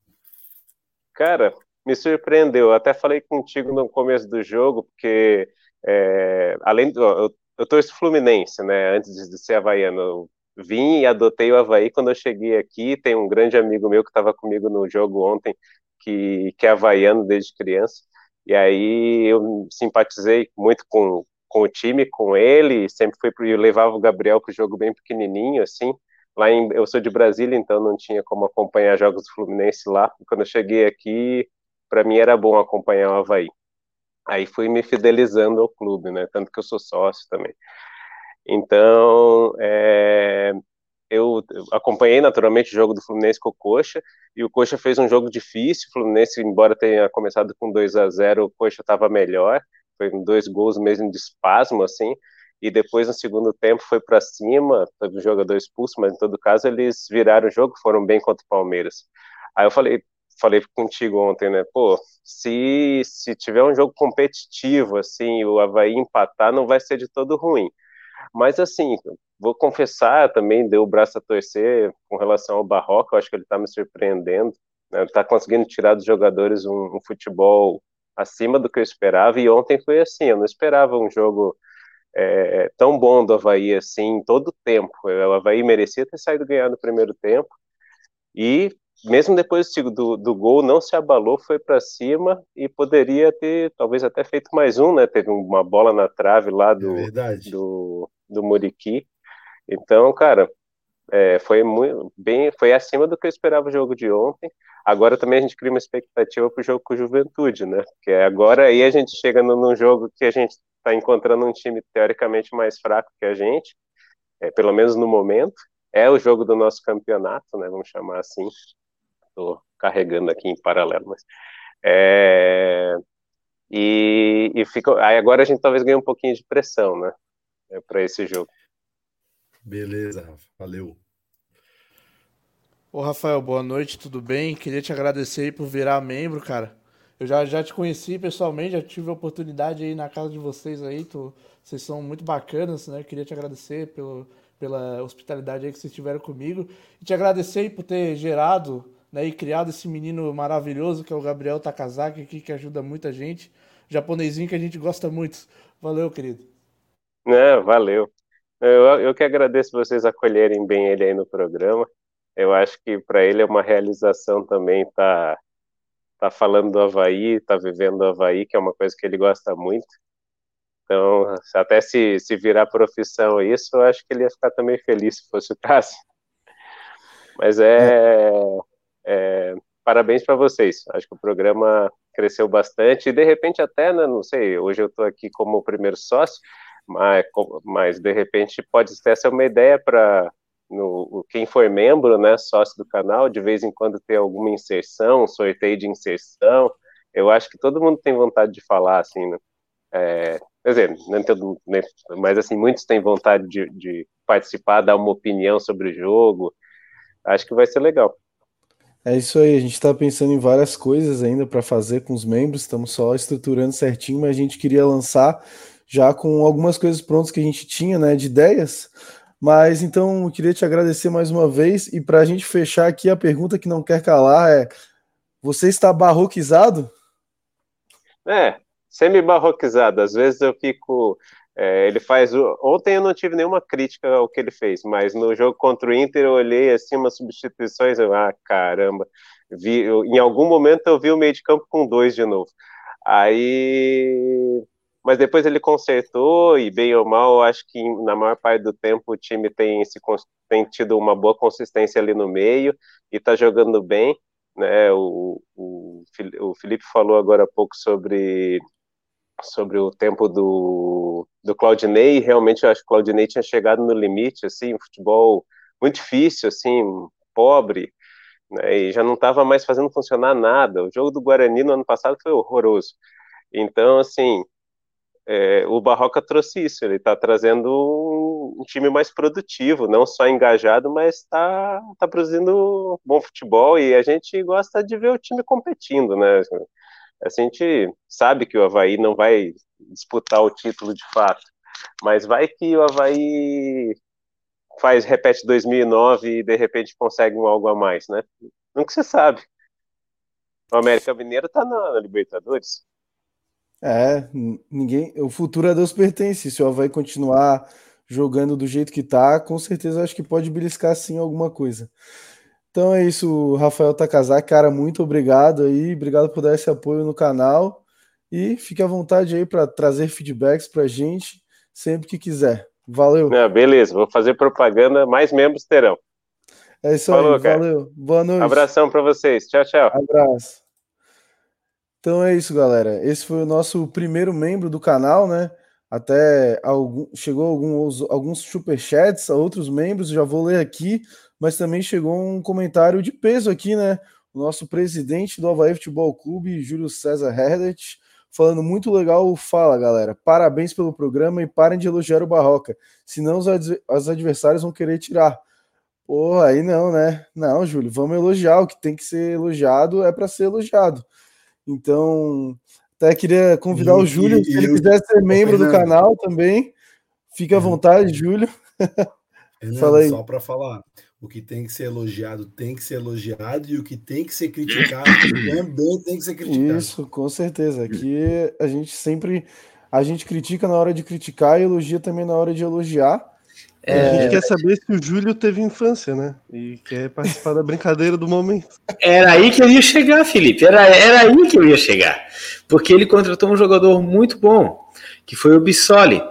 Cara, me surpreendeu. Eu até falei contigo no começo do jogo, porque é, além do. Eu, eu torço Fluminense, né? Antes de ser havaiano. Vim e adotei o Havaí quando eu cheguei aqui. Tem um grande amigo meu que estava comigo no jogo ontem, que, que é havaiano desde criança. E aí eu simpatizei muito com, com o time, com ele, sempre fui eu levava o Gabriel para o jogo bem pequenininho, assim. Lá em, eu sou de Brasília, então não tinha como acompanhar jogos do Fluminense lá. Quando eu cheguei aqui, para mim era bom acompanhar o Havaí. Aí fui me fidelizando ao clube, né? Tanto que eu sou sócio também. Então, é, eu acompanhei naturalmente o jogo do Fluminense com o Coxa, e o Coxa fez um jogo difícil, o Fluminense, embora tenha começado com 2 a 0 o Coxa estava melhor, foi dois gols mesmo de espasmo, assim, e depois no segundo tempo foi para cima, teve o jogador expulso, mas em todo caso eles viraram o jogo, foram bem contra o Palmeiras. Aí eu falei, falei contigo ontem, né, pô, se, se tiver um jogo competitivo, assim, o Havaí empatar, não vai ser de todo ruim, mas assim, vou confessar, também deu o braço a torcer com relação ao Barroca, eu acho que ele está me surpreendendo, né? ele está conseguindo tirar dos jogadores um, um, futebol acima do que eu esperava, e ontem foi assim, eu não esperava um jogo é, tão bom do Havaí assim, todo o tempo, o Havaí merecia ter saído ganhar no primeiro tempo, e mesmo depois do, do gol, não se abalou, foi para cima e poderia ter, talvez até feito mais um, né? Teve uma bola na trave lá do, é do, do Muriqui. Então, cara, é, foi muito bem, foi acima do que eu esperava o jogo de ontem. Agora também a gente cria uma expectativa para o jogo com Juventude, né? Porque agora aí a gente chega num jogo que a gente está encontrando um time teoricamente mais fraco que a gente, é, pelo menos no momento. É o jogo do nosso campeonato, né? Vamos chamar assim. Estou carregando aqui em paralelo, mas é, e, e fica, aí agora a gente talvez ganhe um pouquinho de pressão, né? É, para esse jogo. Beleza, Rafa. Valeu. Ô, Rafael, boa noite, tudo bem? Queria te agradecer por virar membro, cara. Eu já, já te conheci pessoalmente, já tive a oportunidade aí na casa de vocês aí, tu, vocês são muito bacanas, né? Queria te agradecer pelo, pela hospitalidade aí que vocês tiveram comigo. E te agradecer por ter gerado né, e criado esse menino maravilhoso que é o Gabriel Takazaki aqui, que ajuda muita gente. Japonesinho que a gente gosta muito. Valeu, querido. É, valeu. Eu, eu que agradeço vocês acolherem bem ele aí no programa. Eu acho que para ele é uma realização também estar tá, tá falando do Havaí, tá vivendo o Havaí, que é uma coisa que ele gosta muito. Então, até se, se virar profissão isso, eu acho que ele ia ficar também feliz se fosse o caso. Mas é, é parabéns para vocês. Acho que o programa cresceu bastante e de repente até, né, não sei, hoje eu estou aqui como primeiro sócio, mas, mas de repente pode ser uma ideia para quem for membro, né, sócio do canal, de vez em quando ter alguma inserção, sorteio de inserção. Eu acho que todo mundo tem vontade de falar, assim, né? É, quer dizer, nem todo, nem, mas assim, muitos têm vontade de, de participar, dar uma opinião sobre o jogo. Acho que vai ser legal. É isso aí, a gente está pensando em várias coisas ainda para fazer com os membros, estamos só estruturando certinho, mas a gente queria lançar já com algumas coisas prontas que a gente tinha, né, de ideias. Mas então eu queria te agradecer mais uma vez e para a gente fechar aqui a pergunta que não quer calar é: você está barroquizado? É, semi-barroquizado. Às vezes eu fico É, ele faz. Ontem eu não tive nenhuma crítica ao que ele fez, mas no jogo contra o Inter eu olhei assim umas substituições. Eu, ah, caramba. Vi, eu- em algum momento eu vi o meio de campo com dois de novo. Aí. Mas depois ele consertou, e bem ou mal, acho que na maior parte do tempo o time tem, se, tem tido uma boa consistência ali no meio e tá jogando bem. Né? O, o, o Felipe falou agora há pouco sobre sobre o tempo do, do Claudinei, e realmente eu acho que o Claudinei tinha chegado no limite, assim, futebol muito difícil, assim, pobre, né, e já não estava mais fazendo funcionar nada. O jogo do Guarani no ano passado foi horroroso. Então, assim, é, o Barroca trouxe isso, ele está trazendo um, time mais produtivo, não só engajado, mas está tá produzindo bom futebol e a gente gosta de ver o time competindo, né? A gente sabe que o Havaí não vai disputar o título de fato, mas vai que o Havaí faz, repete 2009 e de repente consegue um algo a mais, né? Nunca se sabe. O América Mineiro tá na, na Libertadores. É, ninguém. O futuro a Deus pertence. Se o Havaí continuar jogando do jeito que tá, com certeza acho que pode beliscar sim alguma coisa. Então é isso, Rafael Takazaki, cara, muito obrigado aí, obrigado por dar esse apoio no canal e fique à vontade aí para trazer feedbacks pra gente sempre que quiser. Valeu. Não, beleza, vou fazer propaganda, mais membros terão. É isso Falou, aí, cara. valeu. Boa noite. Abração para vocês. Tchau, tchau. Abraço. Então é isso, galera. Esse foi o nosso primeiro membro do canal, né? Até algum, chegou alguns, alguns superchats a outros membros, já vou ler aqui, mas também chegou um comentário de peso aqui, né? O nosso presidente do Havaí Futebol Clube, Júlio César Herdet, falando muito legal. Fala, galera. Parabéns pelo programa e parem de elogiar o Barroca, senão os, os adversários vão querer tirar. Pô, aí não, né? Não, Júlio, vamos elogiar. O que tem que ser elogiado é para ser elogiado. Então, até queria convidar E- o Júlio, e- se ele quiser ser membro do canal também, fique à vontade, Júlio. <laughs> Fernando, Fala aí. só para falar, o que tem que ser elogiado tem que ser elogiado e o que tem que ser criticado <coughs> também tem que ser criticado. Isso, com certeza. Aqui a gente sempre a gente critica na hora de criticar e elogia também na hora de elogiar. A É, gente quer saber se o Júlio teve infância, né? E quer participar da brincadeira do momento. Era aí que eu ia chegar, Felipe. Era, era aí que eu ia chegar. Porque ele contratou um jogador muito bom, que foi o Bissoli,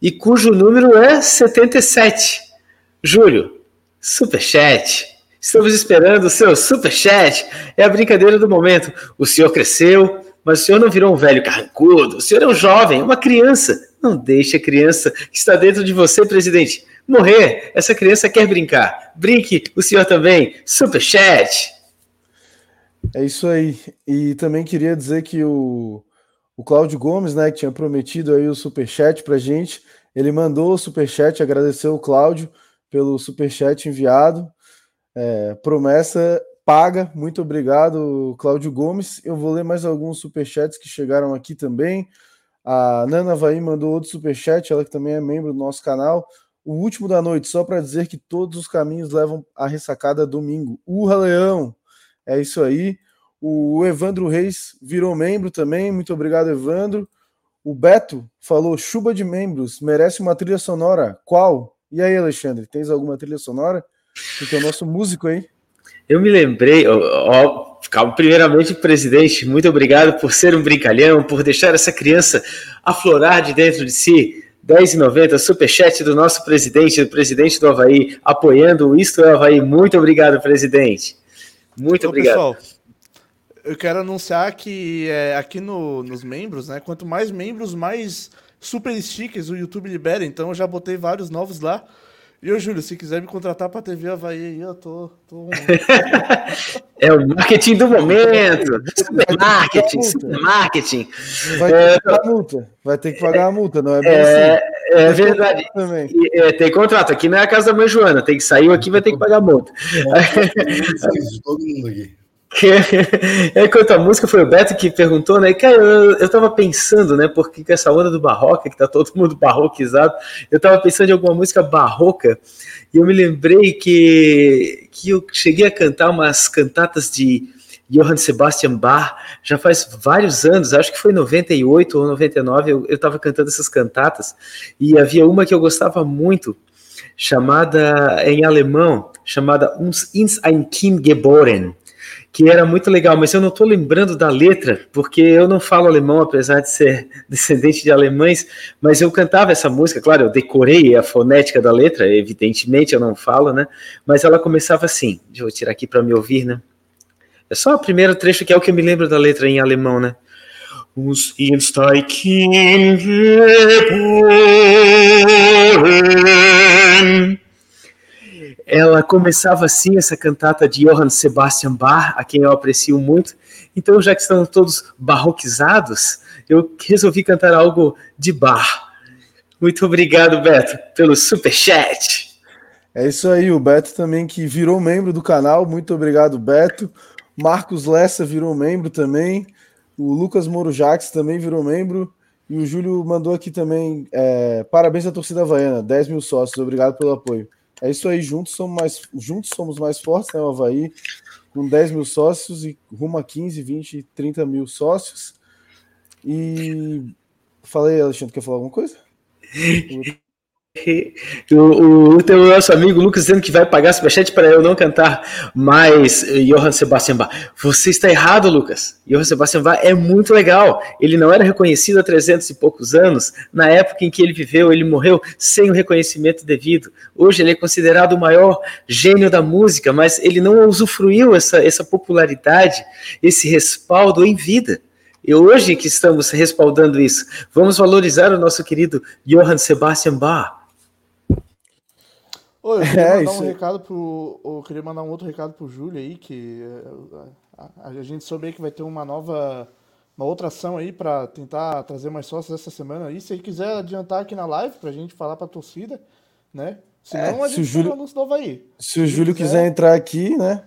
e cujo número é 77. Júlio, superchat. Estamos esperando o seu superchat. É a brincadeira do momento. O senhor cresceu, mas o senhor não virou um velho carrancudo. O senhor é um jovem, uma criança. Não deixe a criança que está dentro de você, presidente, morrer. Essa criança quer brincar. Brinque, o senhor também. Superchat. É isso aí. E também queria dizer que o, o Cláudio Gomes, né, que tinha prometido aí o superchat pra gente, ele mandou o superchat, agradeceu o Cláudio pelo superchat enviado. É, promessa paga. Muito obrigado, Cláudio Gomes. Eu vou ler mais alguns superchats que chegaram aqui também. A Nana Vai mandou outro superchat, ela que também é membro do nosso canal. O último da noite, só para dizer que todos os caminhos levam à ressacada domingo. Urra, Leão! É isso aí. O Evandro Reis virou membro também. Muito obrigado, Evandro. O Beto falou: chuva de membros, merece uma trilha sonora. Qual? E aí, Alexandre, tens alguma trilha sonora? Porque é o nosso músico aí. Eu me lembrei, ó, ó, primeiramente, presidente, muito obrigado por ser um brincalhão, por deixar essa criança aflorar de dentro de si. 10,90, superchat do nosso presidente, do presidente do Havaí, apoiando o Isto é Havaí. Muito obrigado, presidente. Muito Ô, obrigado. pessoal, eu quero anunciar que é, aqui no- nos membros, né? Quanto mais membros, mais super stickers o YouTube libera. Então eu já botei vários novos lá. E ô, Júlio, se quiser me contratar pra TV Havaí aí, eu tô. tô... <laughs> É o marketing do momento. Super marketing, super marketing. Vai ter que pagar a multa. Vai ter que pagar a multa, não é bem É, assim. é verdade. E, é, tem contrato. Aqui não é a casa da mãe Joana. Tem que sair aqui vai ter que pagar multa. <laughs> Todo mundo aqui. É, quanto à música, foi o Beto que perguntou, né? Cara, eu, eu tava pensando, né? Porque com essa onda do barroca, que tá todo <laughs> mundo barroquizado, eu tava pensando em alguma música barroca, e eu me lembrei que, que eu cheguei a cantar umas cantatas de Johann Sebastian Bach, já faz vários anos, acho que foi 98 ou 99, eu estava cantando essas cantatas, e havia uma que eu gostava muito, chamada, em alemão, chamada Uns ins ein Kind geboren, que era muito legal, mas eu não estou lembrando da letra, porque eu não falo alemão, apesar de ser <laughs> descendente de alemães, mas eu cantava essa música, claro, eu decorei a fonética da letra, evidentemente eu não falo, né? Mas ela começava assim, deixa eu tirar aqui para me ouvir, né? É só o primeiro trecho que é o que eu me lembro da letra em alemão, né? Uns ela começava assim, essa cantata de Johann Sebastian Bach, a quem eu aprecio muito. Então, já que estão todos barroquizados, eu resolvi cantar algo de Bach. Muito obrigado, Beto, pelo super chat. É isso aí, o Beto também que virou membro do canal. Muito obrigado, Beto. Marcos Lessa virou membro também. O Lucas Moro Jaques também virou membro. E o Júlio mandou aqui também. É, parabéns à torcida Havaiana, 10 mil sócios. Obrigado pelo apoio. É isso aí, juntos somos mais, juntos somos mais fortes, né? O Havaí com 10 mil sócios e rumo a 15, 20, 30 mil sócios. E falei, Alexandre, quer falar alguma coisa? <laughs> <laughs> O, o, teu nosso amigo Lucas dizendo que vai pagar superchat para eu não cantar mais eh, Johann Sebastian Bach. Você está errado, Lucas. Johann Sebastian Bach é muito legal. Ele não era reconhecido há 300 e poucos anos. Na época em que ele viveu, ele morreu sem o reconhecimento devido. Hoje ele é considerado o maior gênio da música, mas ele não usufruiu essa, essa popularidade, esse respaldo em vida. E hoje que estamos respaldando isso, vamos valorizar o nosso querido Johann Sebastian Bach. Oi, eu queria é, mandar um recado pro. Eu queria mandar um outro recado pro Júlio aí, que eh, a, a, gente soube que vai ter uma nova. Uma outra ação aí para tentar trazer mais sócios essa semana aí. Se ele quiser adiantar aqui na live pra gente falar pra torcida, né? Senão é, a gente se o Júlio, no novo aí. Se o Júlio quiser... quiser entrar aqui, né?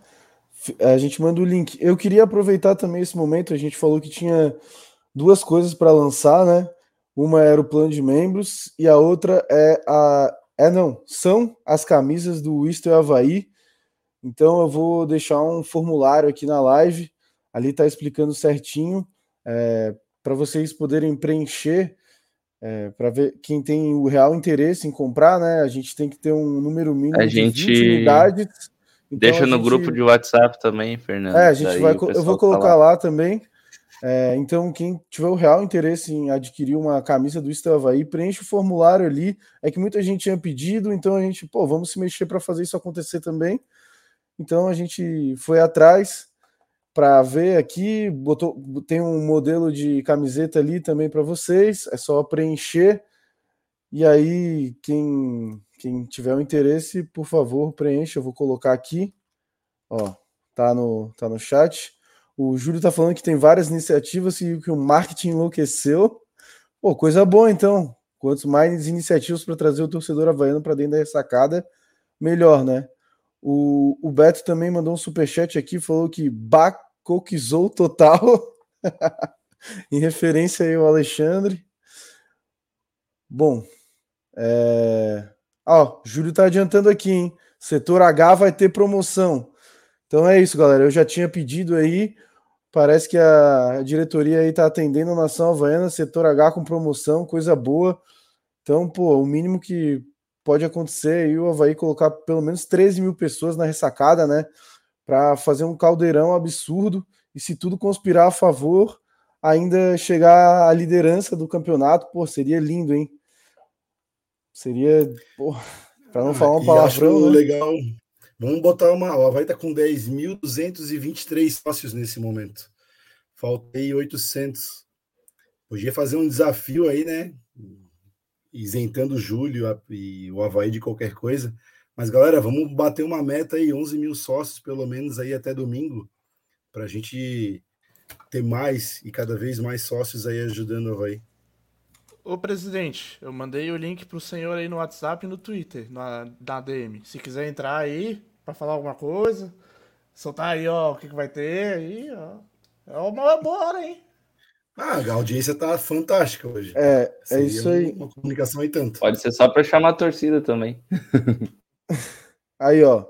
A gente manda o link. Eu queria aproveitar também esse momento. A gente falou que tinha duas coisas para lançar, né? Uma era o plano de membros e a outra é a é, não, são as camisas do Wister Havaí. Então eu vou deixar um formulário aqui na live, ali está explicando certinho, é, para vocês poderem preencher, é, para ver quem tem o real interesse em comprar, né? A gente tem que ter um número mínimo a gente... de 20 unidades. Então, Deixa no gente... grupo de WhatsApp também, Fernando. É, a gente vai, eu vou colocar lá também. É, então, quem tiver o real interesse em adquirir uma camisa do Estel Havaí, preenche o formulário ali. É que muita gente tinha pedido, então a gente, pô, vamos se mexer para fazer isso acontecer também. Então a gente foi atrás para ver aqui, botou, tem um modelo de camiseta ali também para vocês, é só preencher. E aí, quem, quem tiver o interesse, por favor, preencha. Eu vou colocar aqui. Ó, tá no, tá no chat. O Júlio tá falando que tem várias iniciativas e que o marketing enlouqueceu. Pô, coisa boa então. Quanto mais iniciativas para trazer o torcedor havaiano para dentro da ressacada, melhor, né? O, o Beto também mandou um superchat aqui, falou que bacoquizou total, <laughs> em referência aí ao Alexandre. Bom, é... Ó, Júlio tá adiantando aqui, hein? Setor H vai ter promoção. Então é isso, galera. Eu já tinha pedido aí Parece que a diretoria aí tá atendendo a Nação Havaiana, setor H com promoção, coisa boa. Então, pô, o mínimo que pode acontecer aí o Havaí colocar pelo menos 13 mil pessoas na ressacada, né? Para fazer um caldeirão absurdo. E se tudo conspirar a favor, ainda chegar à liderança do campeonato, pô, seria lindo, hein? Seria, pô, para não ah, falar um palavrão, né? legal Vamos botar uma. O Havaí está com 10.223 sócios nesse momento. Faltei 800. Podia fazer um desafio aí, né? Isentando o Júlio e o Havaí de qualquer coisa. Mas, galera, vamos bater uma meta aí, 11 mil sócios, pelo menos aí até domingo, para a gente ter mais e cada vez mais sócios aí ajudando o Havaí. Ô presidente, eu mandei o link pro senhor aí no WhatsApp e no Twitter, na, na DM. Se quiser entrar aí para falar alguma coisa, soltar aí, ó, o que, que vai ter aí, ó. É uma boa hora, hein? Ah, a audiência tá fantástica hoje. É, é isso aí. Uma comunicação aí tanto. Pode ser só para chamar a torcida também. <laughs> aí, ó.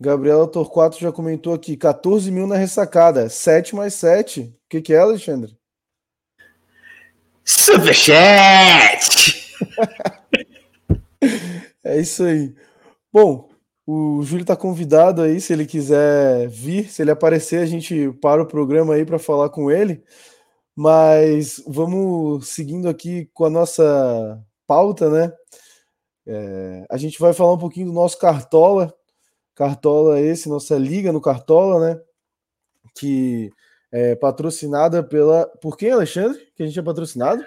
Gabriela Torquato já comentou aqui: 14 mil na ressacada. 7 mais 7. O que, que é, Alexandre? Superchat! <laughs> é isso aí. Bom, o Júlio está convidado aí, se ele quiser vir, se ele aparecer, a gente para o programa aí para falar com ele. Mas vamos seguindo aqui com a nossa pauta, né? É, a gente vai falar um pouquinho do nosso Cartola. Cartola esse, nossa liga no Cartola, né? Que é patrocinada pela. Por quem, Alexandre? Que a gente é patrocinado?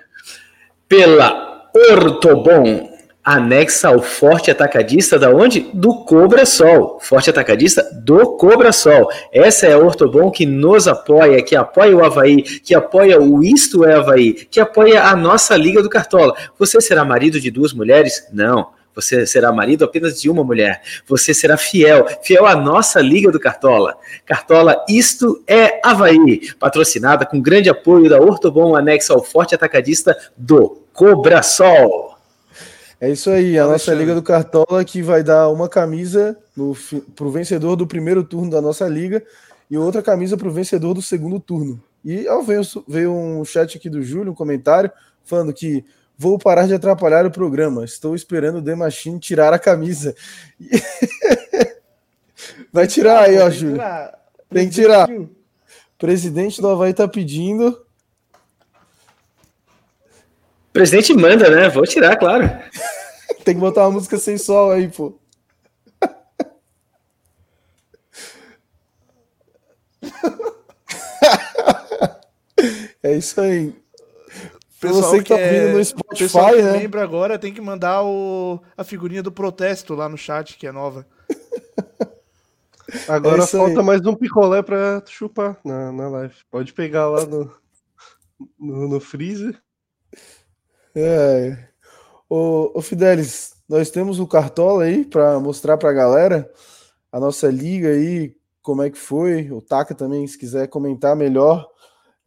Pela Ortobon anexa ao Forte Atacadista da onde? Do Cobra Sol. Forte Atacadista do Cobra Sol. Essa é a Ortobon que nos apoia, que apoia o Havaí, que apoia o Isto é Havaí, que apoia a nossa Liga do Cartola. Você será marido de duas mulheres? Não. Você será marido apenas de uma mulher. Você será fiel, fiel à nossa Liga do Cartola. Cartola, isto é Havaí, patrocinada com grande apoio da Ortobon anexa ao Forte Atacadista do Cobra Sol. É isso aí, a nossa Liga do Cartola que vai dar uma camisa para o vencedor do primeiro turno da nossa liga e outra camisa para o vencedor do segundo turno. E ó, veio, veio um chat aqui do Júlio, um comentário, falando que vou parar de atrapalhar o programa. Estou esperando o The Machine tirar a camisa. <laughs> Vai tirar aí, ó, Júlio. Tem que tirar. Presidente do Havaí tá pedindo. Presidente manda, né? Vou tirar, claro. <laughs> Tem que botar uma música sensual aí, pô. <laughs> é isso aí. Pra você que tá ouvindo no Spotify, né? membro agora tem que mandar o, a figurinha do protesto lá no chat, que é nova. <laughs> Agora é falta aí. mais um picolé pra chupar na, na live. Pode pegar lá no, no, no freezer. É. Ô, ô Fidelis, nós temos o Cartola aí para mostrar para a galera a nossa liga aí, como é que foi. O Taka também, se quiser comentar melhor.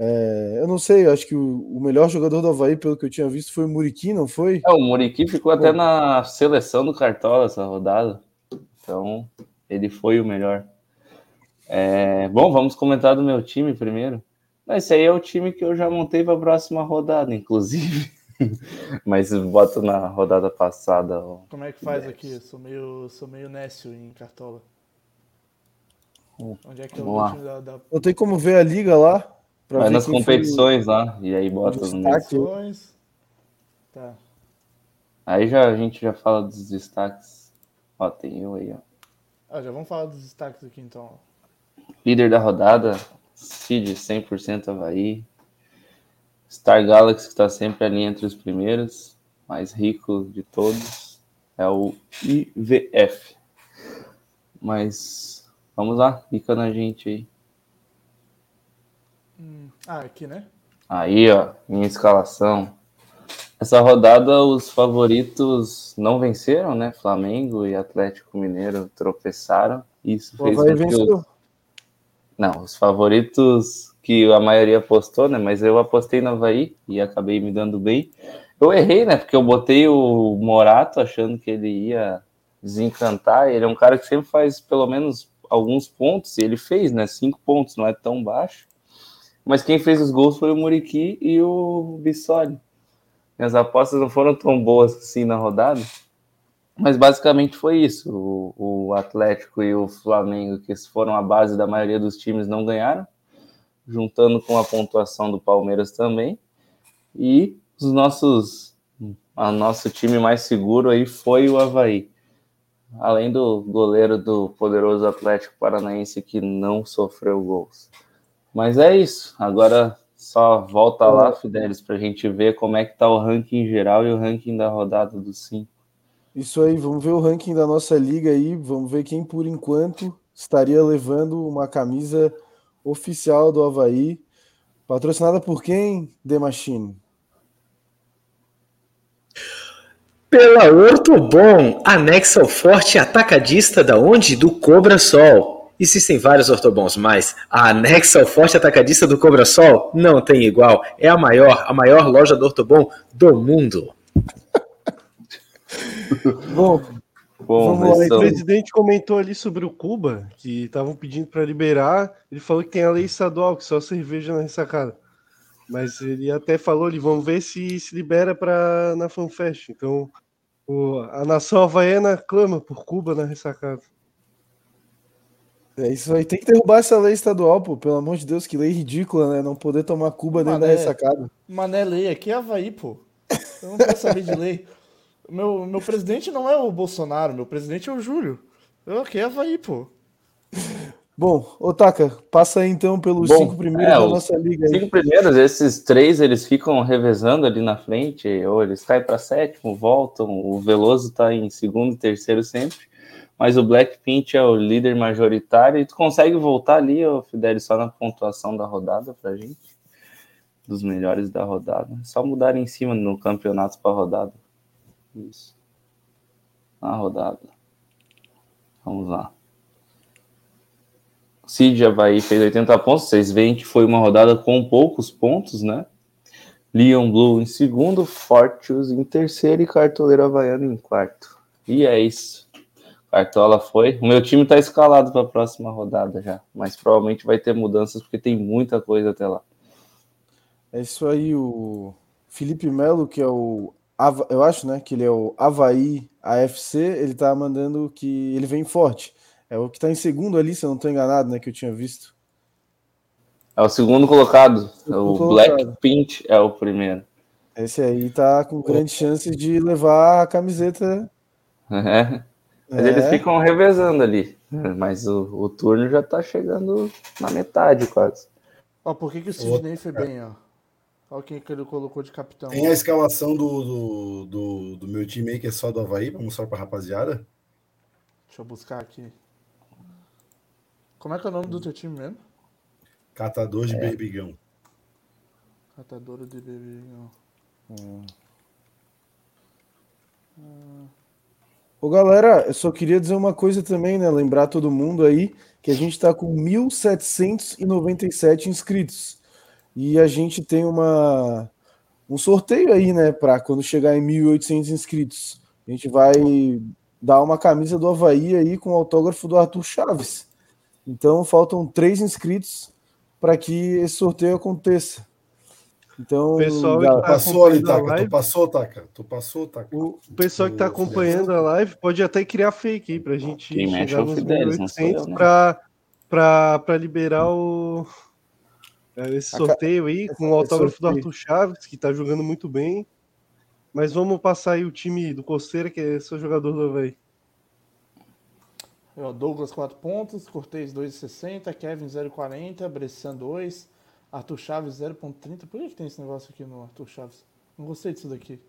É, eu não sei, acho que o, o, melhor jogador do Havaí, pelo que eu tinha visto, foi o Muriqui, não foi? É, o Muriqui ficou até na seleção do Cartola essa rodada. Então, ele foi o melhor. É, bom, vamos comentar do meu time primeiro. Esse aí é o time que eu já montei para a próxima rodada, inclusive. <laughs> Mas boto na rodada passada. Ó. Como é que faz aqui? Sou meio, sou meio nécio em cartola. Onde é que eu é da, da... Não tem como ver a liga lá? Vai nas competições foi... lá e aí bota os competições. Tá. Aí já, a gente já fala dos destaques. Ó, tem eu aí, ó. Ah, já vamos falar dos destaques aqui então. Líder da rodada, Cid 100% Havaí. Star Galaxy, que está sempre ali entre os primeiros, mais rico de todos, é o IVF. Mas vamos lá, fica na gente aí. Hum, ah, aqui, né? Aí, ó, minha escalação. Essa rodada, os favoritos não venceram, né? Flamengo e Atlético Mineiro tropeçaram. Isso fez com que os... Não, os favoritos que a maioria apostou, né? Mas eu apostei no Havaí e acabei me dando bem. Eu errei, né? Porque eu botei o Morato achando que ele ia desencantar. Ele é um cara que sempre faz pelo menos alguns pontos, e ele fez, né? Cinco pontos, não é tão baixo. Mas quem fez os gols foi o Muriqui e o Bissoli. Minhas apostas não foram tão boas assim na rodada. Mas basicamente foi isso. O, o Atlético e o Flamengo, que foram a base da maioria dos times, não ganharam juntando com a pontuação do Palmeiras também. E os nossos, a nosso time mais seguro aí foi o Havaí. Além do goleiro do poderoso Atlético Paranaense que não sofreu gols. Mas é isso. Agora só volta lá, Fidelis, para a gente ver como é que tá o ranking geral e o ranking da rodada dos cinco. Isso aí, vamos ver o ranking da nossa liga aí, vamos ver quem por enquanto estaria levando uma camisa oficial do Havaí. Patrocinada por quem, The Machine? Pela Ortobon, anexa ao forte atacadista da onde? Do Cobra Sol. Existem vários ortobons, mas a anexa ao forte atacadista do Cobra Sol não tem igual. É a maior, a maior loja do ortobon do mundo. <laughs> Bom, bom. Vamos lá, o presidente comentou ali sobre o Cuba, que estavam pedindo para liberar. Ele falou que tem a lei estadual, que só cerveja na ressacada. Mas ele até falou ali, vamos ver se se libera para na FanFest. Então, o, a nação havaiana clama por Cuba na ressacada. É isso aí, tem que derrubar essa lei estadual, pô. Pelo amor de Deus, que lei ridícula, né? Não poder tomar Cuba dentro da ressacada. Mané, lei aqui é Havaí, pô. Eu não quero saber de lei. Meu, meu presidente não é o Bolsonaro, meu presidente é o Júlio. Eu aqui é Havaí, pô. Bom, Otaka, passa aí então pelos Bom, cinco primeiros é, da nossa liga. Aí. Cinco primeiros, esses três eles ficam revezando ali na frente, ou eles caem para sétimo, voltam. O Veloso tá em segundo e terceiro sempre, mas o Blackpink é o líder majoritário. E tu consegue voltar ali, ô Fidel, só na pontuação da rodada pra gente? Dos melhores da rodada. Só mudar em cima no campeonato para rodada. Isso. Na rodada. Vamos lá. Cid Havaí fez 80 pontos. Vocês veem que foi uma rodada com poucos pontos, né? Leon Blue em segundo, Fortius em terceiro e Cartoleiro Havaiano em quarto. E é isso. Cartola foi. O meu time está escalado para a próxima rodada já, mas provavelmente vai ter mudanças porque tem muita coisa até lá. É isso aí, o Felipe Melo, que é o eu acho, né, que ele é o Havaí AFC, ele tá mandando que ele vem forte. É o que tá em segundo ali, se eu não tô enganado, né, que eu tinha visto. É o segundo colocado. O, o Black é o primeiro. Esse aí tá com grande chance de levar a camiseta. <laughs> É. Mas é. eles ficam revezando ali. Mas o, o turno já tá chegando na metade quase. Ó, por que, que o Sidney foi bem, ó? Olha quem que ele colocou de capitão. Tem a escalação do, do, do, do meu time aí, que é só do Havaí, para mostrar pra rapaziada. Deixa eu buscar aqui. Como é que é o nome do teu time mesmo? Catador de é. Berbigão. Catador de Berbigão. Hum. Ô galera, eu só queria dizer uma coisa também, né? Lembrar todo mundo aí que a gente está com 1.797 inscritos. E a gente tem uma, um sorteio aí, né, para quando chegar em 1.800 inscritos. A gente vai dar uma camisa do Havaí aí com o autógrafo do Arthur Chaves. Então faltam três inscritos para que esse sorteio aconteça. Então, o pessoal já... tá passou ali, Taca. Tu passou, Taca. Tu passou, Taca. O pessoal que está acompanhando a live pode até criar fake aí para a gente Quem chegar nos 1.800 né? para liberar o é, esse sorteio aí, com o autógrafo do Arthur Chaves, que tá jogando muito bem. Mas vamos passar aí o time do Costeira, que é seu jogador do Havaí. Douglas 4 pontos, Cortez 2,60, Kevin 0,40, Bressan 2, Arthur Chaves 0,30. Por que, que tem esse negócio aqui no Arthur Chaves? Não gostei disso daqui.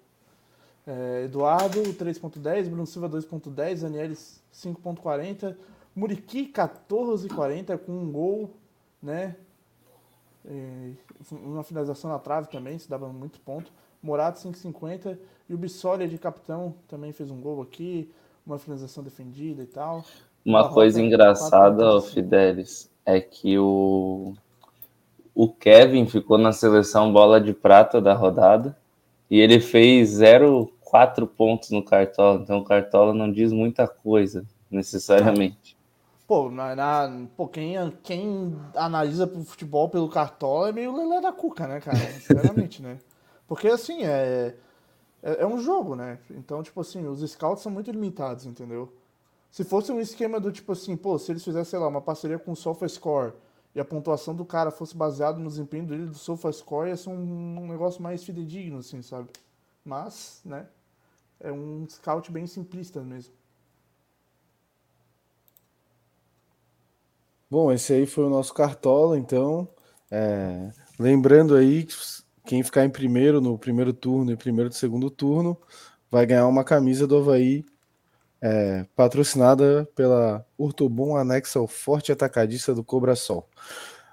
É, Eduardo 3,10, Bruno Silva 2,10, Anielis 5,40, Muriqui 14,40 com um gol, né? uma finalização na trave também, se dava muito ponto. Morato 5,50 e o Bissoli de capitão também fez um gol aqui, uma finalização defendida e tal. Uma coisa engraçada, Fidelis, é que o, o Kevin ficou na seleção bola de prata da rodada e ele fez 0,4 pontos no Cartola, então o Cartola não diz muita coisa necessariamente. Pô, na, na, pô quem, quem analisa o futebol pelo cartola é meio lelé da cuca, né, cara? <laughs> Sinceramente, né? Porque, assim, é, é, é, um jogo, né? Então, tipo assim, os scouts são muito limitados, entendeu? Se fosse um esquema do tipo assim, pô, se eles fizessem, sei lá, uma parceria com o SofaScore e a pontuação do cara fosse baseada no desempenho dele do SofaScore, ia ser um, um negócio mais fidedigno, assim, sabe? Mas, né, é um scout bem simplista mesmo. Bom, esse aí foi o nosso cartola, então. É, lembrando aí que quem ficar em primeiro no primeiro turno e primeiro do segundo turno vai ganhar uma camisa do Havaí é, patrocinada pela Urtobon anexa ao Forte Atacadista do Cobra Sol.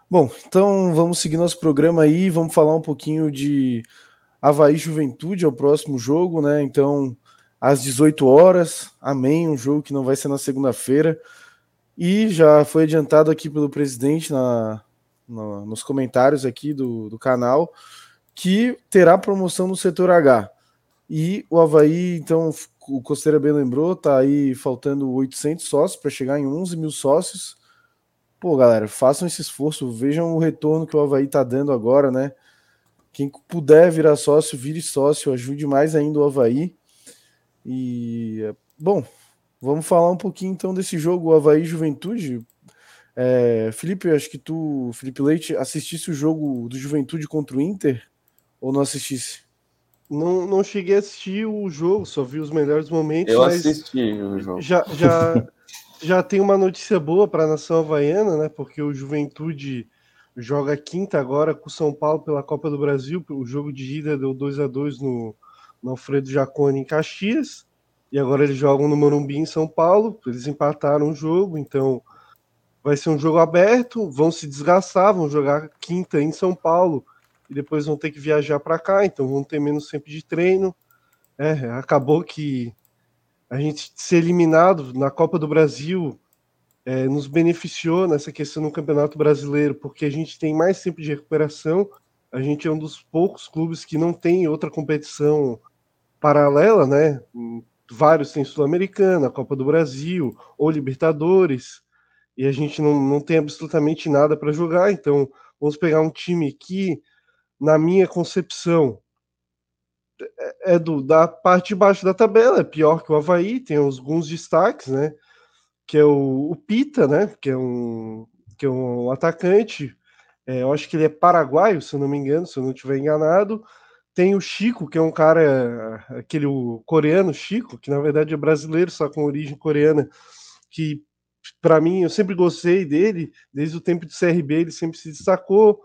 Bom, então vamos seguir nosso programa aí, vamos falar um pouquinho de Havaí Juventude, é o próximo jogo, né? Então, às 18 horas, amém, um jogo que não vai ser na segunda-feira. E já foi adiantado aqui pelo presidente na, na, nos comentários aqui do, do canal que terá promoção no setor H. E o Havaí, então, o Costeira bem lembrou, tá aí faltando 800 sócios para chegar em 11 mil sócios. Pô, galera, façam esse esforço, vejam o retorno que o Havaí tá dando agora, né? Quem puder virar sócio, vire sócio, ajude mais ainda o Havaí. E, bom, vamos falar um pouquinho então desse jogo, o Havaí Juventude. É, Felipe, acho que tu, Felipe Leite, assistisse o jogo do Juventude contra o Inter ou não assistisse? Não, não cheguei a assistir o jogo, só vi os melhores momentos. Eu assisti o jogo. Já, já, <laughs> já tem uma notícia boa para a nação havaiana, né? Porque o Juventude joga quinta agora com o São Paulo pela Copa do Brasil. O jogo de ida deu 2 a 2 no, no Alfredo Jacone em Caxias. E agora eles jogam no Morumbi em São Paulo. Eles empataram o jogo, então vai ser um jogo aberto. Vão se desgastar, vão jogar quinta em São Paulo e depois vão ter que viajar para cá, então vão ter menos tempo de treino. É, acabou que a gente ser eliminado na Copa do Brasil é, nos beneficiou nessa questão no Campeonato Brasileiro, porque a gente tem mais tempo de recuperação. A gente é um dos poucos clubes que não tem outra competição paralela, né? Vários têm Sul-Americana, Copa do Brasil ou Libertadores, e a gente não, não tem absolutamente nada para jogar. Então, vamos pegar um time que na minha concepção, é, é do, da parte de baixo da tabela, é pior que o Havaí, tem alguns destaques, né? Que é o, o Pita, né? Que é um, que é um atacante, é, eu acho que ele é paraguaio, se eu não me engano, se eu não estiver enganado. Tem o Chico, que é um cara, aquele coreano Chico, que na verdade é brasileiro, só com origem coreana, que para mim eu sempre gostei dele, desde o tempo de CRB ele sempre se destacou.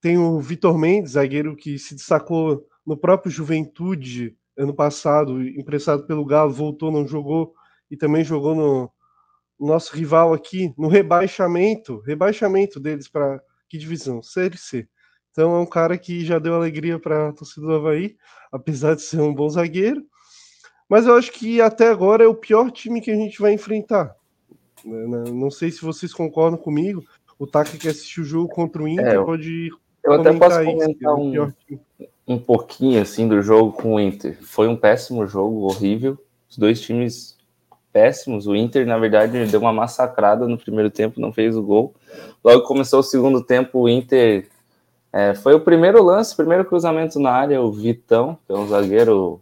Tem o Vitor Mendes, zagueiro que se destacou no próprio Juventude ano passado, emprestado pelo Galo, voltou, não jogou e também jogou no, nosso rival aqui, no rebaixamento, rebaixamento deles para que divisão? Série C. Então é um cara que já deu alegria para a torcida do Havaí, apesar de ser um bom zagueiro. Mas eu acho que até agora é o pior time que a gente vai enfrentar. Né, né, não sei se vocês concordam comigo. O Taka que assistiu o jogo contra o Inter é, pode eu até posso comentar um, um pouquinho assim do jogo com o Inter. Foi um péssimo jogo, horrível. Os dois times péssimos. O Inter, na verdade, deu uma massacrada no primeiro tempo, não fez o gol. Logo começou o segundo tempo, o Inter é, foi o primeiro lance, primeiro cruzamento na área, o Vitão, que é um zagueiro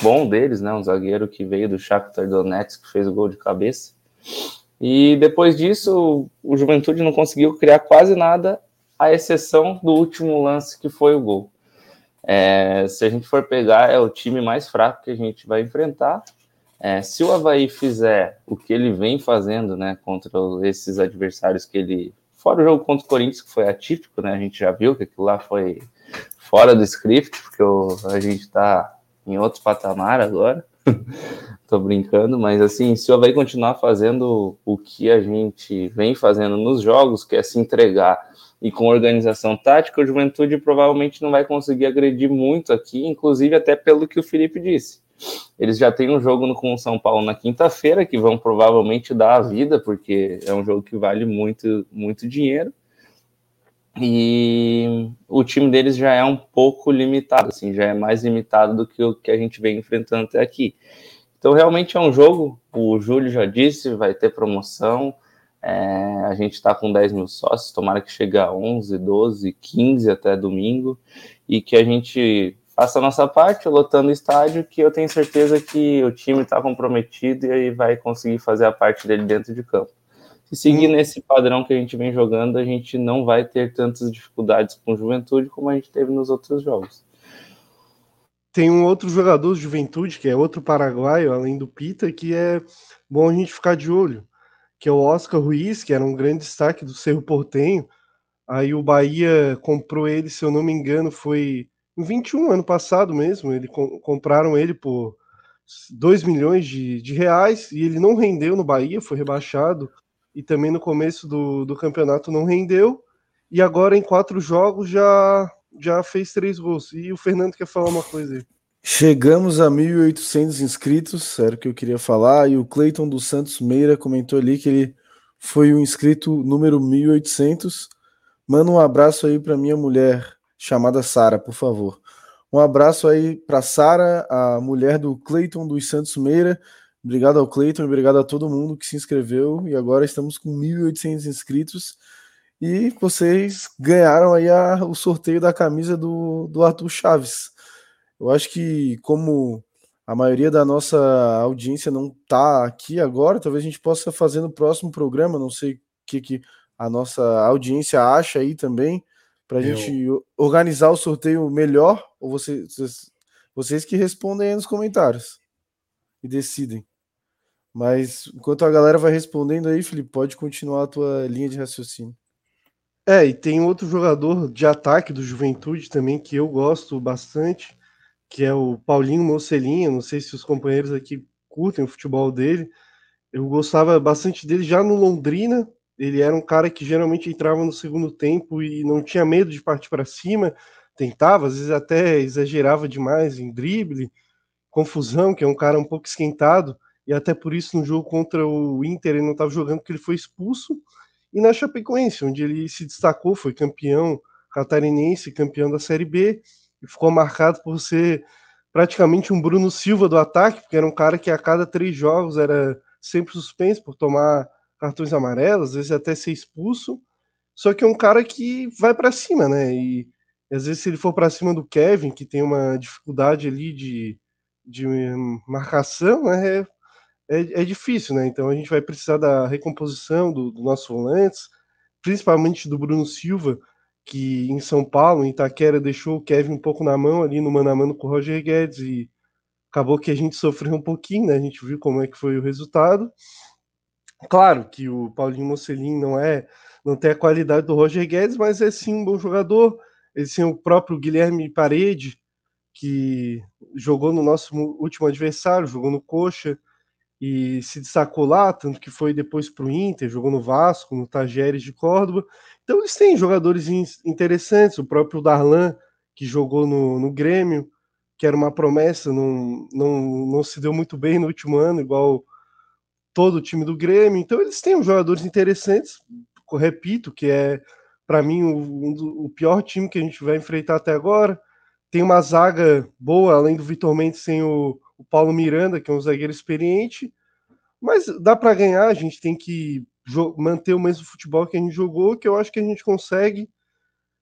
bom deles, né? Um zagueiro que veio do Shakhtar Donetsk, que fez o gol de cabeça. E depois disso, o Juventude não conseguiu criar quase nada à exceção do último lance que foi o gol. É, se a gente for pegar, é o time mais fraco que a gente vai enfrentar. É, se o Havaí fizer o que ele vem fazendo, né, contra esses adversários que ele. Fora o jogo contra o Corinthians, que foi atípico, né? A gente já viu que aquilo lá foi fora do script, porque o, a gente tá em outro patamar agora. <laughs> Tô brincando, mas assim, se o Havaí continuar fazendo o que a gente vem fazendo nos jogos, que é se entregar e com organização tática, o Juventude provavelmente não vai conseguir agredir muito aqui, inclusive até pelo que o Felipe disse. Eles já têm um jogo com o São Paulo na quinta-feira, que vão provavelmente dar a vida, porque é um jogo que vale muito, muito dinheiro. E o time deles já é um pouco limitado, assim, já é mais limitado do que o que a gente vem enfrentando até aqui. Então, realmente é um jogo, o Júlio já disse, vai ter promoção, é, a gente está com 10 mil sócios, tomara que chegue a 11, 12, 15 até domingo e que a gente faça a nossa parte, lotando o estádio, que eu tenho certeza que o time está comprometido e aí vai conseguir fazer a parte dele dentro de campo. Se seguir hum. nesse padrão que a gente vem jogando, a gente não vai ter tantas dificuldades com juventude como a gente teve nos outros jogos. Tem um outro jogador de juventude, que é outro paraguaio, além do Pita, que é bom a gente ficar de olho que é o Oscar Ruiz, que era um grande destaque do Cerro Portenho. Aí o Bahia comprou ele, se eu não me engano, foi em 21, ano passado mesmo. Ele compraram ele por 2 milhões de, de reais e ele não rendeu no Bahia, foi rebaixado. E também no começo do, do campeonato não rendeu. E agora em quatro jogos já, já fez três gols. E o Fernando quer falar uma coisa aí. Chegamos a 1.800 inscritos, era o que eu queria falar, e o Cleiton dos Santos Meira comentou ali que ele foi o inscrito número 1.800. Manda um abraço aí para minha mulher, chamada Sara, por favor. Um abraço aí para Sara, a mulher do Cleiton dos Santos Meira. Obrigado ao Cleiton, obrigado a todo mundo que se inscreveu. E agora estamos com 1.800 inscritos. E vocês ganharam aí a, o sorteio da camisa do, do Arthur Chaves. Eu acho que, como a maioria da nossa audiência não está aqui agora, talvez a gente possa fazer no próximo programa. Não sei o que, que a nossa audiência acha aí também, para a Eu... gente organizar o sorteio melhor. Ou vocês, vocês que respondem aí nos comentários e decidem. Mas enquanto a galera vai respondendo aí, Felipe, pode continuar a tua linha de raciocínio. É, e tem outro jogador de ataque do Juventude também que eu gosto bastante, que é o Paulinho Mocelinha. Não sei se os companheiros aqui curtem o futebol dele. Eu gostava bastante dele já no Londrina. Ele era um cara que geralmente entrava no segundo tempo e não tinha medo de partir para cima, tentava, às vezes até exagerava demais em drible, confusão, que é um cara um pouco esquentado, e até por isso no jogo contra o Inter ele não estava jogando porque ele foi expulso e na Chapecoense, onde ele se destacou, foi campeão catarinense, campeão da Série B, e ficou marcado por ser praticamente um Bruno Silva do ataque, porque era um cara que a cada três jogos era sempre suspenso por tomar cartões amarelos, às vezes até ser expulso. Só que é um cara que vai para cima, né? E, às vezes se ele for para cima do Kevin, que tem uma dificuldade ali de, de marcação, né? É é, é difícil, né? Então a gente vai precisar da recomposição do, do nosso volantes, principalmente do Bruno Silva, que em São Paulo, em Itaquera, deixou o Kevin um pouco na mão ali no mano a mano com o Roger Guedes e acabou que a gente sofreu um pouquinho, né? A gente viu como é que foi o resultado. Claro que o Paulinho Mocelin não é, não tem a qualidade do Roger Guedes, mas é sim um bom jogador. Ele tem o próprio Guilherme Parede, que jogou no nosso último adversário, jogou no Coxa, e se destacou lá, tanto que foi depois para o Inter, jogou no Vasco, no Tajeres de Córdoba. Então eles têm jogadores interessantes, o próprio Darlan, que jogou no, no Grêmio, que era uma promessa, não, não, não se deu muito bem no último ano, igual todo o time do Grêmio. Então eles têm jogadores interessantes, repito, que é para mim o, um, o pior time que a gente vai enfrentar até agora. Tem uma zaga boa, além do Vitor Mendes, sem o o Paulo Miranda, que é um zagueiro experiente, mas dá para ganhar, a gente tem que manter o mesmo futebol que a gente jogou, que eu acho que a gente consegue,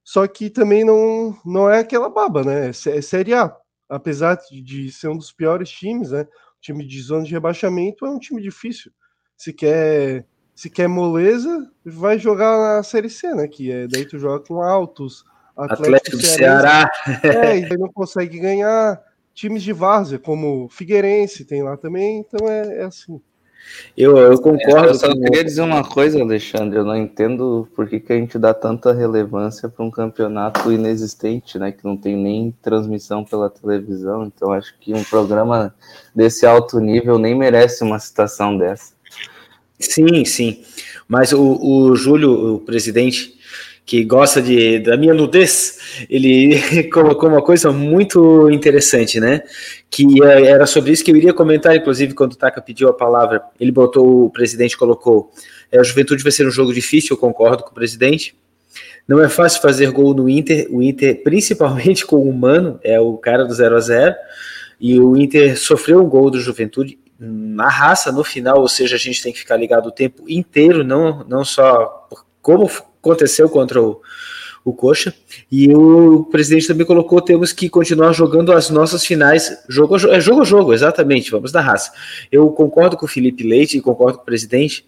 só que também não, não é aquela baba, né? É, é Série A. Apesar de ser um dos piores times, né? O time de zona de rebaixamento é um time difícil. Se quer, se quer moleza, vai jogar na Série C, né? Que é, daí tu joga com altos, Atlético, Atlético do Ceará. É, e não consegue ganhar times de várzea, como Figueirense tem lá também, então é, é assim. Eu, eu concordo. Eu só queria dizer uma coisa, Alexandre. Eu não entendo por que, que a gente dá tanta relevância para um campeonato inexistente, né? Que não tem nem transmissão pela televisão. Então acho que um programa desse alto nível nem merece uma citação dessa. Sim, sim. Mas o, o Júlio, o presidente, que gosta de, da minha nudez, ele <laughs> colocou uma coisa muito interessante, né? Que é, era sobre isso que eu iria comentar, inclusive, quando o Taka pediu a palavra. Ele botou, o presidente colocou: é, a juventude vai ser um jogo difícil, eu concordo com o presidente. Não é fácil fazer gol no Inter, o Inter, <laughs> principalmente com o Mano, é o cara do 0 a 0 e o Inter sofreu um gol do Juventude na raça no final, ou seja, a gente tem que ficar ligado o tempo inteiro, não, não só como aconteceu contra o, o Coxa. E o presidente também colocou: temos que continuar jogando as nossas finais, jogo a jogo, é jogo a jogo, exatamente, vamos da raça. Eu concordo com o Felipe Leite e concordo com o presidente.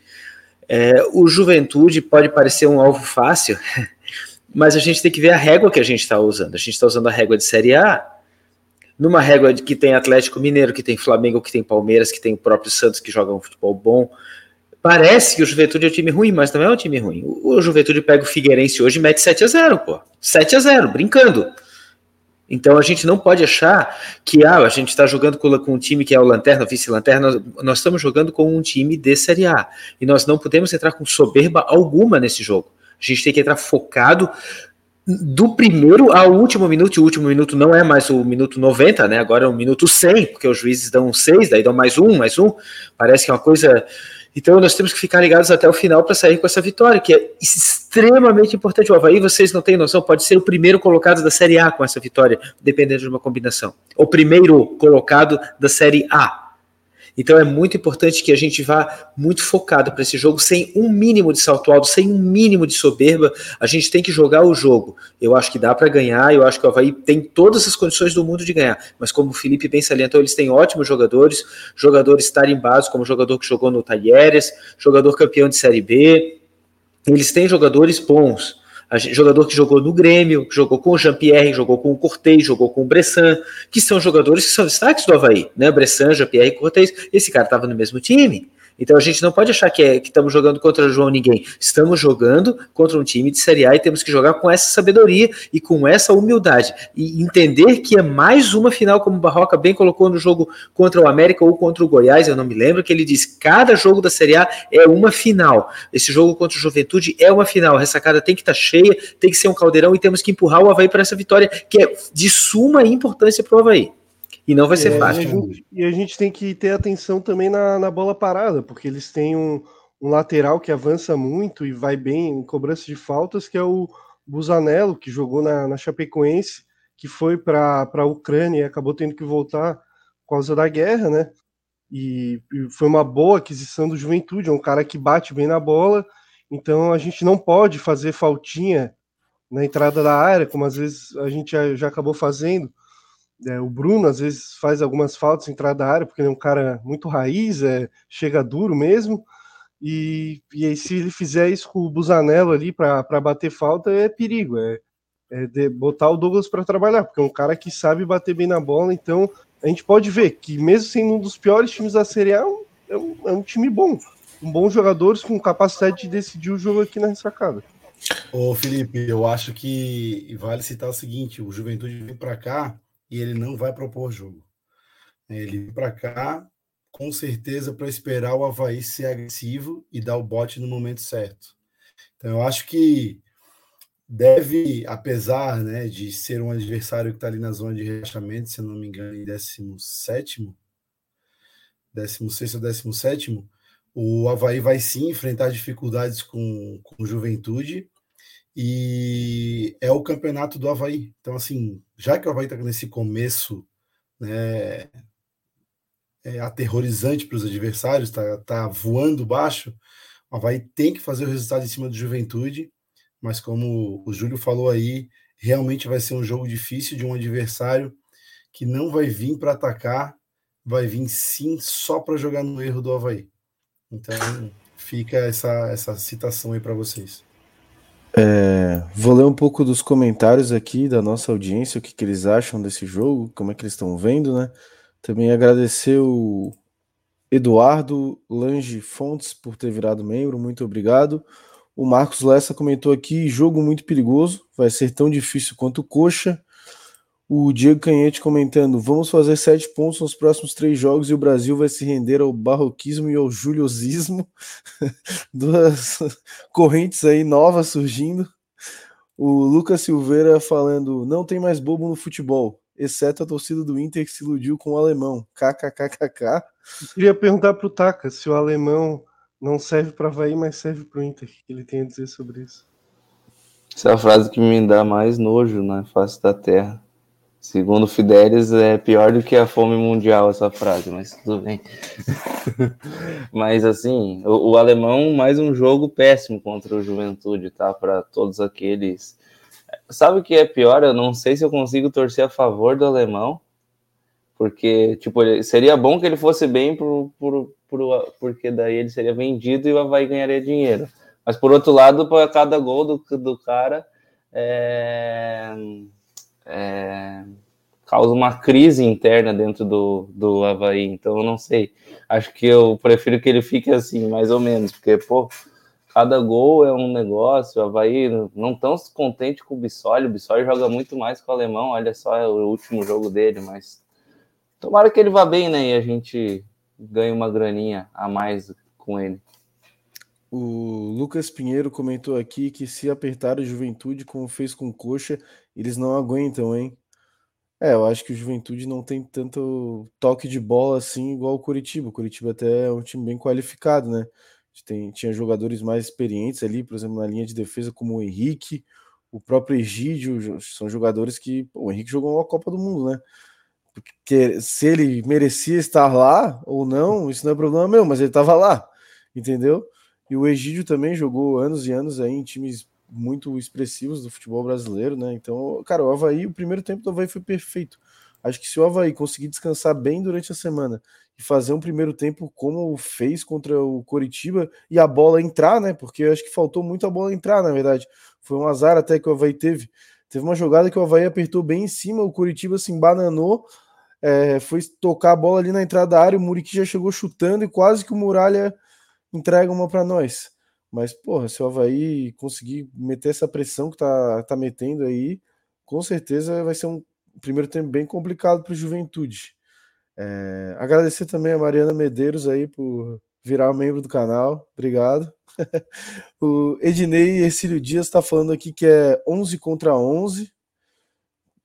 É, o Juventude pode parecer um alvo fácil, <laughs> mas a gente tem que ver a régua que a gente está usando. A gente está usando a régua de Série A, numa régua que tem Atlético Mineiro, que tem Flamengo, que tem Palmeiras, que tem o próprio Santos, que joga um futebol bom, Parece que o Juventude é um time ruim, mas não é um time ruim. O, Juventude pega o Figueirense hoje e mete 7 a 0 pô. 7 a 0 brincando. Então a gente não pode achar que ah, a gente está jogando com, com, um time que é o Lanterna, vice-lanterna, nós, nós, estamos jogando com um time de Série A. E nós não podemos entrar com soberba alguma nesse jogo. A gente tem que entrar focado do primeiro ao último minuto, e o último minuto não é mais o minuto 90, né? Agora é o minuto 100, porque os juízes dão 6, daí dão mais um, mais um. Parece que é uma coisa Então nós temos que ficar ligados até o final para sair com essa vitória, que é extremamente importante. O Havaí, vocês não têm noção, pode ser o primeiro colocado da Série A com essa vitória, dependendo de uma combinação. O primeiro colocado da Série A. Então é muito importante que a gente vá muito focado para esse jogo, sem um mínimo de salto alto, sem um mínimo de soberba. A gente tem que jogar o jogo. Eu acho que dá para ganhar, eu acho que o Havaí tem todas as condições do mundo de ganhar. Mas como o Felipe bem salientou, eles têm ótimos jogadores, jogadores tarimbados, como o jogador que jogou no Talheres, jogador campeão de Série B. Eles têm jogadores bons jogador que jogou no Grêmio, jogou com o Jean-Pierre, jogou com o Cortez, jogou com o Bressan, que são jogadores que são destaques do Havaí, né? Bressan, Jean-Pierre e Cortez. Esse cara estava no mesmo time. Então a gente não pode achar que, é, estamos jogando contra João Ninguém. Estamos jogando contra um time de Série A e temos que jogar com essa sabedoria e com essa humildade. E entender que é mais uma final, como o Barroca bem colocou no jogo contra o América ou contra o Goiás, eu não me lembro, que ele diz: cada jogo da Série A é uma final. Esse jogo contra o Juventude é uma final. A ressacada tem que estar tá cheia, tem que ser um caldeirão e temos que empurrar o Havaí para essa vitória, que é de suma importância para o Havaí. E não vai ser é, fácil. E a, gente, e a, gente, tem que ter atenção também na, na bola parada, porque eles têm um, um, lateral que avança muito e vai bem em cobrança de faltas, que é o Busanello, que jogou na, na Chapecoense, que foi para a Ucrânia e acabou tendo que voltar por causa da guerra, né? E, e foi uma boa aquisição do Juventude, é um cara que bate bem na bola, então a gente não pode fazer faltinha na entrada da área, como às vezes a gente já, já acabou fazendo, é, o Bruno às vezes faz algumas faltas em entrada da área, porque ele é um cara muito raiz, é, chega duro mesmo. E, e aí, se ele fizer isso com o Busanello ali para bater falta, é perigo. É, é botar o Douglas para trabalhar, porque é um cara que sabe bater bem na bola. Então a gente pode ver que, mesmo sendo um dos piores times da Série A, é um, é um time bom. Com bons jogadores com capacidade de decidir o jogo aqui na ressacada. Ô Felipe, eu acho que vale citar o seguinte: o Juventude vem para cá e ele não vai propor jogo. Ele para cá com certeza para esperar o Havaí ser agressivo e dar o bote no momento certo. Então eu acho que deve, apesar né, de ser um adversário que está ali na zona de rebaixamento, se eu não me engano, em 17, 16 ou 17, o Havaí vai sim enfrentar dificuldades com, com juventude e é o campeonato do Havaí. Então, assim, já que o Havaí está nesse começo né, é aterrorizante para os adversários, está tá voando baixo, o Havaí tem que fazer o resultado em cima do Juventude, mas como o Júlio falou aí, realmente vai ser um jogo difícil de um adversário que não vai vir para atacar, vai vir sim só para jogar no erro do Havaí. Então, fica essa, essa citação aí para vocês. É, vou ler um pouco dos comentários aqui da nossa audiência, o que, que eles acham desse jogo, como é que eles estão vendo, né? Também agradecer o Eduardo Lange Fontes por ter virado membro, muito obrigado. O Marcos Lessa comentou aqui: jogo muito perigoso, vai ser tão difícil quanto Coxa. O Diego Canhete comentando: vamos fazer sete pontos nos próximos três jogos e o Brasil vai se render ao barroquismo e ao juliosismo. <laughs> Duas correntes aí novas surgindo. O Lucas Silveira falando: não tem mais bobo no futebol, exceto a torcida do Inter que se iludiu com o alemão. KKKKK. Eu queria perguntar para o Taka se o alemão não serve para Havaí, mas serve para o Inter. O que ele tem a dizer sobre isso? Essa é a frase que me dá mais nojo na face da terra. Segundo Fidelis, é pior do que a fome mundial essa frase, mas tudo bem. <laughs> mas assim, o, o, alemão, mais um jogo péssimo contra o Juventude, tá? Para todos aqueles. Sabe o que é pior? Eu não sei se eu consigo torcer a favor do alemão, porque, tipo, seria bom que ele fosse bem, por, por, por, porque daí ele seria vendido e o Havaí ganharia dinheiro. Mas por outro lado, para cada gol do, do cara. É é, causa uma crise interna dentro do, do Havaí. Então, eu não sei. Acho que eu prefiro que ele fique assim, mais ou menos, porque, pô, cada gol é um negócio. O Havaí não tão contente com o Bissoli. O Bissoli joga muito mais com o alemão. Olha só é o último jogo dele, mas tomara que ele vá bem, né? E a gente ganhe uma graninha a mais com ele. O Lucas Pinheiro comentou aqui que se apertar a juventude como fez com Coxa, eles não aguentam, hein? É, eu acho que o Juventude não tem tanto toque de bola assim igual o Curitiba. O Curitiba até é um time bem qualificado, né? Tem, tinha jogadores mais experientes ali, por exemplo, na linha de defesa, como o Henrique, o próprio Egídio, são jogadores que. O Henrique jogou uma Copa do Mundo, né? Porque se ele merecia estar lá ou não, isso não é problema meu, mas ele estava lá, entendeu? E o Egídio também jogou anos e anos aí em times muito expressivos do futebol brasileiro, né? Então, cara, o Havaí, o primeiro tempo do Havaí foi perfeito. Acho que se o Havaí conseguir descansar bem durante a semana e fazer um primeiro tempo como fez contra o Coritiba e a bola entrar, né? Porque acho que faltou muito a bola entrar, na verdade. Foi um azar até que o Havaí teve. Teve uma jogada que o Havaí apertou bem em cima, o Curitiba se embananou, é, foi tocar a bola ali na entrada da área, o Muriqui já chegou chutando e quase que o Muralha entrega uma para nós. Mas, porra, se o Havaí conseguir meter essa pressão que tá, tá metendo aí, com certeza vai ser um primeiro tempo bem complicado para o Juventude. É, agradecer também a Mariana Medeiros aí por virar membro do canal. Obrigado. <laughs> o Ednei Ercílio Dias está falando aqui que é 11 contra 11.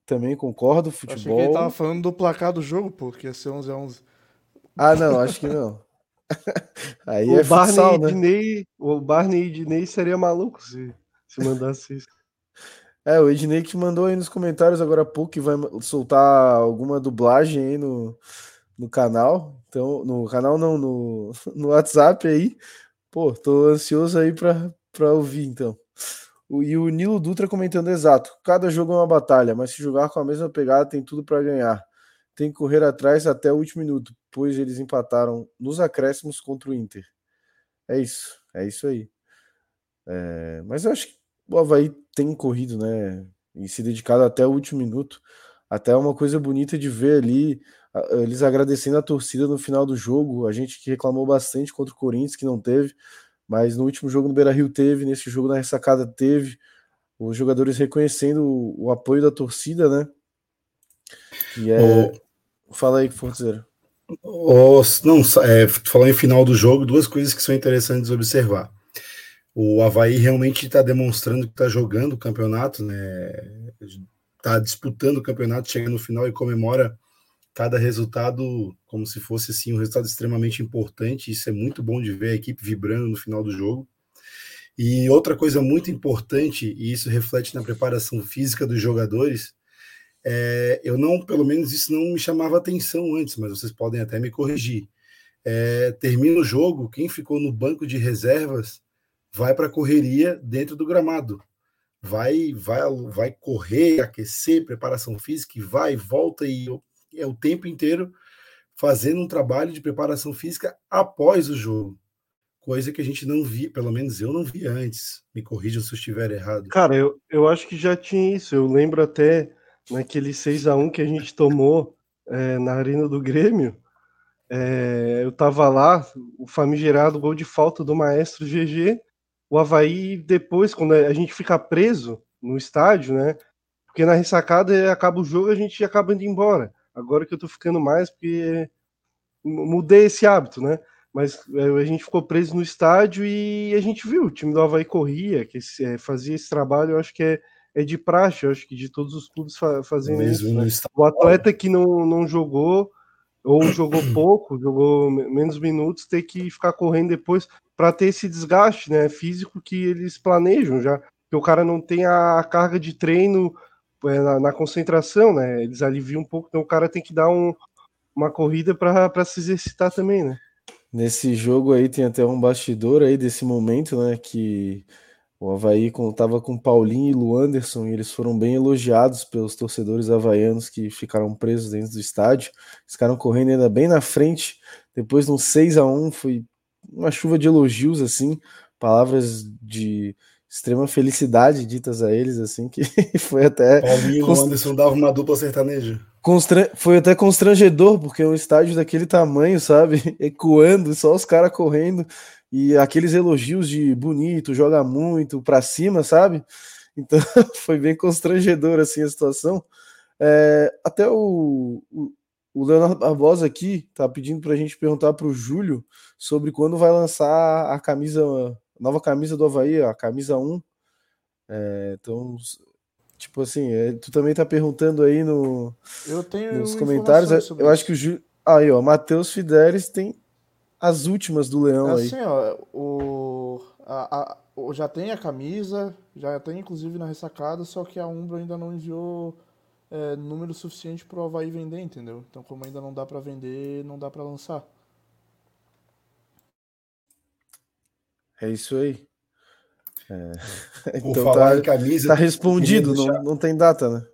Também concordo, futebol. Achei que ele tava falando do placar do jogo, pô, que ia ser 11 a 11. Ah, não, acho que não. <laughs> Aí o é Barney futsal, né? Ednei, o Barney Ednei seria maluco se, se mandasse isso. É, o Ednei que mandou aí nos comentários agora há pouco que vai soltar alguma dublagem aí no, no canal. Então, no canal não, no, <laughs> no WhatsApp aí. Pô, tô ansioso aí pra, pra ouvir então. O, e o Nilo Dutra comentando exato. Cada jogo é uma batalha, mas se jogar com a mesma pegada tem tudo para ganhar. Tem que correr atrás até o último minuto depois eles empataram nos acréscimos contra o Inter. É isso, é isso aí. É, mas eu acho que o Havaí tem corrido, né? E se dedicado até o último minuto. Até uma coisa bonita de ver ali eles agradecendo a torcida no final do jogo. A gente que reclamou bastante contra o Corinthians, que não teve, mas no último jogo no Beira Rio teve, nesse jogo na ressacada teve. Os jogadores reconhecendo o, o apoio da torcida, né? E é. Fala aí, Forteiro. Os, não, é, falando em final do jogo, duas coisas que são interessantes observar. O Havaí realmente está demonstrando que está jogando o campeonato, né? Está disputando o campeonato, chega no final e comemora cada resultado como se fosse assim um resultado extremamente importante. Isso é muito bom de ver a equipe vibrando no final do jogo. E outra coisa muito importante, e isso reflete na preparação física dos jogadores, é, eu não, pelo menos isso não me chamava atenção antes, mas vocês podem até me corrigir. É, termina o jogo, quem ficou no banco de reservas vai para a correria dentro do gramado. Vai, vai, vai correr, aquecer, preparação física, e vai, volta e é o tempo inteiro fazendo um trabalho de preparação física após o jogo. Coisa que a gente não via, pelo menos eu não vi antes. Me corrijam se eu estiver errado. Cara, eu, eu acho que já tinha isso. Eu lembro até naquele 6 a 1 que a gente tomou é, na Arena do Grêmio, é, eu tava lá, o famigerado gol de falta do maestro GG, o Havaí depois, quando a gente fica preso no estádio, né? Porque na ressacada acaba o jogo a gente acaba indo embora. Agora que eu tô ficando mais, porque mudei esse hábito, né? Mas é, a gente ficou preso no estádio e a gente viu, o time do Havaí corria, que é, fazia esse trabalho, eu acho que é é de praxe, eu acho que de todos os clubes fa fazendo isso. Né? O atleta que não, não jogou ou <coughs> jogou pouco, jogou menos minutos, ter que ficar correndo depois para ter esse desgaste né, físico que eles planejam já, que o cara não tem a carga de treino é, na, na, concentração, né? Eles aliviam um pouco, então o cara tem que dar um, uma corrida para se exercitar também, né? Nesse jogo aí tem até um bastidor aí desse momento, né? Que o Havaí contava com Paulinho e Luanderson e eles foram bem elogiados pelos torcedores havaianos que ficaram presos dentro do estádio. Eles ficaram correndo ainda bem na frente. Depois, no 6 a 1 foi uma chuva de elogios, assim, palavras de extrema felicidade ditas a eles, assim, que <laughs> foi até. Paulinho e Luanderson davam uma dupla sertaneja. Constra... Foi até constrangedor, porque é um estádio daquele tamanho, sabe? <laughs> Ecoando, só os caras correndo e aqueles elogios de bonito, joga muito, para cima, sabe? Então <laughs> foi bem constrangedor assim a situação. É, até o, o, o, Leonardo Barbosa aqui tá pedindo para a gente perguntar para o Júlio sobre quando vai lançar a camisa, a nova camisa do Havaí, a camisa 1. É, então, Tipo assim, é, tu também tá perguntando aí no, eu tenho nos comentários. Eu acho que o Ju... Aí, ó, Matheus Fidelis tem as últimas do Leão é aí. Assim, ó, o, a, a, o, já tem a camisa, já tem inclusive na ressacada, só que a Umbro ainda não enviou é, número suficiente pro Havaí vender, entendeu? Então, como ainda não dá para vender, não dá para lançar. É isso aí. É. Por <laughs> Então falar tá, em camisa, tá respondido, queria não, deixar- não tem data, né?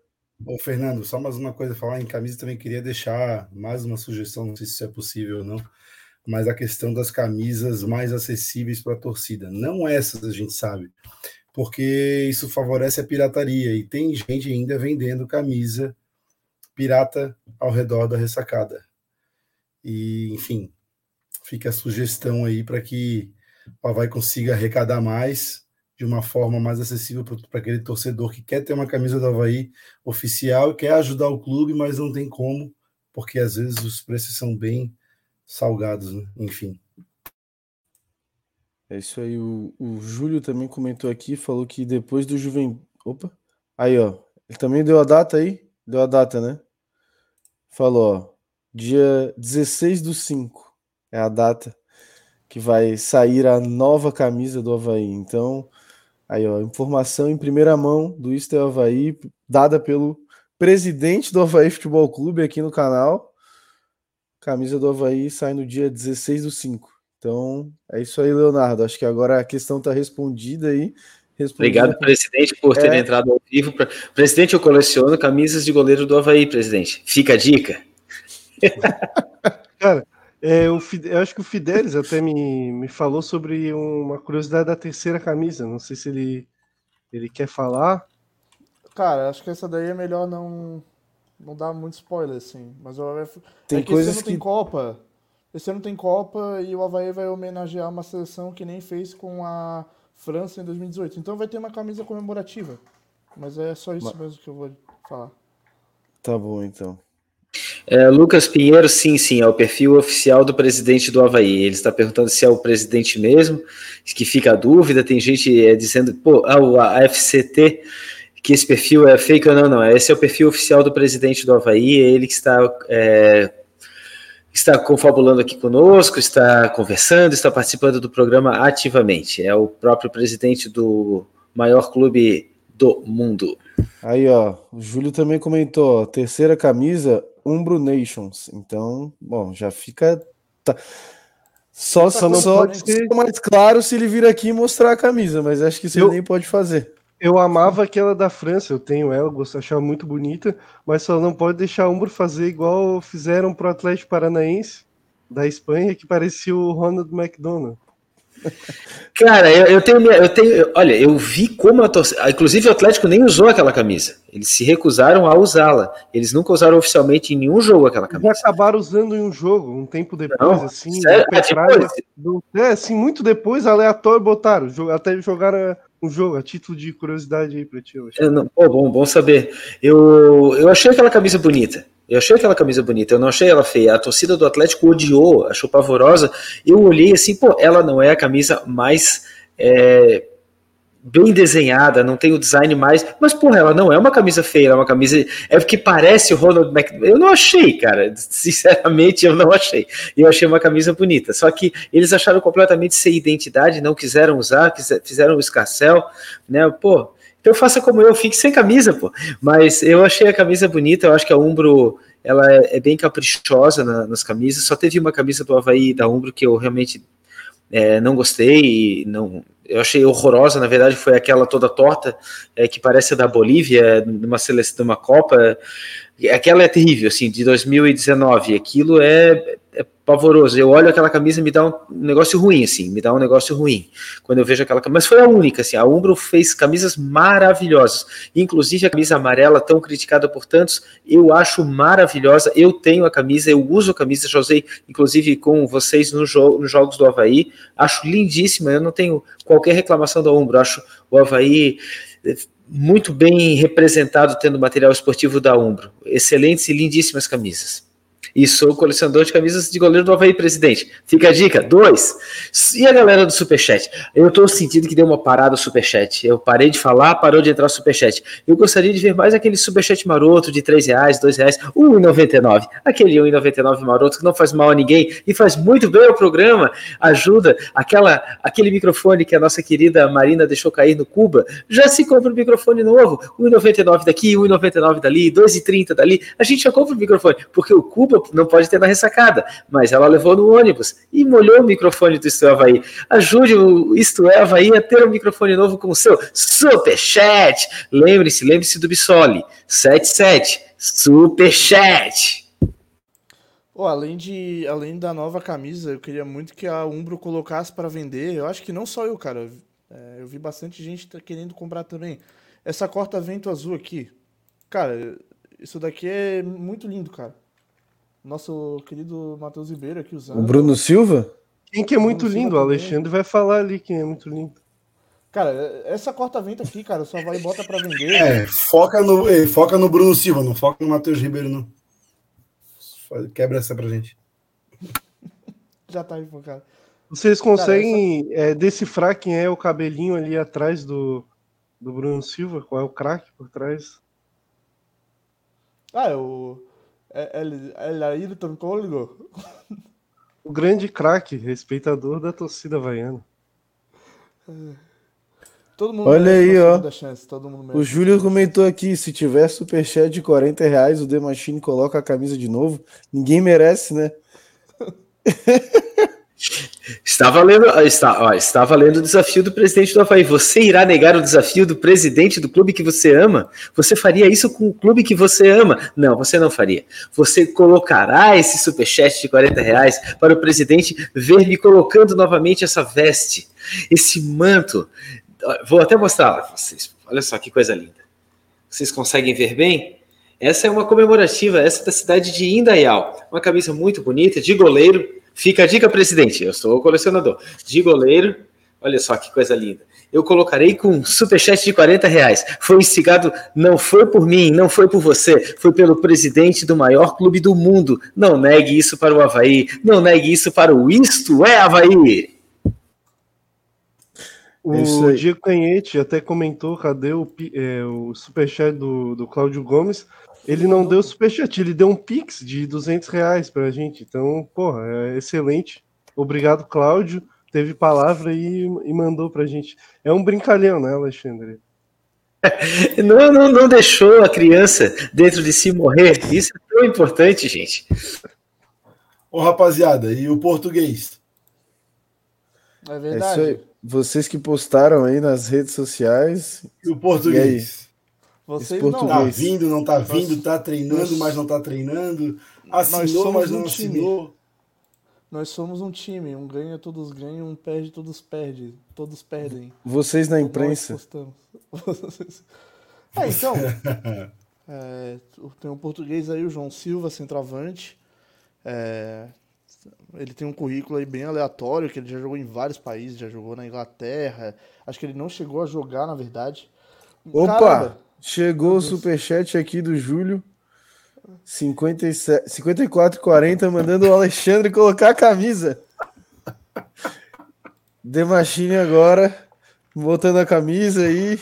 Ô, Fernando, só mais uma coisa, falar em camisa, também queria deixar mais uma sugestão, não sei se isso é possível ou não, mas a questão das camisas mais acessíveis para a torcida. Não essas, a gente sabe, porque isso favorece a pirataria e tem gente ainda vendendo camisa pirata ao redor da ressacada. E, enfim, fica a sugestão aí para que o Havaí consiga arrecadar mais de uma forma mais acessível para aquele torcedor que quer ter uma camisa do Havaí oficial quer ajudar o clube, mas não tem como, porque às vezes os preços são bem salgados, né? enfim. É isso aí. O, o Júlio também comentou aqui, falou que depois do Juventude. Opa! Aí, ó. Ele também deu a data aí? Deu a data, né? Falou, ó. Dia 16 do 5 é a data que vai sair a nova camisa do Havaí. Então, aí, ó. Informação em primeira mão do Isto é Havaí, dada pelo presidente do Havaí Futebol Clube aqui no canal. Camisa do Havaí sai no dia 16 do 5. Então, é isso aí, Leonardo. Acho que agora a questão está respondida aí. Respondida Obrigado, por- presidente, por ter É. entrado ao vivo. Pra- Presidente, eu coleciono camisas de goleiro do Havaí, presidente. Fica a dica. <laughs> Cara, é, o Fide- eu acho que o Fidelis até me, me falou sobre uma curiosidade da terceira camisa. Não sei se ele, ele quer falar. Cara, acho que essa daí é melhor não não dar muito spoiler, assim. Mas o Havaí... Tem é que coisas esse ano tem que- Copa. Esse ano tem Copa e o Havaí vai homenagear uma seleção que nem fez com a França em 2018. Então vai ter uma camisa comemorativa. Mas é só isso Mas- mesmo que eu vou falar. Tá bom, então. É, Lucas Pinheiro, sim, sim, é o perfil oficial do presidente do Havaí. Ele está perguntando se é o presidente mesmo, que fica a dúvida. Tem gente é, dizendo, pô, ah, o- a FCT, que esse perfil é fake ou não, não. Esse é o perfil oficial do presidente do Havaí, é ele que está, é, está confabulando aqui conosco, está conversando, está participando do programa ativamente. É o próprio presidente do maior clube do mundo. Aí, ó, o Júlio também comentou, ó, terceira camisa, Umbro Nations. Então, bom, já fica. tá- Só, Só não só pode ser- mais claro se ele vir aqui e mostrar a camisa, mas acho que isso Eu- ele nem pode fazer. Eu amava aquela da França, eu tenho ela, gosto, achava muito bonita, mas só não pode deixar a Umbro fazer igual fizeram pro Atlético Paranaense da Espanha, que parecia o Ronald McDonald. <laughs> Cara, eu, eu tenho, eu tenho, olha, eu vi como a torcida, inclusive o Atlético nem usou aquela camisa. Eles se recusaram a usá-la. Eles nunca usaram oficialmente em nenhum jogo aquela camisa. Já acabaram usando em um jogo, um tempo depois, Não, assim, sério? Ah, depois? é, assim, muito depois, aleatório, botaram, até jogaram um jogo, a título de curiosidade aí pra ti, acho. Eu não- pô, bom, bom saber. Eu, eu achei aquela camisa bonita. Eu achei aquela camisa bonita, eu não achei ela feia. A torcida do Atlético odiou, achou pavorosa. Eu olhei assim, pô, ela não é a camisa mais é, bem desenhada, não tem o design mais. Mas, porra, ela não é uma camisa feia, é uma camisa. É porque parece o Ronald McDonald. Eu não achei, cara. <laughs> Sinceramente, eu não achei. Eu achei uma camisa bonita. Só que eles acharam completamente sem identidade, não quiseram usar, fizeram o escarcel, né? Pô. Então faça como eu, fique sem camisa, pô. Mas eu achei a camisa bonita, eu acho que a Umbro ela é, é bem caprichosa na- nas camisas. Só teve uma camisa do Havaí da Umbro que eu realmente é, não gostei, não, eu achei horrorosa, na verdade foi aquela toda torta, é, que parece a da Bolívia, numa seleção, numa Copa, aquela é terrível, assim, de 2019, aquilo é, é pavoroso, eu olho aquela camisa e me dá um negócio ruim, assim, me dá um negócio ruim, quando eu vejo aquela camisa, mas foi a única, assim, a Umbro fez camisas maravilhosas, inclusive a camisa amarela, tão criticada por tantos, eu acho maravilhosa, eu tenho a camisa, eu uso a camisa, já usei, inclusive, com vocês no jo nos Jogos do Havaí, acho lindíssima, eu não tenho qualquer reclamação da Umbro, acho o Havaí eh, muito bem representado tendo material esportivo da Umbro, excelentes e lindíssimas camisas. E sou colecionador de camisas de goleiro do Havaí, presidente. Fica a dica. Dois. E a galera do Superchat? Eu tô sentindo que deu uma parada o Superchat. Eu parei de falar, parou de entrar o Superchat. Eu gostaria de ver mais aquele Superchat maroto de 3 reais, 2 reais, 1,99. Aquele 1,99 maroto que não faz mal a ninguém e faz muito bem ao programa. Ajuda. Aquela, aquele microfone que a nossa querida Marina deixou cair no Cuba. Já se compra um microfone novo. 1,99 daqui, 1,99 dali, 2,30 dali. A gente já compra o um microfone, porque o Cuba não pode ter na ressacada, mas ela levou no ônibus e molhou o microfone do Isto é Havaí. Ajude o Isto é Havaí a ter um microfone novo com o seu Superchat. Lembre-se, lembre-se do Bissoli. 77, Superchat. Oh, além, de, além da nova camisa, eu queria muito que a Umbro colocasse para vender. Eu acho que não só eu, cara. É, eu vi bastante gente tá querendo comprar também. Essa corta-vento azul aqui. Cara, isso daqui é muito lindo, cara. Nosso querido Matheus Ribeiro aqui usando. O Bruno Silva? Quem que é muito lindo? O Alexandre vai falar ali quem é muito lindo. Cara, essa corta-vento aqui, cara, só vai e bota pra vender. É, foca no, foca no Bruno Silva, não foca no Matheus Ribeiro, não. Quebra essa pra gente. Já tá enfocado. Vocês conseguem cara, essa... é, decifrar quem é o cabelinho ali atrás do, do Bruno Silva? Qual é o craque por trás? Ah, é o. É, é, é Ayrton Cóligo. O grande craque, respeitador da torcida vaiana. Todo mundo Olha aí, ó. Chance, o Júlio comentou aqui: se tiver superchat de 40 reais, o The Machine coloca a camisa de novo. Ninguém merece, né? <laughs> Está valendo, está, ó, está o desafio do presidente do Havaí. Você irá negar o desafio do presidente do clube que você ama? Você faria isso com o clube que você ama? Não, você não faria. Você colocará esse superchat de 40 reais para o presidente ver me colocando novamente essa veste, esse manto. Vou até mostrar para vocês. Olha só que coisa linda. Vocês conseguem ver bem? Essa é uma comemorativa, essa é da cidade de Indaial. Uma camisa muito bonita, de goleiro Fica a dica, presidente. Eu sou colecionador de goleiro. Olha só que coisa linda. Eu colocarei com um superchat de 40 reais. Foi instigado, não foi por mim, não foi por você, foi pelo presidente do maior clube do mundo. Não negue isso para o Havaí, não negue isso para o Isto é Havaí. O é Diego Canhete até comentou, cadê o, é, o superchat do, do Cláudio Gomes? Ele não deu superchat, ele deu um pix de 200 reais pra gente. Então, porra, é excelente. Obrigado, Cláudio. Teve palavra e, e mandou pra gente. É um brincalhão, né, Alexandre? <laughs> Não, não, não deixou a criança dentro de si morrer. Isso é tão importante, gente. Ô, rapaziada, e o português? É verdade. É Vocês que postaram aí nas redes sociais. E o português? Vocês não. Tá vindo, não tá vindo, tá treinando, mas não tá treinando. Assinou, mas não um assinou. Nós somos um time, um ganha, todos ganham, um perde, todos perdem. Todos perdem. Vocês na imprensa. <laughs> é, então. <laughs> é, tem um português aí, o João Silva, centroavante. É, ele tem um currículo aí bem aleatório, que ele já jogou em vários países, já jogou na Inglaterra. Acho que ele não chegou a jogar, na verdade. Opa! Caramba, Chegou o superchat aqui do Júlio. 54,40 mandando o Alexandre colocar a camisa. The Machine agora, botando a camisa aí.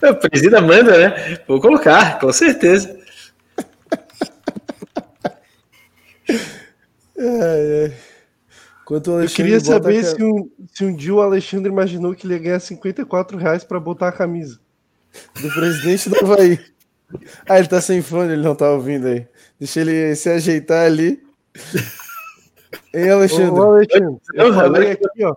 O presida manda, né? Vou colocar, com certeza. Ai, ai. Eu queria saber se, um, se um dia o Alexandre imaginou que ele ia ganhar 54 reais para botar a camisa. Do presidente do Havaí. Ah, ele tá sem fone, ele não tá ouvindo aí. Deixa ele se ajeitar ali. Hein, Alexandre? Ô, Alexandre, eu falei aqui, ó.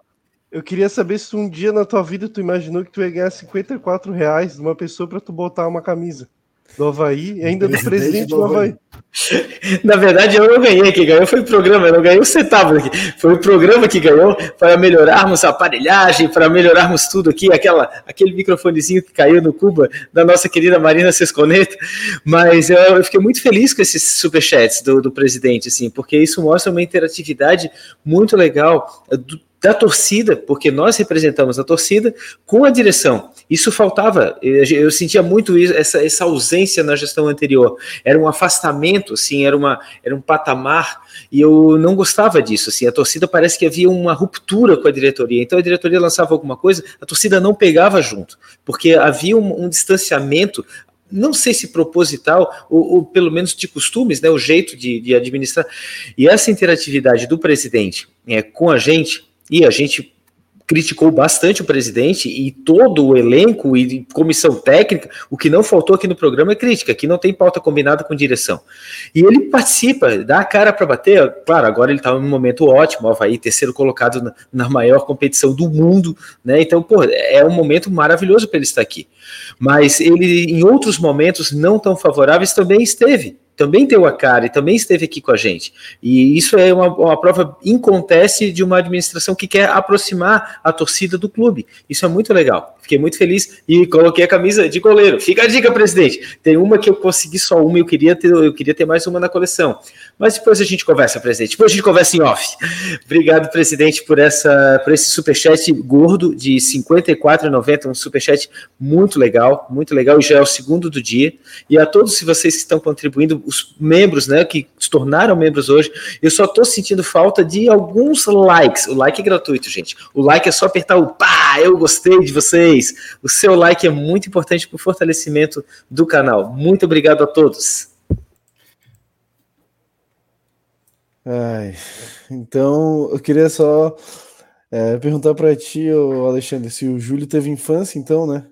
Eu queria saber se um dia na tua vida tu imaginou que tu ia ganhar 54 reais de uma pessoa para tu botar uma camisa do Havaí ainda do presidente do Havaí. <laughs> Na verdade, eu não ganhei, quem ganhou foi o programa, eu não ganhei um centavo aqui. Foi o programa que ganhou para melhorarmos a aparelhagem, para melhorarmos tudo aqui, aquela, aquele microfonezinho que caiu no Cuba da nossa querida Marina Sesconeto. Mas eu, eu fiquei muito feliz com esses superchats do, do presidente, assim, porque isso mostra uma interatividade muito legal do da torcida, porque nós representamos a torcida, com a direção. Isso faltava, eu, eu sentia muito isso, essa, essa ausência na gestão anterior. Era um afastamento, assim, era, uma, era um patamar, e eu não gostava disso. Assim, a torcida parece que havia uma ruptura com a diretoria. Então a diretoria lançava alguma coisa, a torcida não pegava junto, porque havia um, um distanciamento não sei se proposital, ou, ou, pelo menos de costumes, né, o jeito de, de administrar. E essa interatividade do presidente é, com a gente, e a gente criticou bastante o presidente e todo o elenco e comissão técnica. O que não faltou aqui no programa é crítica, que não tem pauta combinada com direção. E ele participa, dá a cara para bater. Claro, agora ele está num momento ótimo, Havaí, terceiro colocado na, na, maior competição do mundo, né? Então, pô, é um momento maravilhoso para ele estar aqui. Mas ele, em outros momentos não tão favoráveis, também esteve também deu a cara e também esteve aqui com a gente. E isso é uma, uma prova inconteste de uma administração que quer aproximar a torcida do clube. Isso é muito legal. Fiquei muito feliz e coloquei a camisa de goleiro. Fica a dica, presidente. Tem uma que eu consegui só uma, eu queria ter, eu queria ter mais uma na coleção. Mas depois a gente conversa, presidente. Depois a gente conversa em off. Obrigado, presidente, por essa por esse superchat gordo de R$ 54,90, um superchat muito legal, muito legal, e já é o segundo do dia. E a todos vocês que estão contribuindo, os membros, né, que se tornaram membros hoje, eu só estou sentindo falta de alguns likes. O like é gratuito, gente. O like é só apertar o pá, eu gostei de vocês. O seu like é muito importante para o fortalecimento do canal. Muito obrigado a todos. Ai, então, eu queria só é, perguntar para ti, Alexandre, se o Júlio teve infância, então, né?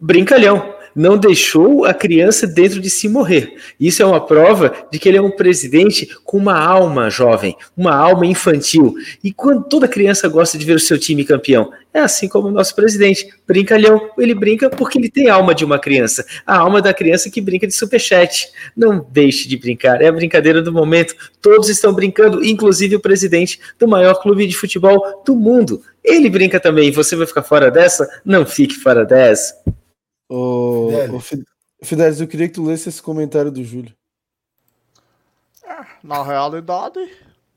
Brincalhão não deixou a criança dentro de si morrer. Isso é uma prova de que ele é um presidente com uma alma jovem, uma alma infantil. E quando toda criança gosta de ver o seu time campeão, é assim como o nosso presidente, brincalhão. Ele brinca porque ele tem a alma de uma criança, a alma da criança que brinca de superchat. Não deixe de brincar, é a brincadeira do momento. Todos estão brincando, inclusive o presidente do maior clube de futebol do mundo. Ele brinca também. Você vai ficar fora dessa? Não fique fora dessa. Ô, Fidelis. eu queria que tu lesse esse comentário do Júlio. É, na realidade.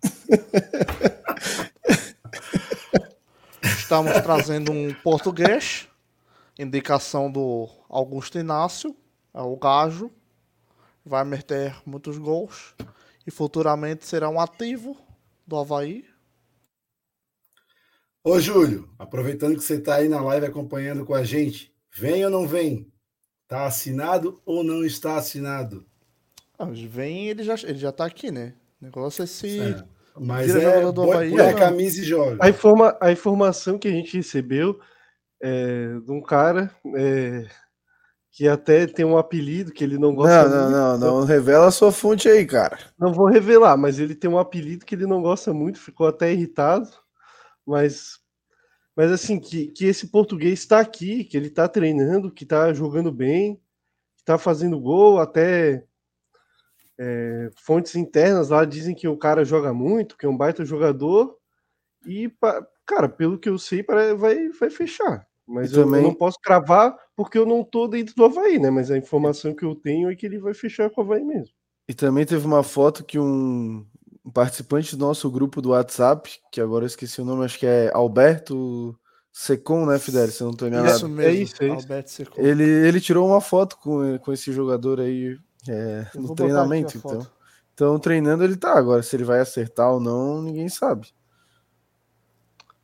<laughs> estamos trazendo um português. Indicação do Augusto Inácio. É o Gajo. Vai meter muitos gols. E futuramente será um ativo do Havaí. Ô, Júlio, aproveitando que você está aí na live acompanhando com a gente, Vem ou não vem? Está assinado ou não está assinado? Ah, vem, ele já, ele já tá aqui, né? O negócio é se. É, mas é, do Havaí, põe a camisa e joga. A, informa, a informação que a gente recebeu é de um cara é, que até tem um apelido que ele não gosta não, muito. Não, não, não, revela a sua fonte aí, cara. Não vou revelar, mas ele tem um apelido que ele não gosta muito, ficou até irritado. Mas mas assim, que, que esse português está aqui, que ele está treinando, que está jogando bem, que está fazendo gol, até é, fontes internas lá dizem que o cara joga muito, que é um baita jogador. E, cara, pelo que eu sei, vai, vai fechar. Mas eu, também... eu não posso cravar porque eu não tô dentro do Havaí, né? Mas a informação que eu tenho é que ele vai fechar com o Havaí mesmo. E também teve uma foto que um, um participante do nosso grupo do WhatsApp, que agora eu esqueci o nome, acho que é Alberto Secom, né, Fidel? Se eu não estou enganado. Isso mesmo, é isso, é isso. Alberto Secom. Ele, ele tirou uma foto com, com esse jogador aí é, no treinamento, então. Então, treinando ele tá agora. Se ele vai acertar ou não, ninguém sabe.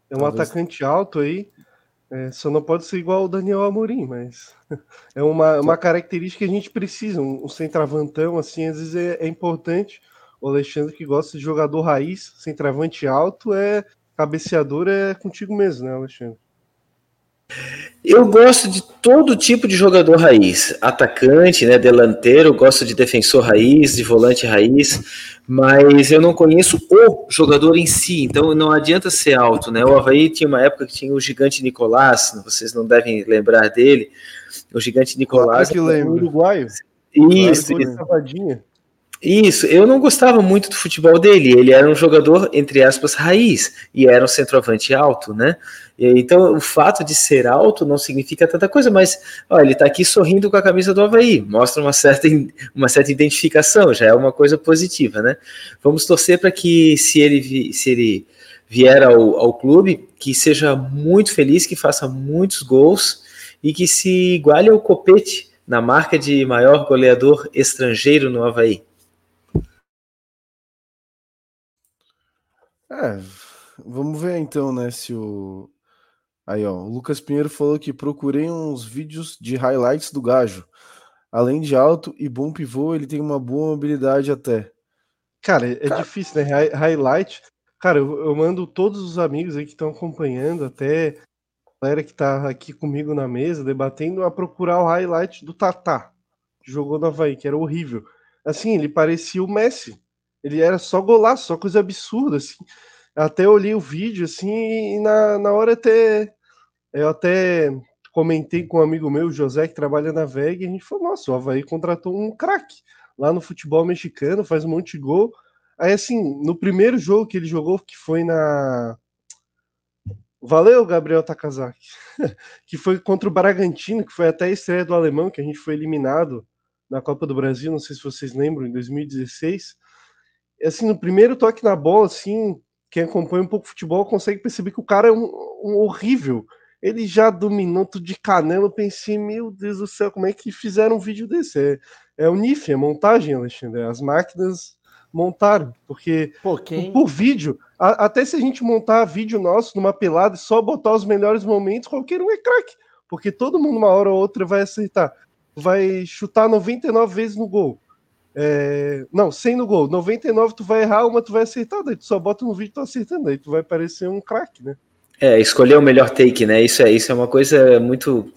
É um Talvez... atacante alto aí. É, só não pode ser igual o Daniel Amorim, mas <laughs> é uma, uma característica que a gente precisa. Um, um centravantão, assim, às vezes é, é importante o Alexandre que gosta de jogador raiz, centroavante alto, é cabeceador é contigo mesmo, né, Alexandre? Eu gosto de todo tipo de jogador raiz, atacante, né, delanteiro, gosto de defensor raiz, de volante raiz, mas eu não conheço o jogador em si, então não adianta ser alto, né? O Havaí tinha uma época que tinha o gigante Nicolás, vocês não devem lembrar dele, o gigante Nicolás. Claro que lembra. uruguaio. Isso, claro, isso. Isso, eu não gostava muito do futebol dele. Ele era um jogador, entre aspas, raiz, e era um centroavante alto, né? Então, o fato de ser alto não significa tanta coisa, mas ó, ele está aqui sorrindo com a camisa do Havaí, mostra uma certa, uma certa identificação, já é uma coisa positiva, né? Vamos torcer para que, se ele, se ele vier ao, ao clube, que seja muito feliz, que faça muitos gols e que se iguale ao Copete na marca de maior goleador estrangeiro no Havaí. É, vamos ver então, né, se o. Aí, ó, o Lucas Pinheiro falou que procurei uns vídeos de highlights do Gajo. Além de alto e bom pivô, ele tem uma boa mobilidade até. Cara, é Cara. difícil, né? Highlight. Cara, eu, eu, mando todos os amigos aí que estão acompanhando, até a galera que tá aqui comigo na mesa, debatendo, a procurar o highlight do Tatá, que jogou no Havaí, que era horrível. Assim, ele parecia o Messi. Ele era só golaço, só coisa absurda, assim. Até olhei o vídeo, assim, e na, na hora até. Eu até comentei com um amigo meu, José, que trabalha na VEG, e a gente falou: nossa, o Havaí contratou um craque lá no futebol mexicano, faz um monte de gol. Aí, assim, no primeiro jogo que ele jogou, que foi na. Valeu, Gabriel Takazaki. <laughs> que foi contra o Bragantino, que foi até a estreia do alemão, que a gente foi eliminado na Copa do Brasil, não sei se vocês lembram, em 2016 assim, no primeiro toque na bola, assim, quem acompanha um pouco futebol consegue perceber que o cara é um, um horrível. Ele já dominou tudo de canela. Eu pensei, meu Deus do céu, como é que fizeram um vídeo desse? É, é o NIF, é montagem, Alexandre. As máquinas montaram, porque Pô, quem... por vídeo, a, até se a gente montar vídeo nosso numa pelada e só botar os melhores momentos, qualquer um é craque, porque todo mundo, uma hora ou outra, vai acertar. Vai chutar 99 vezes no gol. É, não, 100 no gol. 99 tu vai errar, uma tu vai acertar, daí tu só bota no vídeo tu acertando, aí tu vai parecer um craque, né? É, escolher o melhor take, né? Isso é, isso é uma coisa muito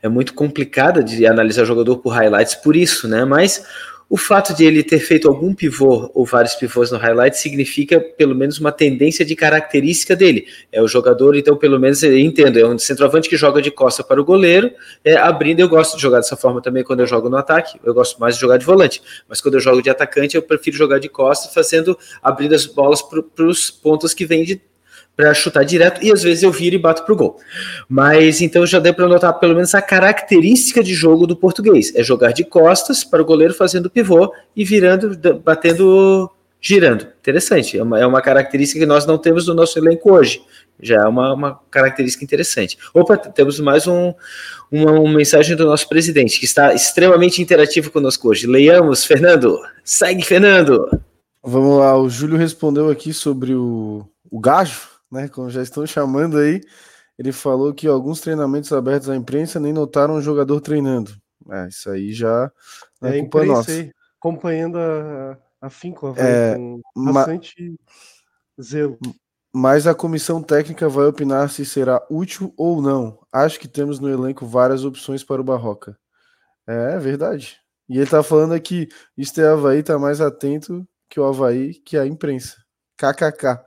é muito complicada de analisar jogador por highlights por isso, né? Mas o fato de ele ter feito algum pivô ou vários pivôs no highlight significa pelo menos uma tendência de característica dele. É o jogador, então, pelo menos entendo, é um centroavante que joga de costa para o goleiro, é, abrindo. Eu gosto de jogar dessa forma também quando eu jogo no ataque. Eu gosto mais de jogar de volante, mas quando eu jogo de atacante, eu prefiro jogar de costa, fazendo abrindo as bolas para os pontos que vêm de para chutar direto e às vezes eu viro e bato pro gol. Mas então já deu para notar pelo menos a característica de jogo do português: é jogar de costas para o goleiro fazendo pivô e virando, batendo, girando. Interessante, é uma, é uma característica que nós não temos no nosso elenco hoje. Já é uma, uma característica interessante. Opa, temos mais um, uma, uma mensagem do nosso presidente, que está extremamente interativo conosco hoje. Leiamos, Fernando. Segue, Fernando. Vamos lá, o Júlio respondeu aqui sobre o, o gajo né? Como já estão chamando aí, ele falou que alguns treinamentos abertos à imprensa nem notaram um jogador treinando. É, isso aí já é, é culpa nossa. Aí, acompanhando a, a Finco é, com bastante ma zelo. Mas a comissão técnica vai opinar se será útil ou não. Acho que temos no elenco várias opções para o Barroca. É, é verdade. E ele tá falando aqui, o é Havaí tá mais atento que o Havaí, que a imprensa. KKK.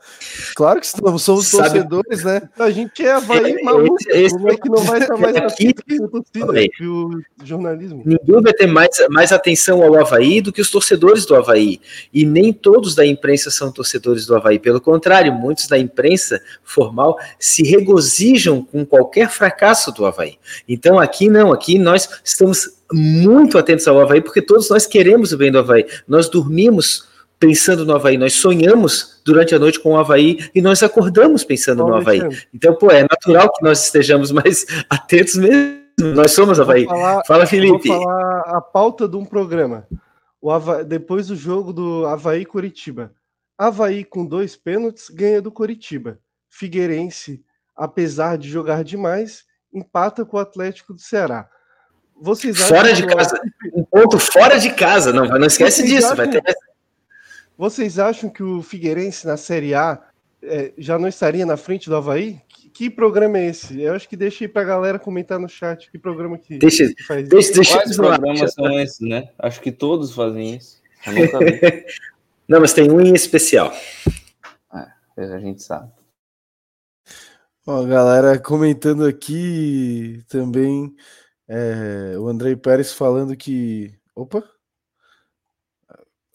Claro que estamos, somos Sabe... torcedores, né? A gente é Havaí é, maluco. Esse, Como é que não vai estar mais aqui que o torcida, que o jornalismo? Ninguém vai ter mais, mais atenção ao Havaí do que os torcedores do Havaí. E nem todos da imprensa são torcedores do Havaí. Pelo contrário, muitos da imprensa formal se regozijam com qualquer fracasso do Havaí. Então aqui não, aqui nós estamos muito atentos ao Havaí, porque todos nós queremos o bem do Havaí. Nós dormimos pensando no Havaí, nós sonhamos durante a noite com o Havaí e nós acordamos pensando no Havaí. Então, pô, é natural que nós estejamos <laughs> mais atentos mesmo. Nós somos Havaí. Falar, Fala, Felipe. Vou falar a pauta de um programa. O Havaí, depois do jogo do Havaí Curitiba. Havaí com dois pênaltis ganha do Curitiba. Figueirense, apesar de jogar demais, empata com o Atlético do Ceará. Vocês fora de casa. Um ponto fora de casa. Não, não esquece Vocês disso. Acham... Vai ter vocês acham que o Figueirense na Série A é, já não estaria na frente do Havaí? Que, que, programa é esse? Eu acho que deixa aí pra galera comentar no chat que programa que, deixa, que faz deixa, isso. Deixa, Quais programas são esses, né? Acho que todos fazem isso. <laughs> não, mas tem um em especial. É, a gente sabe. Ó, galera comentando aqui também é, o Andrei Pérez falando que. Opa!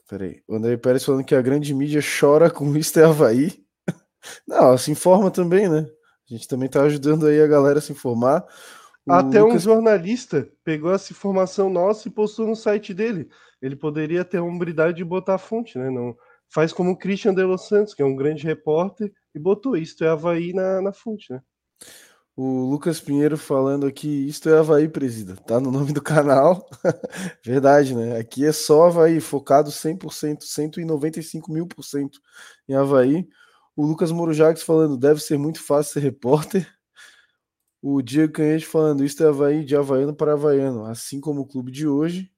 Peraí. O André Pérez falando que a grande mídia chora com o é Havaí. <laughs> Não, se informa também, né? A gente também tá ajudando aí a galera a se informar. O Até Lucas... um jornalista pegou essa informação nossa e postou no site dele. Ele poderia ter a hombridade de botar a fonte, né? Não faz como o Christian de Los Santos, que é um grande repórter, e botou isto é Havaí na, na fonte, né? O Lucas Pinheiro falando aqui, isto é Havaí, presida. Tá no nome do canal. <laughs> Verdade, né? Aqui é só Havaí, focado 100%, 195 mil por cento em Havaí. O Lucas Morujax falando, deve ser muito fácil ser repórter. O Diego Canhete falando, isto é Havaí de Havaiano para Havaiano, assim como o clube de hoje.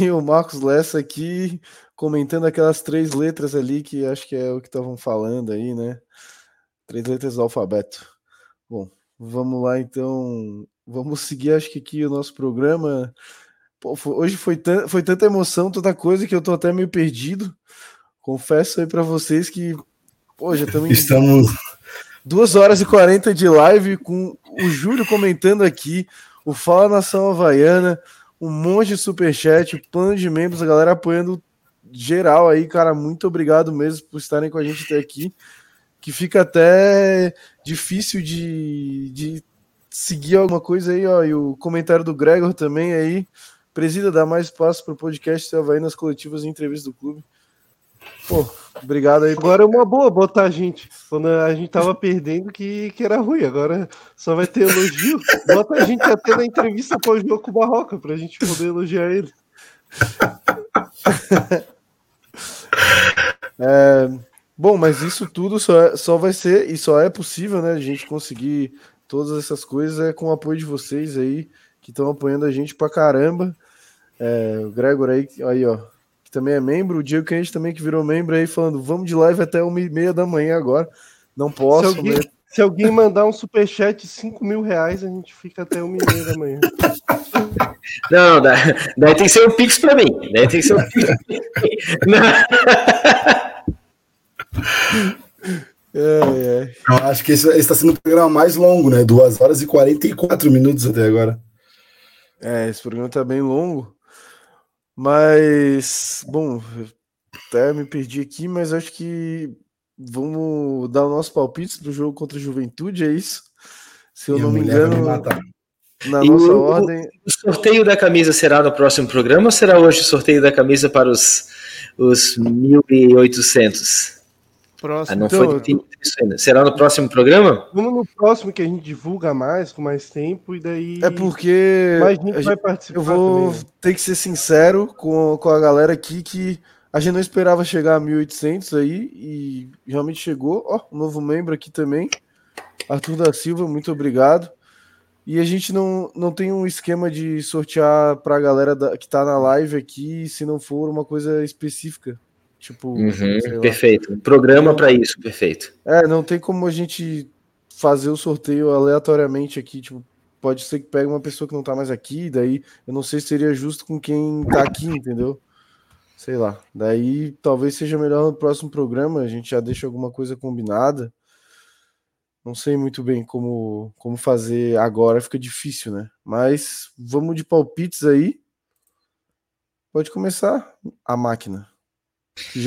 E o Marcos Lessa aqui comentando aquelas três letras ali que acho que é o que estavam falando aí, né? Três letras do alfabeto. Bom, vamos lá então. Vamos <laughs> seguir, acho que aqui o nosso programa. Pô, hoje foi, foi tanta emoção, tanta coisa que eu tô até meio perdido. Confesso aí para vocês que já estamos. Estamos. 2 horas e 40 de live com o Júlio comentando aqui, o Fala Nação Havaiana, um monte de superchat, plano de membros, a galera apoiando geral aí, cara. Muito obrigado mesmo por estarem com a gente até aqui. Que fica até difícil de, de seguir alguma coisa aí, ó. E o comentário do Gregor também aí. Presida, dá mais espaço para o podcast Havaí nas coletivas e entrevistas do clube. Pô, obrigado aí. Agora é uma boa botar a gente. Quando a gente tava perdendo, que, que era ruim. Agora só vai ter elogio. Bota a gente até na entrevista pós-jogo com o Barroca, pra gente poder elogiar ele. <laughs> É, bom, mas isso tudo só, é, só vai ser e só é possível, né? A gente conseguir todas essas coisas é com o apoio de vocês aí que estão apoiando a gente pra caramba. É, o Gregor aí, aí, ó, que também é membro, o Diego Quente também que virou membro aí, falando, vamos de live até uma e meia da manhã agora. Não posso. Se alguém, né? <laughs> se alguém mandar um superchat de 5 mil reais, a gente fica até uma e meia da manhã. <laughs> Não, daí, tem que ser um Pix para mim. Daí tem que ser um Pix. <laughs> É, é. Eu acho que esse está sendo o programa mais longo, né? 2 horas e 44 minutos até agora. É, esse programa tá bem longo. Mas, bom, até me perdi aqui, mas acho que vamos dar o nosso palpite pro jogo contra a Juventude, é isso? Se eu não me engano, na e nossa o, ordem. O sorteio da camisa será no próximo programa ou será hoje o sorteio da camisa para os, os 1.800? Próximo. Ah, não então, foi isso ainda. Será no próximo programa? Vamos no próximo que a gente divulga mais, com mais tempo, e daí. É porque. Mais gente vai gente, participar. Eu vou também, né? ter que ser sincero com, com a galera aqui que a gente não esperava chegar a 1.800 aí, e realmente chegou. Ó, um novo membro aqui também. Arthur da Silva, muito obrigado. E a gente não, não tem um esquema de sortear para a galera da, que está na live aqui, se não for uma coisa específica. Tipo, uhum, perfeito. Programa para isso, perfeito. É, não tem como a gente fazer o sorteio aleatoriamente aqui, tipo, pode ser que pegue uma pessoa que não tá mais aqui, daí eu não sei se seria justo com quem tá aqui, entendeu? Sei lá. Daí talvez seja melhor no próximo programa, a gente já deixa alguma coisa combinada. Não sei muito bem como, como fazer agora, fica difícil, né? Mas vamos de palpites aí. Pode começar a máquina.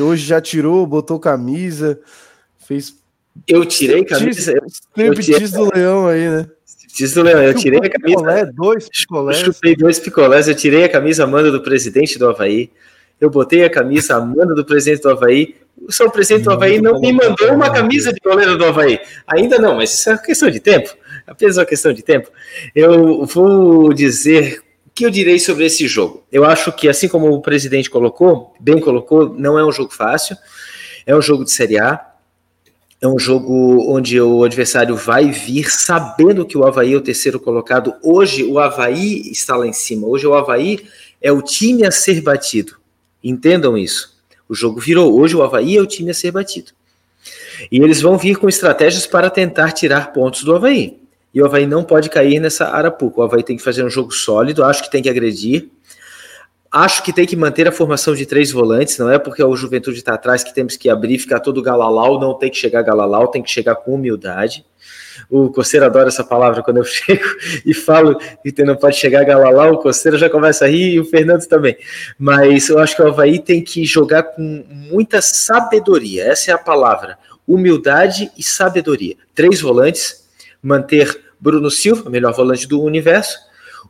Hoje já tirou, botou camisa, fez. Eu tirei camisa. Striptease do Leão aí, né? Striptease do Leão, eu tirei a camisa. Picolé, dois picolés. Eu chupei dois picolés, eu tirei a camisa manda do presidente do Havaí. Eu botei a camisa manda do presidente do Havaí. O seu presidente do Havaí não me mandou uma camisa de goleiro do Havaí. Ainda não, mas isso é questão de tempo. Apenas uma questão de tempo. Eu vou dizer que eu direi sobre esse jogo? Eu acho que, assim como o presidente colocou, bem colocou, não é um jogo fácil, é um jogo de Série A, é um jogo onde o adversário vai vir sabendo que o Havaí é o terceiro colocado. Hoje o Havaí está lá em cima, hoje o Havaí é o time a ser batido. Entendam isso. O jogo virou, hoje o Havaí é o time a ser batido. E eles vão vir com estratégias para tentar tirar pontos do Havaí. E o Havaí não pode cair nessa arapuca. O Havaí tem que fazer um jogo sólido, acho que tem que agredir. Acho que tem que manter a formação de três volantes, não é porque o Juventude está atrás que temos que abrir, ficar todo galalau, não tem que chegar galalau, tem que chegar com humildade. O Coceiro adora essa palavra quando eu <laughs> chego e falo que não pode chegar galalau, o Coceiro já começa a rir e o Fernando também. Mas eu acho que o Havaí tem que jogar com muita sabedoria, essa é a palavra. Humildade e sabedoria. Três volantes, manter Bruno Silva, melhor volante do universo,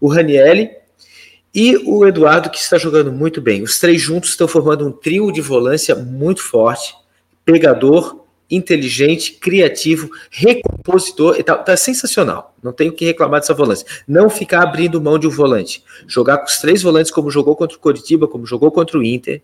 o Ranielli e o Eduardo, que está jogando muito bem. Os três juntos estão formando um trio de volância muito forte, pegador, inteligente, criativo, recompositor. Tá, tá sensacional. Não tenho que reclamar dessa volante. Não ficar abrindo mão de um volante. Jogar com os três volantes, como jogou contra o Coritiba, como jogou contra o Inter.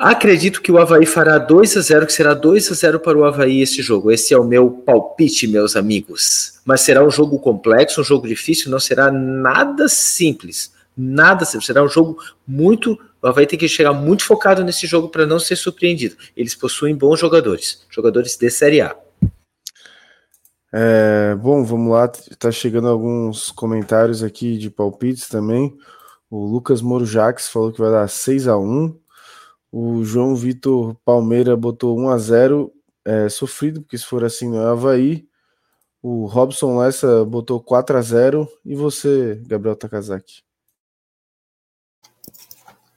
Acredito que o Havaí fará 2 a 0 que será 2 a 0 para o Havaí esse jogo. Esse é o meu palpite, meus amigos. Mas será um jogo complexo, um jogo difícil, não será nada simples. Nada simples. Será um jogo muito. O Havaí tem que chegar muito focado nesse jogo para não ser surpreendido. Eles possuem bons jogadores, jogadores de Série A. É, bom, vamos lá. Tá chegando alguns comentários aqui de palpites também. O Lucas Moro falou que vai dar 6 a 1 o João Vitor Palmeira botou 1 a 0 é, sofrido, porque se for assim não é Havaí. O Robson Lessa botou 4 a 0 E você, Gabriel Takazaki?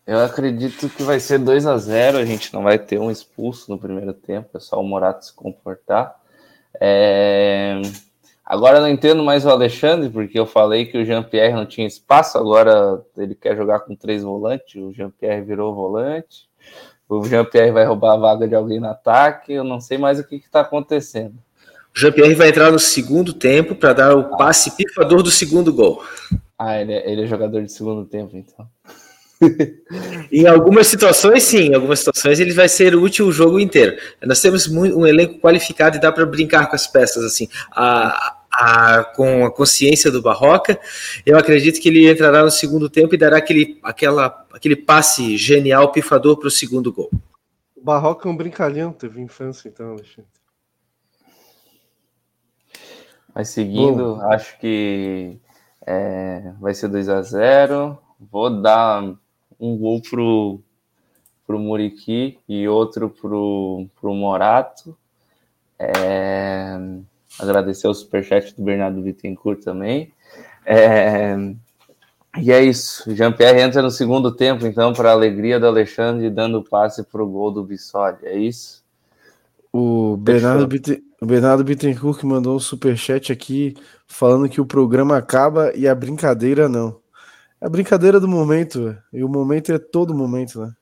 Eu acredito que vai ser 2 a 0 A gente não vai ter um expulso no primeiro tempo, é só o Morato se comportar. É... Agora eu não entendo mais o Alexandre, porque eu falei que o Jean-Pierre não tinha espaço, agora ele quer jogar com três volantes, o Jean-Pierre virou volante o Jean-Pierre vai roubar a vaga de alguém no ataque, eu não sei mais o que está acontecendo. O Jean-Pierre vai entrar no segundo tempo para dar o passe pifador do segundo gol. Ah, ele é, ele é jogador de segundo tempo, então. <laughs> em algumas situações, sim. Em algumas situações, ele vai ser útil o jogo inteiro. Nós temos um elenco qualificado e dá para brincar com as peças. assim. A, a, com a consciência do Barroca. Eu acredito que ele entrará no segundo tempo e dará aquele, aquela, aquele passe genial, pifador para o segundo gol. O Barroca é um brincalhão, teve infância então, Alexandre. Mas seguindo, Bom. acho que é, vai ser 2 a 0 Vou dar um gol pro, pro Muriqui e outro pro, pro Morato. É, Agradecer o superchat do Bernardo Bittencourt também. É... E é isso. Jean-Pierre entra no segundo tempo, então, para a alegria do Alexandre, dando passe para o gol do Bissoli. É isso? O Bernardo, Bitten... o Bernardo Bittencourt mandou um superchat aqui falando que o programa acaba e a brincadeira não. É a brincadeira do momento, e o momento é todo momento, né?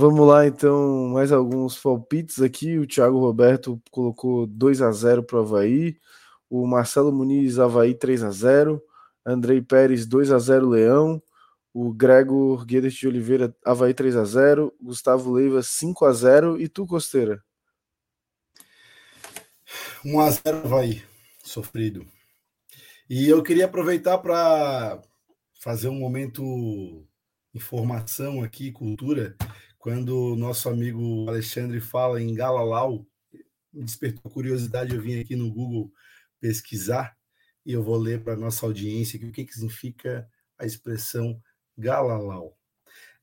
Vamos lá, então, mais alguns palpites aqui. O Thiago Roberto colocou 2 a 0 para o Havaí. O Marcelo Muniz, Havaí 3 a 0 Andrei Pérez, 2 a 0 Leão. O Gregor Guedes de Oliveira, Havaí 3 a 0 Gustavo Leiva, 5 a 0 E tu, Costeira? 1 a 0 Havaí, sofrido. E eu queria aproveitar para fazer um momento informação aqui, cultura, quando o nosso amigo Alexandre fala em Galalau, me despertou curiosidade, eu vim aqui no Google pesquisar e eu vou ler para a nossa audiência o que, que significa a expressão Galalau.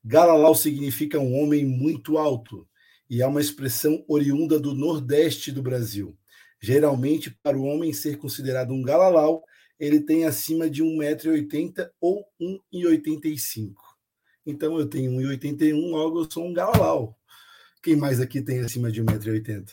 Galalau significa um homem muito alto e é uma expressão oriunda do Nordeste do Brasil. Geralmente, para o homem ser considerado um Galalau, ele tem acima de 1,80m ou 1,85m. Então eu tenho 1,81, logo eu sou um galalau. Quem mais aqui tem acima de 1,80m?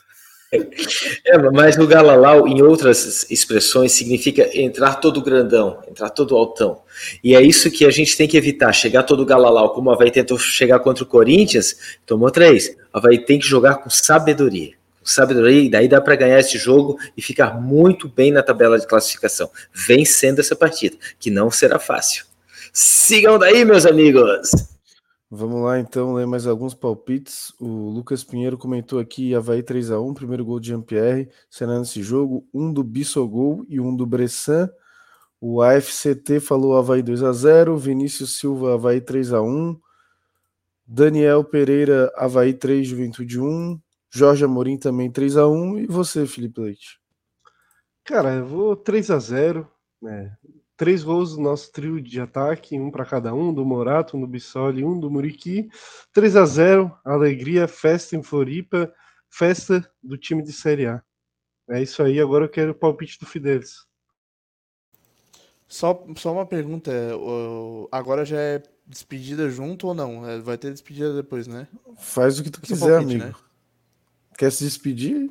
<laughs> É, mas o galalau, em outras expressões, significa entrar todo grandão, entrar todo altão. E é isso que a gente tem que evitar, chegar todo galalau. Como o Havaí tentou chegar contra o Corinthians, tomou três. O Havaí tem que jogar com sabedoria. Com sabedoria, e daí dá para ganhar esse jogo e ficar muito bem na tabela de classificação, vencendo essa partida, que não será fácil. Sigam daí, meus amigos! Vamos lá então, ler mais alguns palpites. O Lucas Pinheiro comentou aqui Havaí 3x1, primeiro gol de Jean-Pierre, será nesse jogo, um do Bissogol e um do Bressan. O AFCT falou Havaí 2x0, Vinícius Silva Havaí 3x1, Daniel Pereira Havaí 3, Juventude 1, Jorge Amorim também 3x1 e você, Felipe Leite? Cara, eu vou 3x0, né? Três gols do nosso trio de ataque, um para cada um, do Morato, um do Bissoli, um do Muriqui. 3 a 0 alegria, festa em Floripa, festa do time de Série A. É isso aí, agora eu quero o palpite do Fidelis. Só, só uma pergunta, é, agora já é despedida junto ou não? É, vai ter despedida depois, né? Faz o que tu quiser, palpite, amigo. Né? Quer se despedir?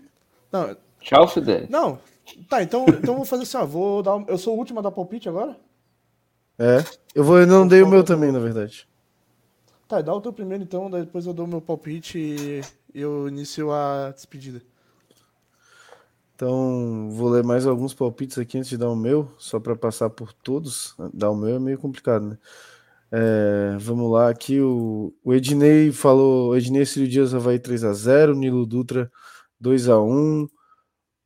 Não. Tchau, Fidelis. Não, Tá, então, então vou fazer assim, ó. Vou dar, eu sou o último a dar palpite agora? É. Eu vou, eu não dei o meu também, na verdade. Tá, dá o teu primeiro então, depois eu dou o meu palpite e eu inicio a despedida. Então, vou ler mais alguns palpites aqui antes de dar o meu, só para passar por todos. Dar o meu é meio complicado, né? É, vamos lá, aqui o, o Ednei falou: Ednei Círio Dias Havaí 3x0, Nilo Dutra 2x1.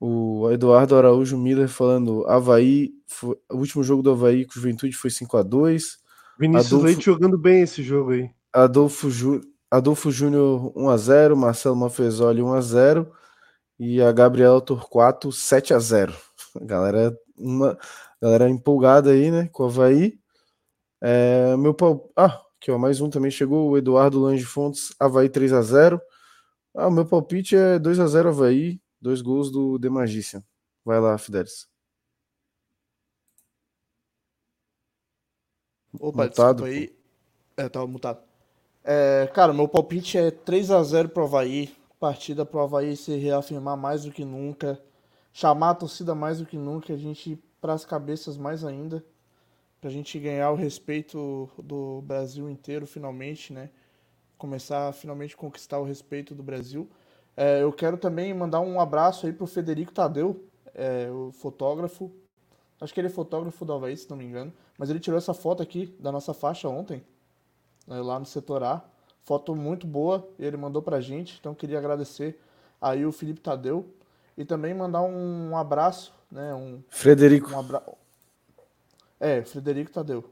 O Eduardo Araújo Miller falando: Havaí, foi, o último jogo do Havaí com Juventude foi 5x2. Vinícius Adolfo, Leite jogando bem esse jogo aí. Adolfo, Ju, Adolfo Júnior 1x0, Marcelo Mafezoli 1x0 e a Gabriela Torquato 7x0. <laughs> Galera, uma galera empolgada aí, né, com o Havaí. É, meu pau... Ah, aqui ó, mais um também chegou, o Eduardo Lange Fontes, Havaí 3 a 0 Ah, o meu palpite é 2 a 0 Havaí, dois gols do The Magician. Vai lá, Fidelis. Opa, mutado, desculpa aí. É, tava mutado. É, cara, meu palpite é 3 a 0 pro Havaí. Partida pro Havaí se reafirmar mais do que nunca. Chamar a torcida mais do que nunca. A gente para as cabeças mais ainda para a gente ganhar o respeito do Brasil inteiro finalmente, né? Começar a finalmente conquistar o respeito do Brasil. É, eu quero também mandar um abraço aí pro Federico Tadeu, é, o fotógrafo. Acho que ele é fotógrafo do Havaí, se não me engano. Mas ele tirou essa foto aqui da nossa faixa ontem, né, lá no setor A. Foto muito boa, ele mandou pra gente. Então queria agradecer aí o Felipe Tadeu. E também mandar um abraço, né? Um, Frederico. Um abra... É, Frederico Tadeu.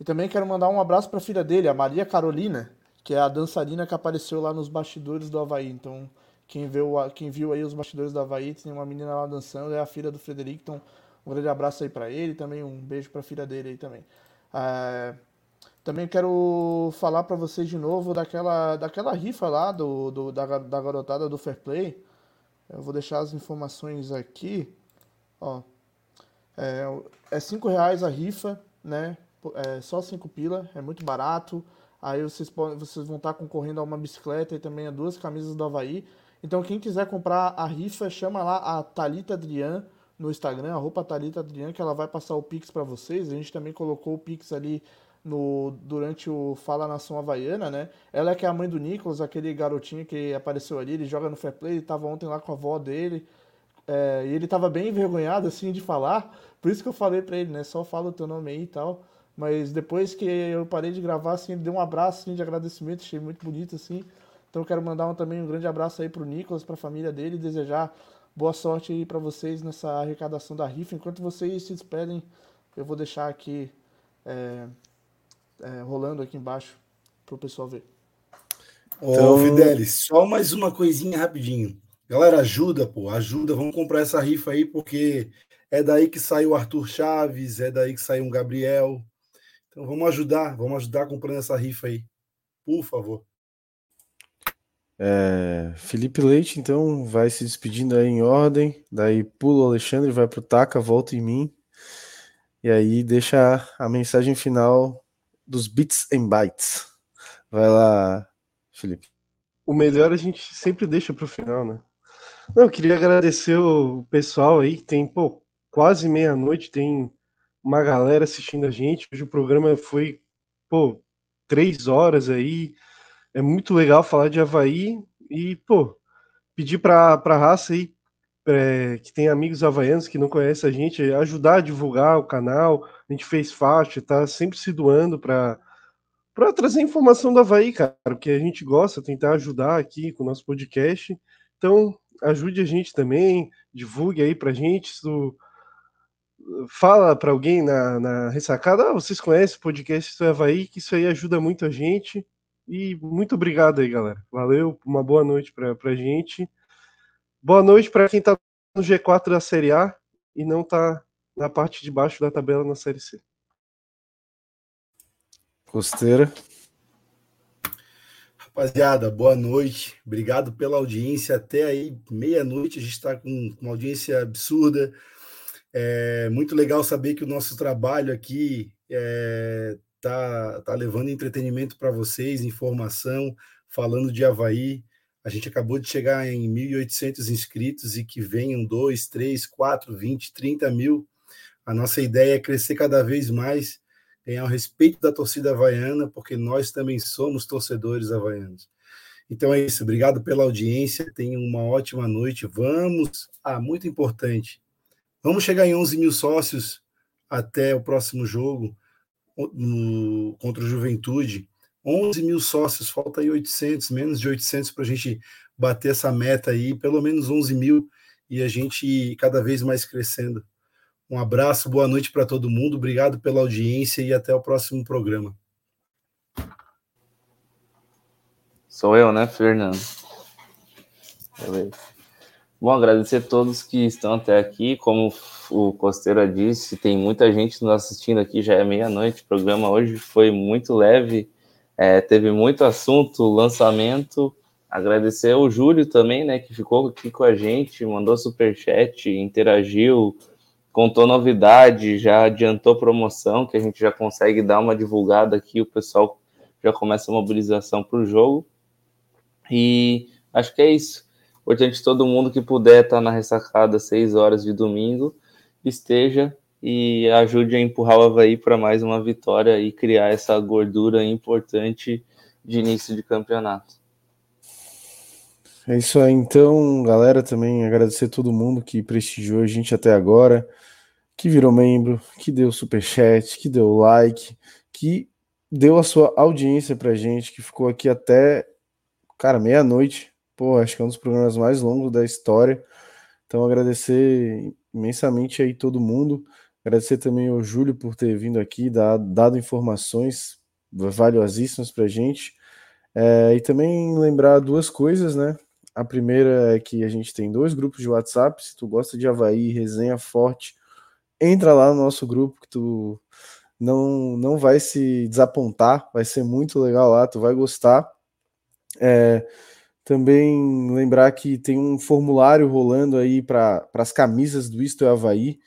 E também quero mandar um abraço para a filha dele, a Maria Carolina, que é a dançarina que apareceu lá nos bastidores do Havaí. Então, quem viu, quem viu aí os bastidores do Havaí, tem uma menina lá dançando, é a filha do Frederico. Então, um grande abraço aí para ele, também um beijo para a filha dele aí também. É, também quero falar para vocês de novo daquela, daquela rifa lá do, do da, da garotada do Fair Play. Eu vou deixar as informações aqui. Ó, é, é cinco reais a rifa, né? É só cinco pila, é muito barato. Aí vocês, podem, vocês vão estar concorrendo a uma bicicleta e também a duas camisas do Havaí. Então quem quiser comprar a rifa, chama lá a Talita Adrian no Instagram, a roupa Talita Adrian, que ela vai passar o Pix para vocês. A gente também colocou o Pix ali no durante o Fala Nação Havaiana, né? Ela é que é a mãe do Nicolas, aquele garotinho que apareceu ali, ele joga no Fair Play, ele tava ontem lá com a avó dele. É, e ele tava bem envergonhado, assim, de falar. Por isso que eu falei pra ele, né? Só fala o teu nome aí e tal. Mas depois que eu parei de gravar, assim, ele deu um abraço assim, de agradecimento, achei muito bonito, assim. Então eu quero mandar um, também um grande abraço aí pro Nicolas, pra família dele, e desejar boa sorte aí para vocês nessa arrecadação da rifa. Enquanto vocês se despedem, eu vou deixar aqui é, é, rolando aqui embaixo pro pessoal ver. Ô, então... Fidelis, só mais uma coisinha rapidinho. Galera, ajuda, pô, ajuda. Vamos comprar essa rifa aí, porque é daí que sai o Arthur Chaves, é daí que sai um Gabriel. Então vamos ajudar, vamos ajudar comprando essa rifa aí. Por favor. É, Felipe Leite, então, vai se despedindo aí em ordem. Daí pula o Alexandre, vai pro Taca, volta em mim. E aí deixa a mensagem final dos Bits and Bytes. Vai lá, Felipe. O melhor a gente sempre deixa pro final, né? Não, eu queria agradecer o pessoal aí, tem, pô, quase meia-noite, tem uma galera assistindo a gente. Hoje o programa foi, pô, três horas aí. É muito legal falar de Havaí e, pô, pedir pra, pra raça aí, é, que tem amigos havaianos que não conhecem a gente, ajudar a divulgar o canal. A gente fez faixa, tá sempre se doando para para trazer informação do Havaí, cara, porque a gente gosta, tentar ajudar aqui com o nosso podcast. Então, ajude a gente também, divulgue aí pra gente. Tu fala para alguém na, na ressacada, ah, vocês conhecem o podcast do Havaí, que isso aí ajuda muito a gente. E muito obrigado aí, galera. Valeu, uma boa noite pra, pra gente. Boa noite para quem tá no G4 da Série A e não tá na parte de baixo da tabela na Série C. Costeira. Rapaziada, boa noite. Obrigado pela audiência. Até aí, meia-noite, a gente está com uma audiência absurda. É muito legal saber que o nosso trabalho aqui é, tá, tá levando entretenimento para vocês, informação, falando de Havaí. A gente acabou de chegar em 1.800 inscritos e que venham 2, 3, 4, 20, 30 mil. A nossa ideia é crescer cada vez mais ganhar o respeito da torcida havaiana, porque nós também somos torcedores havaianos. Então é isso. Obrigado pela audiência. Tenham uma ótima noite. Vamos. Ah, muito importante. Vamos chegar em 11 mil sócios até o próximo jogo no, contra o Juventude. 11 mil sócios, falta aí 800, menos de 800 para a gente bater essa meta aí, pelo menos 11 mil, e a gente cada vez mais crescendo. Um abraço, boa noite para todo mundo, obrigado pela audiência e até o próximo programa. Sou eu, né, Fernando? Beleza. Bom, agradecer a todos que estão até aqui. Como o Costeira disse, tem muita gente nos assistindo aqui, já é meia-noite. O programa hoje foi muito leve, é, teve muito assunto, lançamento. Agradecer ao Júlio também, né, que ficou aqui com a gente, mandou superchat, interagiu, contou novidade, já adiantou promoção, que a gente já consegue dar uma divulgada aqui, o pessoal já começa a mobilização para o jogo. E acho que é isso. Importante todo mundo que puder estar na ressacada às 6 horas de domingo, esteja e ajude a empurrar o Havaí para mais uma vitória e criar essa gordura importante de início de campeonato. É isso aí, então, galera, também agradecer todo mundo que prestigiou a gente até agora, que virou membro, que deu super chat, que deu like, que deu a sua audiência pra gente, que ficou aqui até, cara, meia-noite. Pô, acho que é um dos programas mais longos da história. Então, agradecer imensamente aí todo mundo. Agradecer também ao Júlio por ter vindo aqui, dado, dado informações valiosíssimas pra gente. É, e também lembrar duas coisas, né? A primeira é que a gente tem dois grupos de WhatsApp. Se tu gosta de Havaí, resenha forte, entra lá no nosso grupo que tu não, não vai se desapontar, vai ser muito legal lá, tu vai gostar. É, também lembrar que tem um formulário rolando aí para as camisas do Isto é Havaí.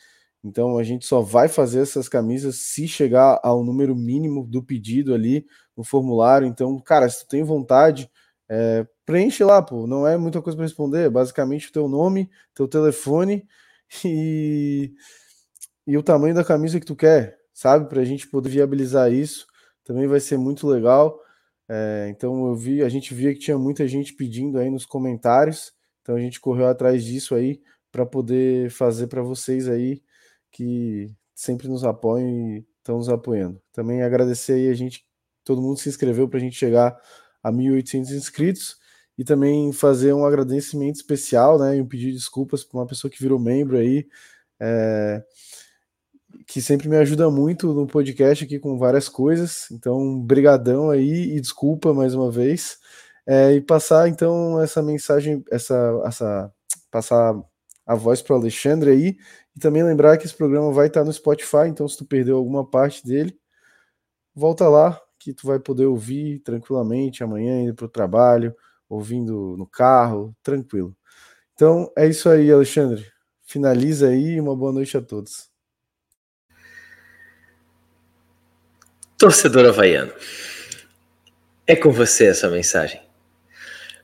Então a gente só vai fazer essas camisas se chegar ao número mínimo do pedido ali no formulário. Então, cara, se tu tem vontade, é, preenche lá, pô. Não é muita coisa para responder. É basicamente o teu nome, teu telefone <laughs> e, e o tamanho da camisa que tu quer sabe? Para a gente poder viabilizar isso. Também vai ser muito legal. É, então eu vi, a gente via que tinha muita gente pedindo aí nos comentários. Então a gente correu atrás disso aí para poder fazer para vocês aí que sempre nos apoiam e estão nos apoiando. Também agradecer aí a gente, todo mundo se inscreveu para a gente chegar a 1.800 inscritos e também fazer um agradecimento especial, né, e um pedido de desculpas para uma pessoa que virou membro aí. É, que sempre me ajuda muito no podcast aqui com várias coisas. Então, brigadão aí e desculpa mais uma vez. É, e passar então essa mensagem, essa, essa passar a voz para o Alexandre aí e também lembrar que esse programa vai estar no Spotify, então se tu perdeu alguma parte dele, volta lá que tu vai poder ouvir tranquilamente amanhã indo para o trabalho, ouvindo no carro, tranquilo. Então é isso aí, Alexandre. Finaliza aí e uma boa noite a todos. Torcedor havaiano, é com você essa mensagem.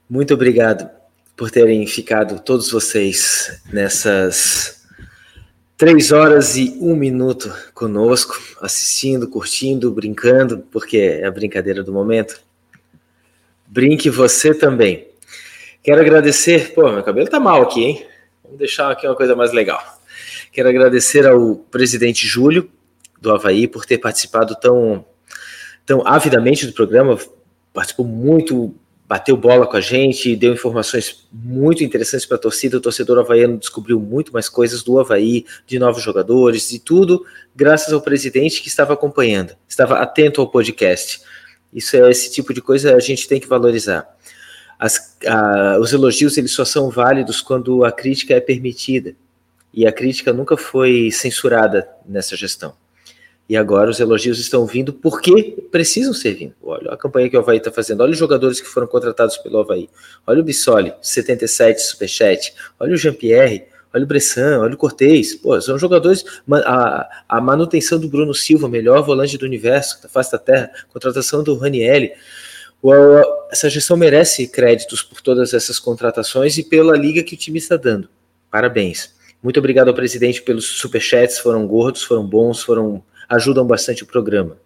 Muito obrigado por terem ficado todos vocês nessas três horas e um minuto conosco, assistindo, curtindo, brincando, porque é a brincadeira do momento. Brinque você também. Quero agradecer. Pô, meu cabelo tá mal aqui, hein? Vamos deixar aqui uma coisa mais legal. Quero agradecer ao presidente Júlio do Havaí por ter participado tão, tão avidamente do programa, participou muito, bateu bola com a gente, deu informações muito interessantes para a torcida. O torcedor havaiano descobriu muito mais coisas do Havaí, de novos jogadores, e tudo graças ao presidente que estava acompanhando, estava atento ao podcast. Isso é esse tipo de coisa a gente tem que valorizar. As, a, os elogios eles só são válidos quando a crítica é permitida. E a crítica nunca foi censurada nessa gestão. E agora os elogios estão vindo porque precisam ser vindo. Olha a campanha que o Havaí está fazendo. Olha os jogadores que foram contratados pelo Havaí. Olha o Bissoli, 77 superchat. Olha o Jean-Pierre. Olha o Bressan, olha o Cortez. Pô, são jogadores. A, a manutenção do Bruno Silva, melhor volante do universo, da face da terra. Contratação do Ranielli. essa gestão merece créditos por todas essas contratações e pela liga que o time está dando. Parabéns. Muito obrigado ao presidente pelos superchats, foram gordos, foram bons, foram ajudam bastante o programa.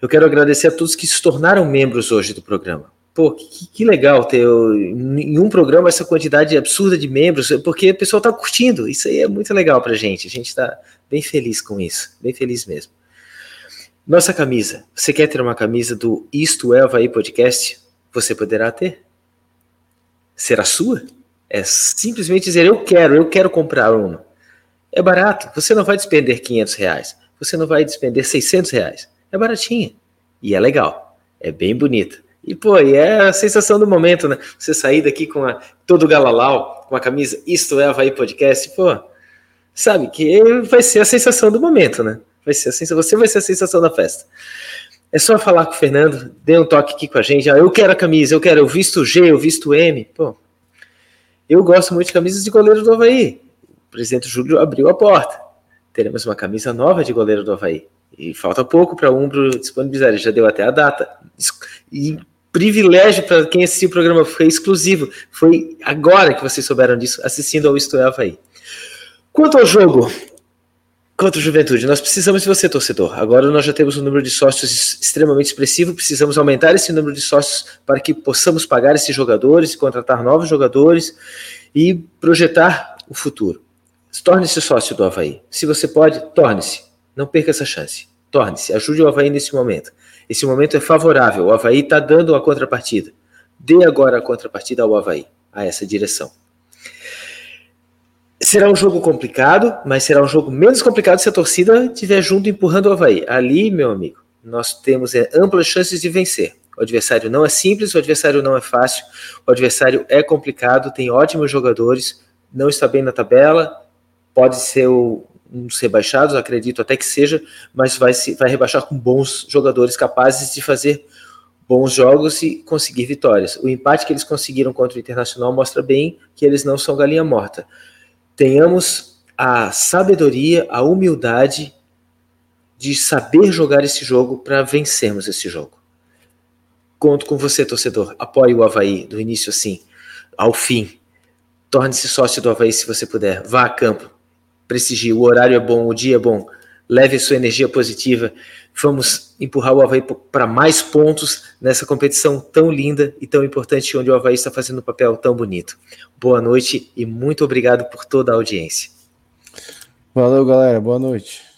Eu quero agradecer a todos que se tornaram membros hoje do programa. Pô, que, que legal ter em um programa essa quantidade absurda de membros, porque o pessoal está curtindo. Isso aí é muito legal para gente. A gente está bem feliz com isso, bem feliz mesmo. Nossa camisa. Você quer ter uma camisa do Isto é Havaí Podcast? Você poderá ter. Será sua? É simplesmente dizer eu quero, eu quero comprar uma. É barato. Você não vai despender 500 reais. Você não vai despender 600 reais. É baratinha. E é legal. É bem bonita. E, pô, e é a sensação do momento, né? Você sair daqui com a, todo galalau, com a camisa Isto é Havaí Podcast, pô, sabe que vai ser a sensação do momento, né? Vai ser a sensação, você vai ser a sensação da festa. É só falar com o Fernando, dê um toque aqui com a gente. Ah, eu quero a camisa, eu quero, eu visto G, eu visto M. Pô, eu gosto muito de camisas de goleiro do Havaí. O presidente Júlio abriu a porta. Teremos uma camisa nova de goleiro do Havaí. E falta pouco para o Umbro disponibilizar, já deu até a data. E privilégio para quem assistiu o programa foi exclusivo. Foi agora que vocês souberam disso, assistindo ao Isto é Havaí. Quanto ao jogo contra o Juventude, nós precisamos de você, torcedor. Agora nós já temos um número de sócios extremamente expressivo, precisamos aumentar esse número de sócios para que possamos pagar esses jogadores, contratar novos jogadores e projetar o futuro. Torne-se sócio do Havaí. Se você pode, torne-se. Não perca essa chance. Torne-se. Ajude o Havaí nesse momento. Esse momento é favorável. O Havaí está dando a contrapartida. Dê agora a contrapartida ao Havaí, a essa direção. Será um jogo complicado, mas será um jogo menos complicado se a torcida estiver junto empurrando o Havaí. Ali, meu amigo, nós temos é, amplas chances de vencer. O adversário não é simples, o adversário não é fácil, o adversário é complicado, tem ótimos jogadores, não está bem na tabela, pode ser um dos rebaixados, acredito até que seja, mas vai, se, vai rebaixar com bons jogadores capazes de fazer bons jogos e conseguir vitórias. O empate que eles conseguiram contra o Internacional mostra bem que eles não são galinha morta. Tenhamos a sabedoria, a humildade de saber jogar esse jogo para vencermos esse jogo. Conto com você, torcedor. Apoie o Havaí do início assim, ao fim. Torne-se sócio do Havaí se você puder. Vá a campo prestigie. O horário é bom, o dia é bom. Leve sua energia positiva. Vamos empurrar o Havaí para mais pontos nessa competição tão linda e tão importante, onde o Havaí está fazendo um papel tão bonito. Boa noite e muito obrigado por toda a audiência. Valeu, galera. Boa noite.